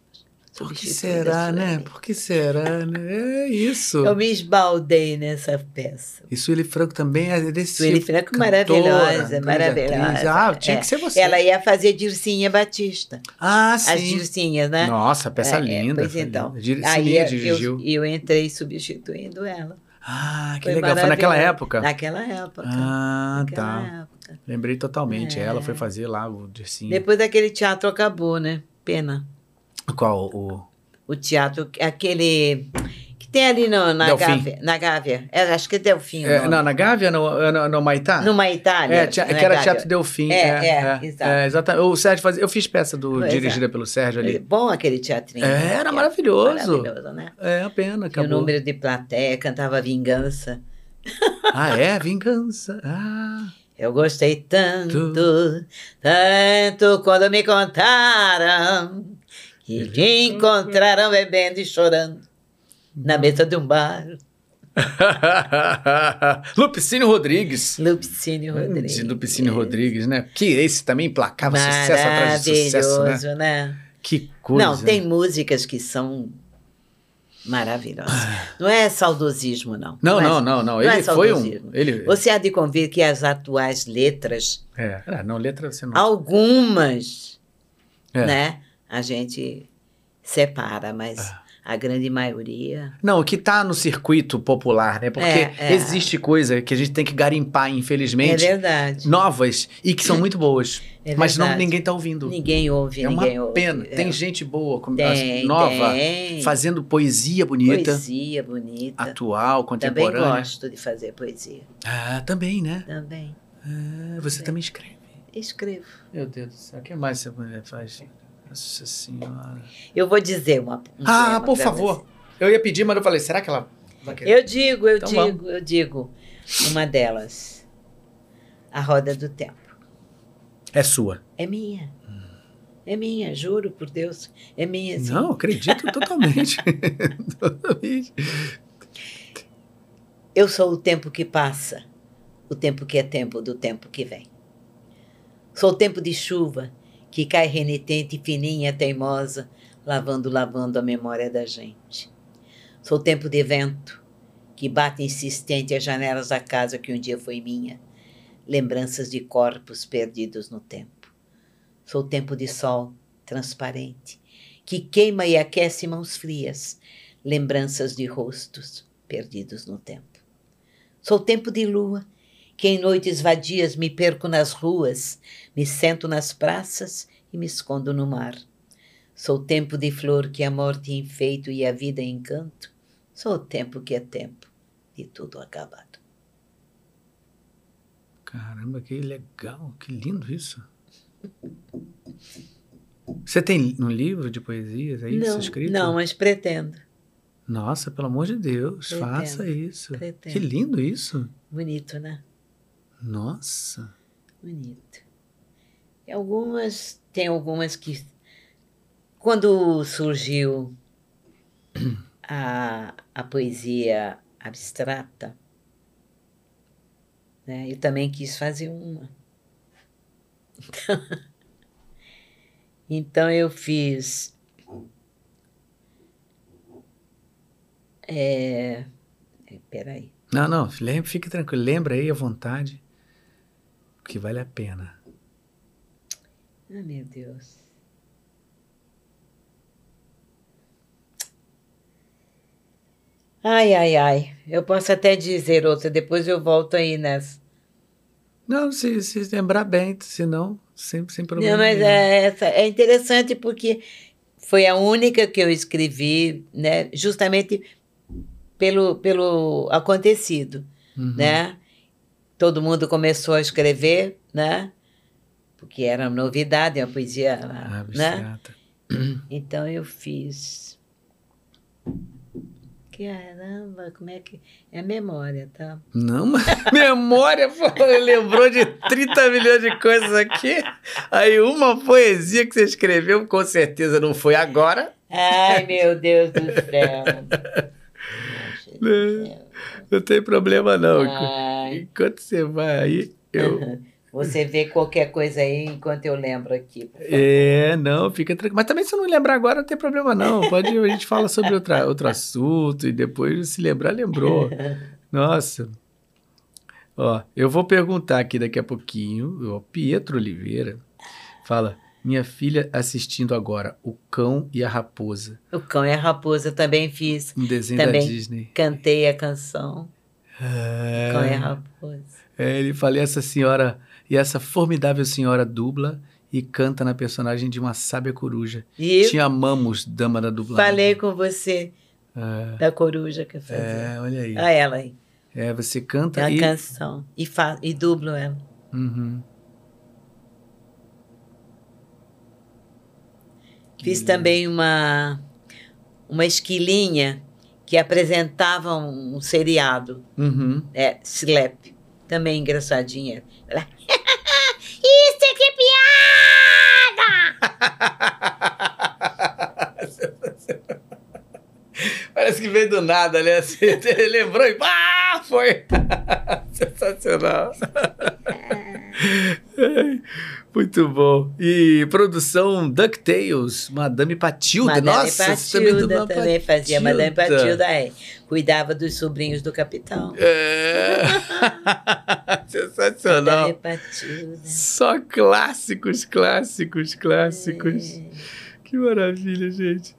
Por que será, né? Por que será, né? É isso. Eu me esbaldei nessa peça. E Sueli Franco também é desse Sueli Franco cantora, maravilhosa, maravilhosa. atriz. Ah, tinha É. que ser você. Ela ia fazer Dircinha Batista. Ah, As sim. Dircinhas, né? Nossa, peça É, é, linda. Pois então. linda. Dir- Aí eu, dirigiu. eu entrei substituindo ela. Ah, que Foi legal. Foi naquela época? Naquela época. Ah, naquela tá. época. Lembrei totalmente. É. Ela foi fazer lá o Dircinho. Depois daquele teatro acabou, né? Pena. Qual? O... O teatro, aquele que tem ali no, na Delfim. Gávea. Na Gávea. É, acho que é Delfim. o É, não, na Gávea, no, no, no Maitá? Numa Itália. É, tia- na que era Gávea. Teatro Delfim. É, É, é, é, exato. é, exatamente. O Sérgio fazia. Eu fiz peça do, Pois é. dirigida pelo Sérgio ali. Bom aquele teatrinho. É, né? era maravilhoso. Maravilhoso, né? É a pena, Tinha o acabou. número de plateia, cantava Vingança. Ah, é? Vingança. Ah. Eu gostei tanto, tanto quando me contaram que te encontraram bebendo e chorando na mesa de um bar. Lupicínio Rodrigues. Lupicínio Rodrigues. De Lupicínio Rodrigues, né? Que esse também emplacava sucesso atrás de sucesso, né? Né? Que coisa. Não, tem músicas que são maravilhosas. Não é saudosismo, não. Não, é- não, não, não. não é Ele foi um. Ele, Você há de convir que as atuais letras, é, é, não, letra você não. algumas, É. né, a gente separa, mas a grande maioria. Não, o que tá no circuito popular, né? Porque É, é. existe coisa que a gente tem que garimpar, É infelizmente, verdade. novas e que são muito boas. É mas não, ninguém tá ouvindo. Ninguém ouve, é uma ninguém ouve. pena. É. Tem gente boa, como- Tem, nova, tem. fazendo poesia bonita, Poesia bonita. atual, Também contemporânea. gosto de fazer poesia. Ah, também, né? Também. Ah, você também escreve. Escrevo. Meu Deus do céu, o que mais essa mulher faz? Nossa senhora. Eu vou dizer uma. um Ah, por favor. Eu ia pedir, mas eu falei, será que ela vai você. querer? Eu digo, eu Então digo, eu digo. Uma delas. A Roda do Tempo. É sua. É minha. É minha, juro por Deus. É minha, sim. Não, acredito totalmente. totalmente. Eu sou o tempo que passa, o tempo que é tempo do tempo que vem. Sou o tempo de chuva que cai renitente, fininha, teimosa, lavando, lavando a memória da gente. Sou tempo de vento que bate insistente as janelas da casa que um dia foi minha, lembranças de corpos perdidos no tempo. Sou tempo de sol transparente que queima e aquece mãos frias, lembranças de rostos perdidos no tempo. Sou tempo de lua, que em noites vadias me perco nas ruas, me sento nas praças e me escondo no mar. Sou tempo de flor que a morte enfeito e a vida encanto. Sou o tempo que é tempo de tudo acabado. Caramba, que legal, que lindo isso. Você tem um livro de poesias, é isso não, escrito? não, mas pretendo. Nossa, pelo amor de Deus, Pretendo, faça isso. pretendo. Que lindo isso. Bonito, né? Nossa. Bonito. Algumas, tem algumas que. Quando surgiu a, a poesia abstrata, né, eu também quis fazer uma. Então, eu fiz. É, é, peraí. Não, não, lem- fique tranquilo, lembra aí à vontade, que vale a pena. Ah, meu Deus. Ai, ai, ai. Eu posso até dizer outra, depois eu volto aí nessa. Não, se, se lembrar bem, senão, sempre sem problema. Não, mas nenhum. é, essa, é interessante porque foi a única que eu escrevi, né? Justamente pelo, pelo acontecido, Uhum. né? Todo mundo começou a escrever, né? Porque era novidade, a poesia, Ah, né? Então eu fiz. Caramba, como é que. É memória, tá? Não, mas memória, pô, lembrou de 30 milhões de coisas aqui. Aí uma poesia que você escreveu, com certeza não foi agora. Ai, meu Deus do céu. Do céu. Não tem problema não. Ai. Enquanto você vai aí, eu... Você vê qualquer coisa aí enquanto eu lembro aqui. É, não, fica tranquilo. Mas também se eu não lembrar agora, não tem problema não. Pode, a gente fala sobre outra, outro assunto e depois se lembrar, lembrou. Nossa. Ó, eu vou perguntar aqui daqui a pouquinho. Ó, Pietro Oliveira fala: Minha filha assistindo agora O Cão e a Raposa, O Cão e a Raposa também fiz. um desenho Também. da Disney. Cantei a canção. É, Cão e a Raposa. é, ele fala: e essa senhora, e essa formidável senhora dubla e canta na personagem de uma sábia coruja. E Te amamos, dama da dublagem. falei com você É, da coruja que eu fazia. é, olha aí. A ela aí. É, você É canta a e. canção. E, fa e dublo ela. Uhum. Fiz também uma, uma esquilinha que apresentava um, um seriado. Uhum. É, Slap. Também engraçadinha. Ela, Isso é que piada! Parece que veio do nada, né? Assim, ele lembrou e pá, foi. Sensacional. Muito bom. E produção DuckTales, Madame Patilda. Madame Nossa, também Patilda dubla também fazia. Madame Patilda. Patilda, é. Cuidava dos sobrinhos do capitão. É. Sensacional. Madame Patilda. Só clássicos, clássicos, clássicos. É. Que maravilha, gente.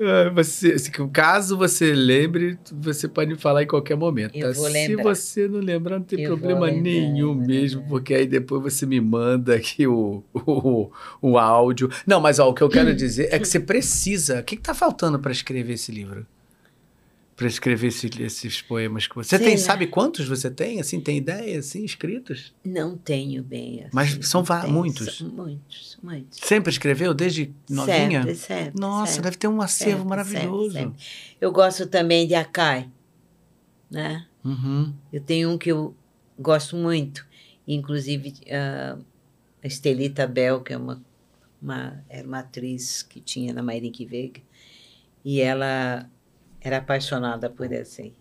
Ah, Você, caso você lembre, você pode me falar em qualquer momento. Eu tá? Se você não lembrar, não tem Eu problema nenhum mesmo, porque aí depois você me manda aqui o, o, o áudio. Não, mas ó, o que eu quero dizer é que você precisa. O que, que tá faltando para escrever esse livro? Para escrever esse- esses poemas que você Sei tem, lá. sabe quantos você tem? Assim, tem ideia, assim, escritos? Não tenho bem assim. Mas são Tenho, muitos? são muitos, muitos. Sempre escreveu, desde novinha? Sempre, sempre. Nossa, sempre, deve ter um acervo sempre, maravilhoso. sempre. Eu gosto também de Akai, né? Uhum. Eu tenho um que eu gosto muito, inclusive ah, a Estelita Bell, que é uma, uma, era uma atriz que tinha na Mairink Veiga, e ela era apaixonada por aí.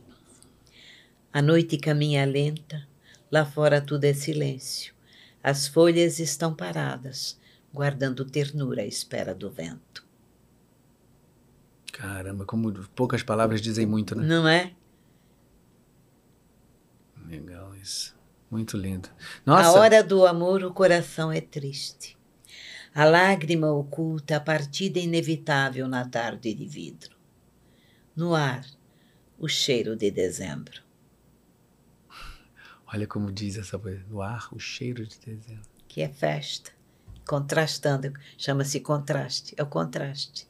A noite caminha lenta, lá fora tudo é silêncio. As folhas estão paradas, guardando ternura à espera do vento. Caramba, como poucas palavras dizem muito, né? Não é? Legal isso. Muito lindo. A Nossa, hora do amor, o coração é triste. A lágrima oculta a partida inevitável na tarde de vidro. No ar, o cheiro de dezembro. olha como diz essa coisa. No ar, o cheiro de dezembro. Que é festa. Contrastando. Chama-se contraste. É o contraste.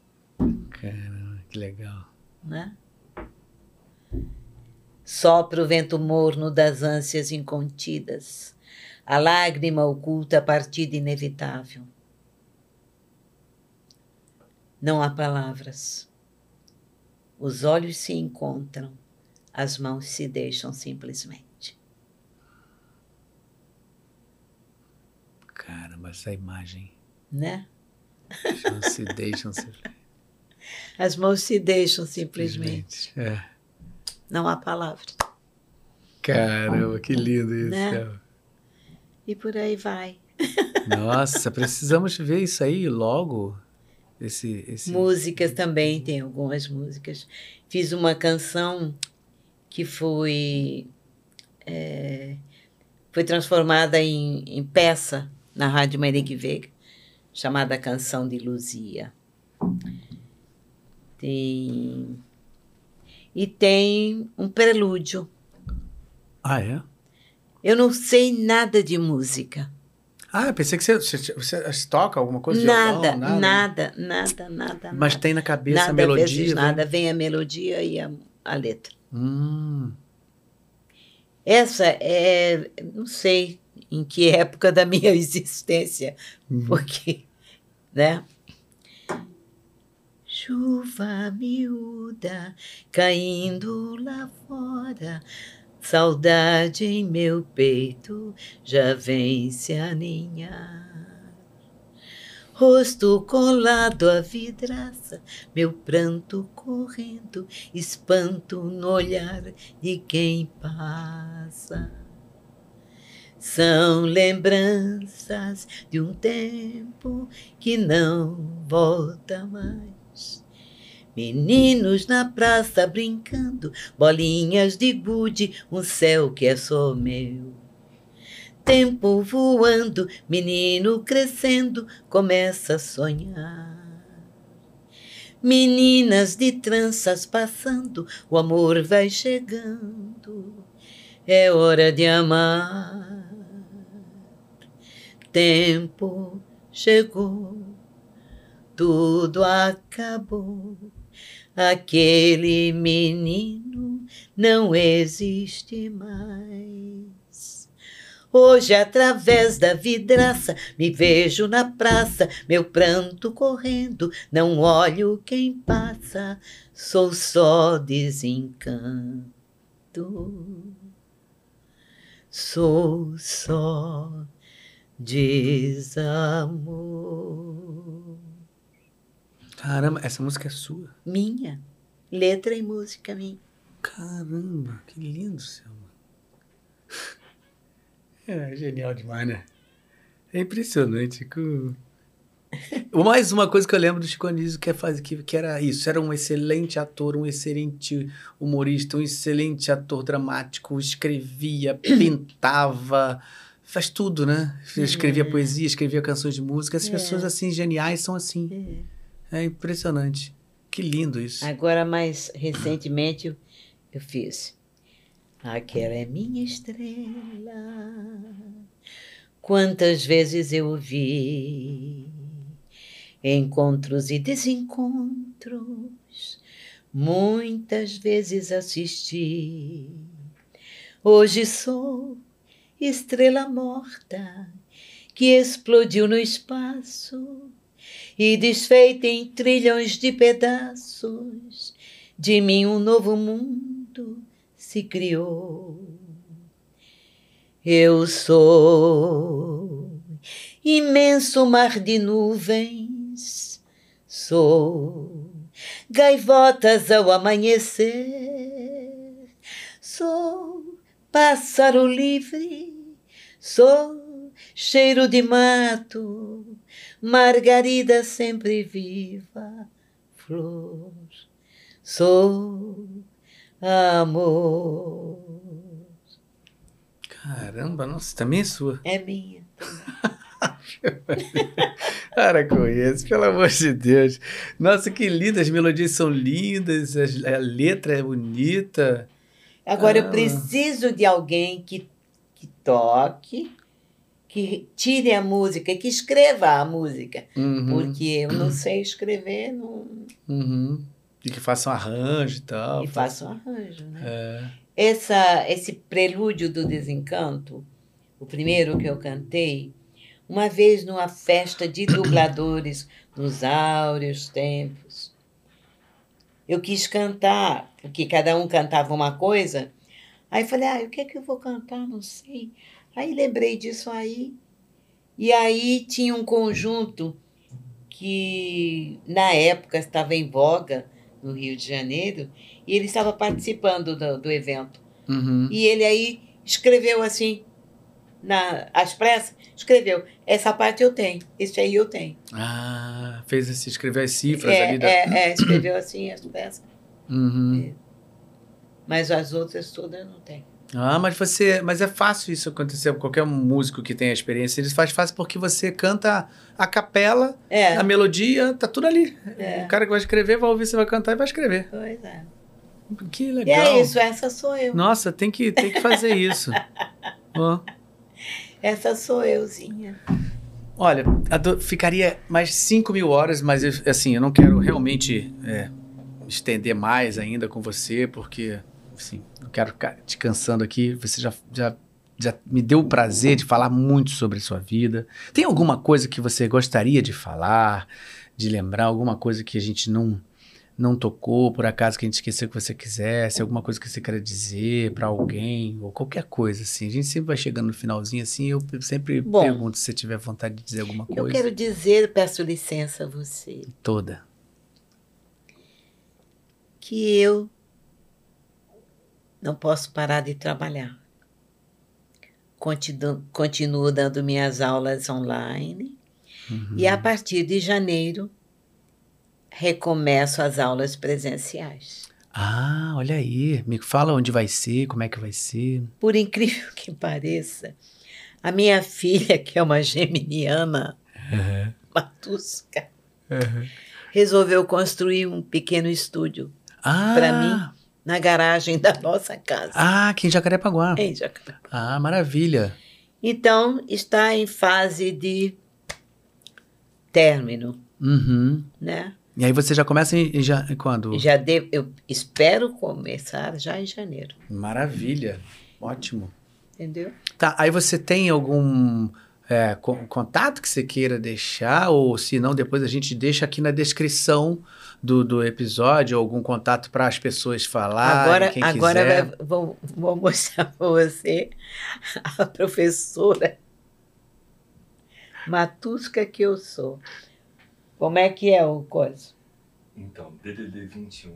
Caramba, que legal. Né? Sopra o vento morno das ânsias incontidas. A lágrima oculta a partida inevitável. Não há palavras. Os olhos se encontram, as mãos se deixam simplesmente. Caramba, essa imagem. Né? Não se deixam se As mãos se deixam simplesmente. É. Não há palavras. Caramba, que lindo isso. Né? E por aí vai. Nossa, precisamos ver isso aí logo. Esse, esse... Músicas também, tem algumas músicas. Fiz uma canção que foi, é, foi transformada em, em peça na Rádio Marique Veiga, chamada Canção de Luzia. Tem, e tem um prelúdio. Ah, é? Eu não sei nada de música. Ah, eu pensei que você, você, você toca alguma coisa de Nada, violão, nada. nada, nada, nada. Mas nada. tem na cabeça nada a melodia. vezes né? nada. Vem a melodia e a, a letra. Hum, Essa é, não sei em que época da minha existência, Uhum. porque, né? Chuva miúda caindo lá fora, saudade em meu peito já vem se aninhar. Rosto colado à vidraça, meu pranto correndo, espanto no olhar de quem passa. São lembranças de um tempo que não volta mais. Meninos na praça brincando, bolinhas de gude, um céu que é só meu. Tempo voando, menino crescendo, começa a sonhar. Meninas de tranças passando, o amor vai chegando, é hora de amar. Tempo chegou, tudo acabou. Aquele menino não existe mais. Hoje, através da vidraça, me vejo na praça, meu pranto correndo, não olho quem passa, sou só desencanto. Sou só desamor. Caramba, essa música é sua. Minha. Letra e música minha. Caramba, que lindo, Selma. É genial demais, né? É impressionante. Mais uma coisa que eu lembro do Chico Anísio que, é fazer, que, que era isso. Era um excelente ator, um excelente humorista, um excelente ator dramático. Escrevia, pintava, faz tudo, né? Escrevia poesia, escrevia canções de música. Essas É. pessoas assim, geniais, são assim. É impressionante. Que lindo isso. Agora, mais recentemente, eu, fiz. Aquela é minha estrela. Quantas vezes eu vi encontros e desencontros, muitas vezes assisti. Hoje sou estrela morta que explodiu no espaço e desfeita em trilhões de pedaços, de mim um novo mundo se criou. Eu sou imenso mar de nuvens, sou gaivotas ao amanhecer, sou pássaro livre, sou cheiro de mato, margarida sempre viva, flor, sou amor. Caramba, nossa, também é sua. É minha. Para com isso, pelo amor de Deus. Nossa, que linda, as melodias são lindas, as- a letra é bonita. Agora Ah. eu preciso de alguém que, que toque, que tire a música, que escreva a música. Uhum, Porque eu não sei escrever não, uhum. E que façam arranjo e tal. e faço um arranjo. Né? É. Essa, esse prelúdio do desencanto, o primeiro que eu cantei, uma vez numa festa de dubladores, nos áureos tempos. Eu quis cantar, porque cada um cantava uma coisa. Aí falei, ah, o que é que eu vou cantar? Não sei. Aí lembrei disso aí. E aí tinha um conjunto que na época estava em voga no Rio de Janeiro e ele estava participando do, do evento. Uhum. E ele aí escreveu assim, na, às pressas, escreveu, essa parte eu tenho, esse aí eu tenho. Ah, fez esse, escreveu as cifras É, ali da. é, é, escreveu assim as peças, Uhum. mas as outras todas eu não tenho. Ah, mas você. Mas é fácil isso acontecer. Qualquer músico que tenha experiência, ele faz fácil porque você canta a capela, É, a melodia, tá tudo ali. É. O cara que vai escrever vai ouvir, você vai cantar e vai escrever. pois é. Que E legal. é isso, essa sou eu. Nossa, tem que, tem que fazer isso. Ó. Essa sou euzinha. Olha, ficaria mais 5 mil horas, mas eu- assim, eu não quero realmente é, estender mais ainda com você, porque, assim, não quero ficar te cansando aqui. Você já, já, já me deu o prazer de falar muito sobre a sua vida. Tem alguma coisa que você gostaria de falar, de lembrar, alguma coisa que a gente não não tocou, por acaso que a gente esqueceu que você quisesse, alguma coisa que você queira dizer pra alguém, ou qualquer coisa assim. A gente sempre vai chegando no finalzinho assim, eu sempre Bom. pergunto se você tiver vontade de dizer alguma coisa. Eu quero dizer, peço licença a você, Toda. que eu não posso parar de trabalhar. Continuo, continuo dando minhas aulas online e a partir de janeiro recomeço as aulas presenciais. Ah, olha aí. Me fala onde vai ser, como é que vai ser. Por incrível que pareça, a minha filha, que é uma geminiana, Matusca, resolveu construir um pequeno estúdio Ah, Pra mim? Na garagem da nossa casa. Ah, aqui em Jacarepaguá. em Jacarepaguá. Ah, maravilha. Então, está em fase de término, Uhum. né? E aí você já começa em, ja- quando? Já devo, eu espero começar já em janeiro, Maravilha. Ótimo. entendeu? Tá, aí você tem algum é, co- contato que você queira deixar? Ou se não, depois a gente deixa aqui na descrição do, do episódio algum contato para as pessoas falarem. agora quem agora quiser. vai- vou, vou mostrar para você a professora matusca que eu sou. Como é que é o coisa? Então, DDD 21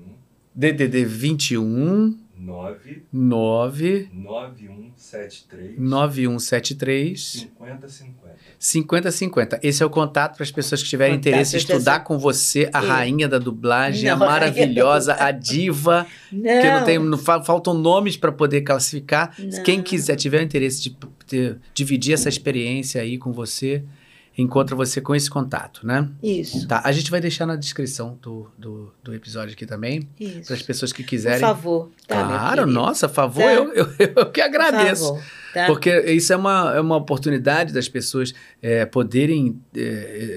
DDD 21 9 9 9173 9173 5050. 5050. Esse é o contato para as pessoas que tiverem Contato, interesse em estudar com você, a rainha da dublagem, a Não, a maravilhosa, a diva, Não, que não tem, não fa- faltam nomes para poder classificar. Não. Quem quiser, tiver interesse de ter- dividir essa experiência aí com você, encontra você com esse contato, né? Isso, Tá, a gente vai deixar na descrição do, do, do episódio aqui também, isso. para as pessoas que Por quiserem. favor, tá, claro, nossa, favor, Tá. eu, eu, eu que Por agradeço. favor, tá? Porque isso é uma, é uma oportunidade das pessoas é, poderem é,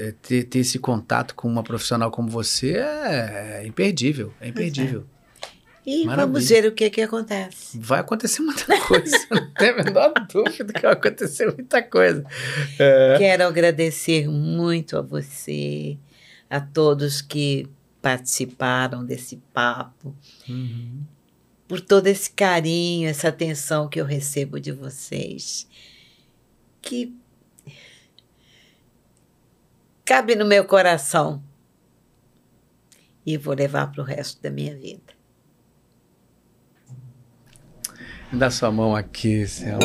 é, ter, ter esse contato com uma profissional como você é, é imperdível, é imperdível. E Maravilha. vamos ver o que que acontece. Vai acontecer muita coisa, não tem a menor dúvida que vai acontecer muita coisa. É. Quero agradecer muito a você, a todos que participaram desse papo, Uhum. por todo esse carinho, essa atenção que eu recebo de vocês, que cabe no meu coração e vou levar para o resto da minha vida. Me dá sua mão aqui, Céu.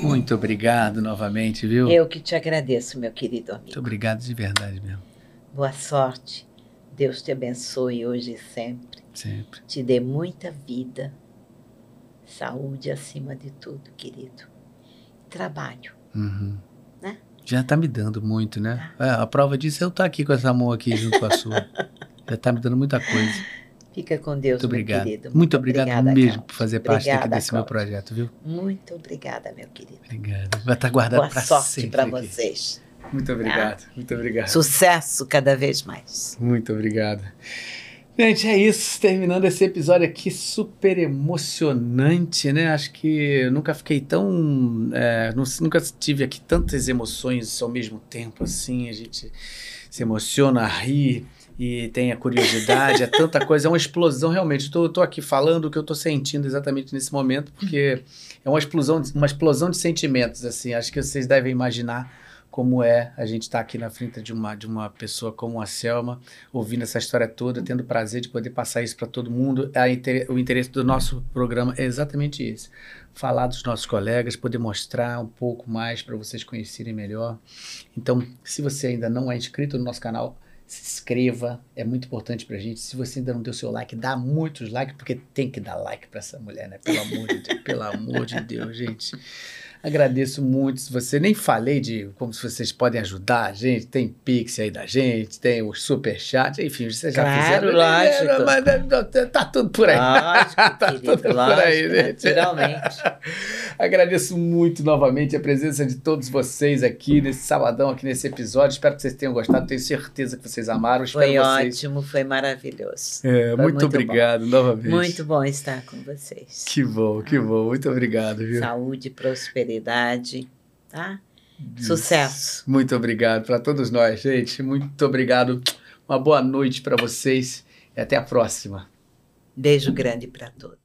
Muito obrigado novamente, viu? Eu que te agradeço, meu querido amigo. Muito obrigado de verdade mesmo. Boa sorte. Deus te abençoe hoje e sempre. Sempre. Te dê muita vida. Saúde acima de tudo, querido. Trabalho. Uhum. Né? Já tá me dando muito, né? É, a prova disso é eu estar aqui com essa mão aqui junto com a sua. Já tá me dando muita coisa. Fica com Deus, Muito meu obrigado. querido. Muito obrigado obrigada, mesmo Cláudio. por fazer parte Obrigada, desse meu Cláudio. projeto, viu? Muito obrigada, meu querido. Obrigado. Vai estar guardado Boa para sorte sempre. para aqui. vocês. Muito obrigado. Muito obrigado. Sucesso cada vez mais. Muito obrigado. Gente, é isso. Terminando esse episódio aqui super emocionante, né? Acho que eu nunca fiquei tão. é, nu- nunca tive aqui tantas emoções ao mesmo tempo, assim. A gente se emociona, ri e tem a curiosidade, é tanta coisa, é uma explosão realmente. Estou tô, aqui falando o que eu estou sentindo exatamente nesse momento, porque é uma explosão, uma explosão de sentimentos, assim. Acho que vocês devem imaginar como é a gente estar aqui na frente de uma, de uma pessoa como a Selma, ouvindo essa história toda, tendo o prazer de poder passar isso para todo mundo. Inter- o interesse do nosso programa é exatamente esse: falar dos nossos colegas, poder mostrar um pouco mais para vocês conhecerem melhor. Então, se você ainda não é inscrito no nosso canal, se inscreva, é muito importante pra gente. Se você ainda não deu seu like, dá muitos likes, porque tem que dar like pra essa mulher, né? Pelo amor de Deus, pelo amor de Deus, gente. Agradeço muito. Se você nem falei de como vocês podem ajudar a gente, tem Pix aí da gente, tem o Super Chat, enfim, vocês já Claro, fizeram. lógico. Mas tá tudo por aí. Lógico, Tá querido, tudo por lógico, aí, gente. naturalmente. Agradeço muito novamente a presença de todos vocês aqui nesse sabadão, aqui nesse episódio. Espero que vocês tenham gostado. Tenho certeza que vocês amaram. Espero Foi vocês. ótimo, foi maravilhoso. É, Foi muito, muito obrigado novamente. Muito bom estar com vocês. Que bom, que bom. Muito obrigado, viu? Saúde, prosperidade, seriedade, tá? Isso. Sucesso. Muito obrigado para todos nós, gente. Muito obrigado. Uma boa noite para vocês e até a próxima. Beijo grande para todos.